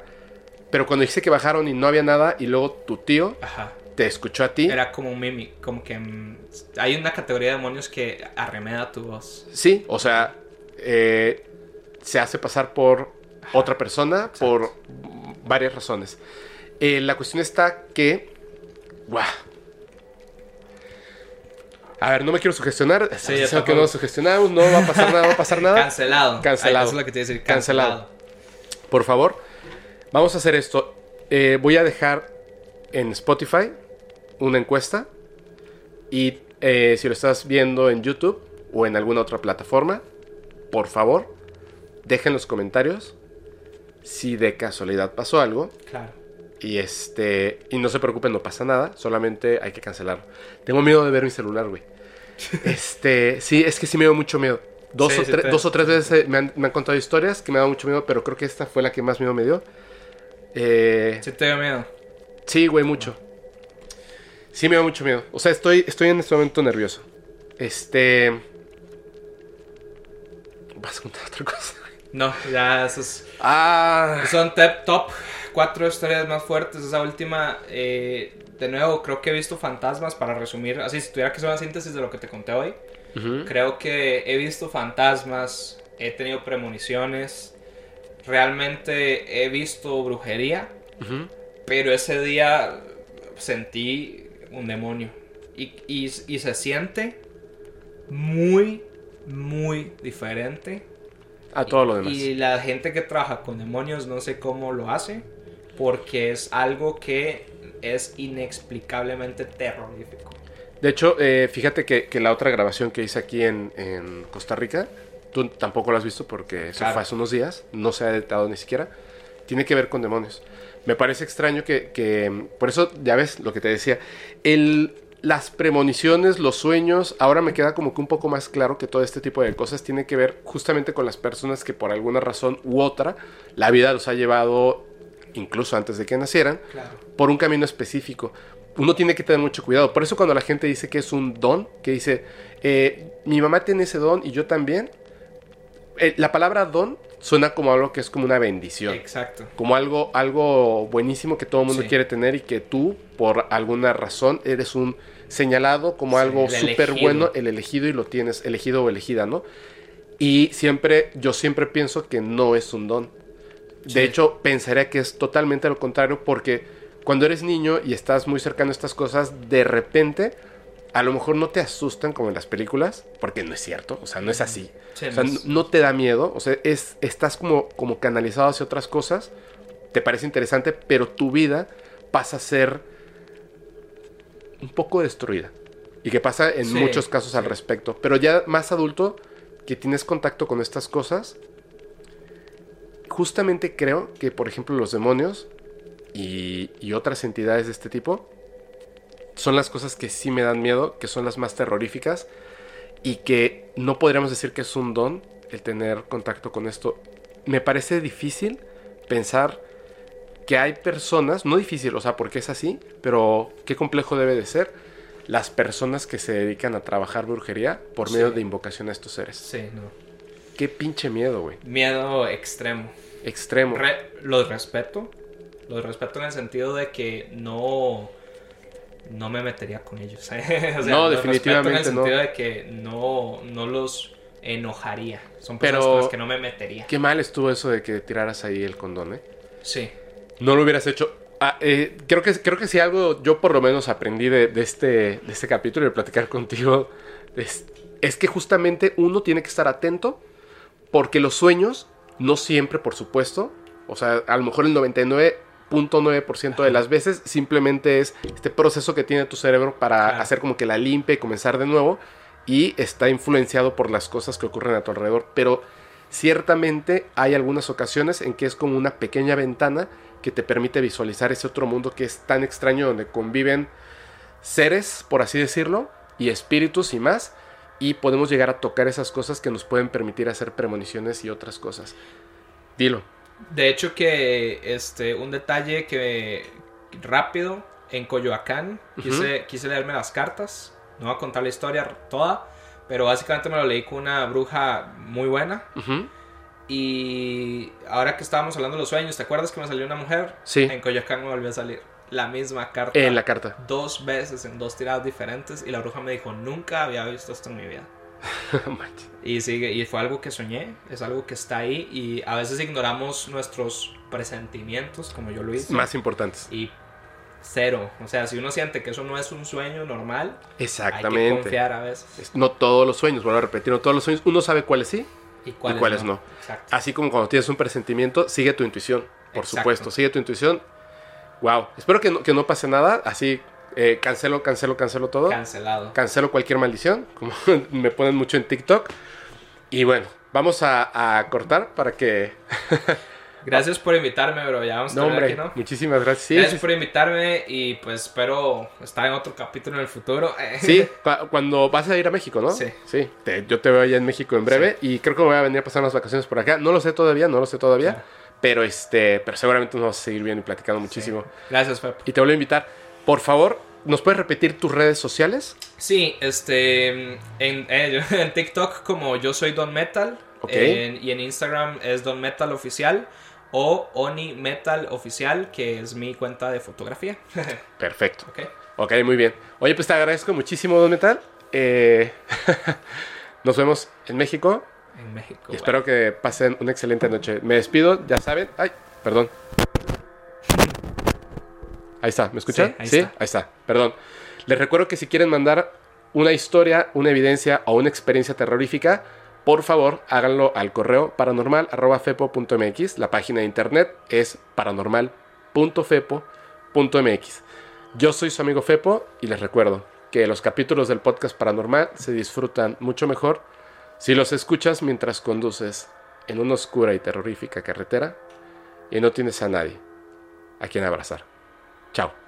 Pero cuando dijiste que bajaron y no había nada y luego tu tío Ajá. te escuchó a ti, Era como un mimi, como que mm, hay una categoría de demonios que arremeda tu voz. sí, o sea, eh, se hace pasar por otra persona por varias razones. Eh, la cuestión está que... ¡Guau! A ver, no me quiero sugestionar. Sí, que no nos sugestionamos, no va a pasar nada, va a pasar [LAUGHS] nada. Cancelado. Cancelado. Ay, eso es lo que te decir. Cancelado. Cancelado. Por favor, vamos a hacer esto. Eh, voy a dejar en Spotify una encuesta. Y eh, si lo estás viendo en YouTube o en alguna otra plataforma, por favor, dejen los comentarios. Si de casualidad pasó algo, Claro. Y este. Y no se preocupen, no pasa nada. Solamente hay que cancelarlo. Tengo miedo de ver mi celular, güey. [LAUGHS] este. Sí, es que sí me dio mucho miedo. Dos, Sí, o, sí tre- te- dos o tres veces me han, me han contado historias que me han dado mucho miedo, pero creo que esta fue la que más miedo me dio. Eh, Sí te dio miedo. Sí, güey, mucho. Sí me da mucho miedo. O sea, estoy, estoy en este momento nervioso. Este... Vas a contar otra cosa. No, ya esos Ah... son top cuatro historias más fuertes. Esa última, eh, de nuevo, creo que he visto fantasmas para resumir. Así, si tuviera que hacer una síntesis de lo que te conté hoy, Ujú. creo que he visto fantasmas, he tenido premoniciones, realmente he visto brujería, Ujú. pero ese día sentí un demonio. Y, y- y se siente muy, muy diferente A todo lo demás. y la gente que trabaja con demonios no sé cómo lo hace, porque es algo que es inexplicablemente terrorífico. De hecho, eh, fíjate que, que la otra grabación que hice aquí en, en Costa Rica, tú tampoco la has visto porque eso Claro. fue hace unos días, no se ha editado ni siquiera, tiene que ver con demonios. Me parece extraño que, que- por eso, ya ves lo que te decía, el, las premoniciones, los sueños, ahora me queda como que un poco más claro que todo este tipo de cosas tiene que ver justamente con las personas que por alguna razón u otra la vida los ha llevado, incluso antes de que nacieran, Claro. por un camino específico. Uno tiene que tener mucho cuidado. Por eso cuando la gente dice que es un don, que dice, eh, mi mamá tiene ese don y yo también, eh, la palabra don suena como algo que es como una bendición. Exacto. Como algo, algo buenísimo que todo el mundo Sí. quiere tener y que tú, por alguna razón, eres un señalado como Sí, algo súper bueno, el elegido y lo tienes, elegido o elegida, ¿no? Y siempre, yo siempre pienso que no es un don. De hecho, pensaría que es totalmente lo contrario porque cuando eres niño y estás muy cercano a estas cosas, de repente, a lo mejor no te asustan como en las películas, porque no es cierto, o sea, no es así. Sí, o sea, no te da miedo, o sea, es, estás como, como canalizado hacia otras cosas, te parece interesante, pero tu vida pasa a ser un poco destruida. Y que pasa en Sí, muchos casos al respecto. Pero ya más adulto, que tienes contacto con estas cosas, justamente creo que, por ejemplo, los demonios y, y otras entidades de este tipo son las cosas que sí me dan miedo, que son las más terroríficas y que no podríamos decir que es un don el tener contacto con esto. Me parece difícil pensar que hay personas, no difícil, o sea, porque es así, pero qué complejo debe de ser las personas que se dedican a trabajar brujería por medio Sí. de invocación a estos seres. Sí, no. Qué pinche miedo, güey. Miedo extremo. Extremo. Re- los respeto. Los respeto en el sentido de que no. No me metería con ellos. [LAUGHS] O sea, No, definitivamente en el no. sentido de que no, no los enojaría. Son personas Pero- con las que no me metería. Qué mal estuvo eso de que tiraras ahí el condón, ¿eh? Sí. No lo hubieras hecho. Ah, eh, creo, que, creo que si algo yo por lo menos aprendí de, de este, de este capítulo y de platicar [LAUGHS] contigo es, es que justamente uno tiene que estar atento porque los sueños, no siempre por supuesto, o sea, a lo mejor el 99.9% de las veces simplemente es este proceso que tiene tu cerebro para Claro. hacer como que la limpia y comenzar de nuevo y está influenciado por las cosas que ocurren a tu alrededor, pero ciertamente hay algunas ocasiones en que es como una pequeña ventana que te permite visualizar ese otro mundo que es tan extraño donde conviven seres, por así decirlo, y espíritus y más, y podemos llegar a tocar esas cosas que nos pueden permitir hacer premoniciones y otras cosas. Dilo. De hecho que este un detalle que rápido en Coyoacán quise, quise leerme las cartas. No voy a contar la historia toda, pero básicamente me lo leí con una bruja muy buena. Ujú. Y ahora que estábamos hablando de los sueños, ¿te acuerdas que me salió una mujer? Sí. En Coyoacán me volvió a salir la misma carta. En la carta. Dos veces en dos tiradas diferentes y la bruja me dijo, nunca había visto esto en mi vida. [LAUGHS] Y sigue, y fue algo que soñé, es algo que está ahí y a veces ignoramos nuestros presentimientos, como yo lo hice. Más importantes. Y cero. O sea, si uno siente que eso no es un sueño normal, hay que Exactamente. confiar a veces. Es- No todos los sueños, vuelvo a repetir, no todos los sueños. Uno sabe cuáles sí, Y cuáles, cuáles no. Así como cuando tienes un presentimiento, sigue tu intuición. Por Exacto. supuesto, sigue tu intuición. Wow. Espero que no, que no pase nada. Así, eh, cancelo, cancelo, cancelo todo. Cancelado. cancelo cualquier maldición, [LAUGHS] como me ponen mucho en TikTok. Y bueno, vamos a, a cortar para que... [LAUGHS] Gracias por invitarme, bro. Ya vamos a No, hombre, aquí, ¿no? muchísimas gracias. Sí, Gracias sí, por invitarme y pues espero estar en otro capítulo en el futuro. [LAUGHS] Sí, cu- cuando vas a ir a México, ¿no? Sí. Sí, te- yo te veo allá en México en breve y creo que voy a venir a pasar unas vacaciones por acá. No lo sé todavía, no lo sé todavía. Pero este, pero seguramente nos vamos a seguir viendo y platicando muchísimo. Gracias, Pep. Y te vuelvo a invitar, por favor, ¿nos puedes repetir tus redes sociales? Sí, este. En, eh, [LAUGHS] en TikTok, como yo soy Don Metal. Ok. en- y en Instagram es Don Metal Oficial. O Oni Metal Oficial, que es mi cuenta de fotografía. [LAUGHS] Perfecto. ok. Ok, muy bien. Oye, pues te agradezco muchísimo, Don Metal. Eh, [LAUGHS] nos vemos en México. En México. Y espero que pasen una excelente noche. Me despido, ya saben. Ay, perdón. Ahí está, ¿me escuchan? Sí, ahí está. ahí está. Perdón. Les recuerdo que si quieren mandar una historia, una evidencia o una experiencia terrorífica, por favor, háganlo al correo paranormal.fepo.mx. La página de internet es paranormal.fepo.mx. Yo soy su amigo Fepo y les recuerdo que los capítulos del podcast paranormal se disfrutan mucho mejor si los escuchas mientras conduces en una oscura y terrorífica carretera y no tienes a nadie a quien abrazar. Chao.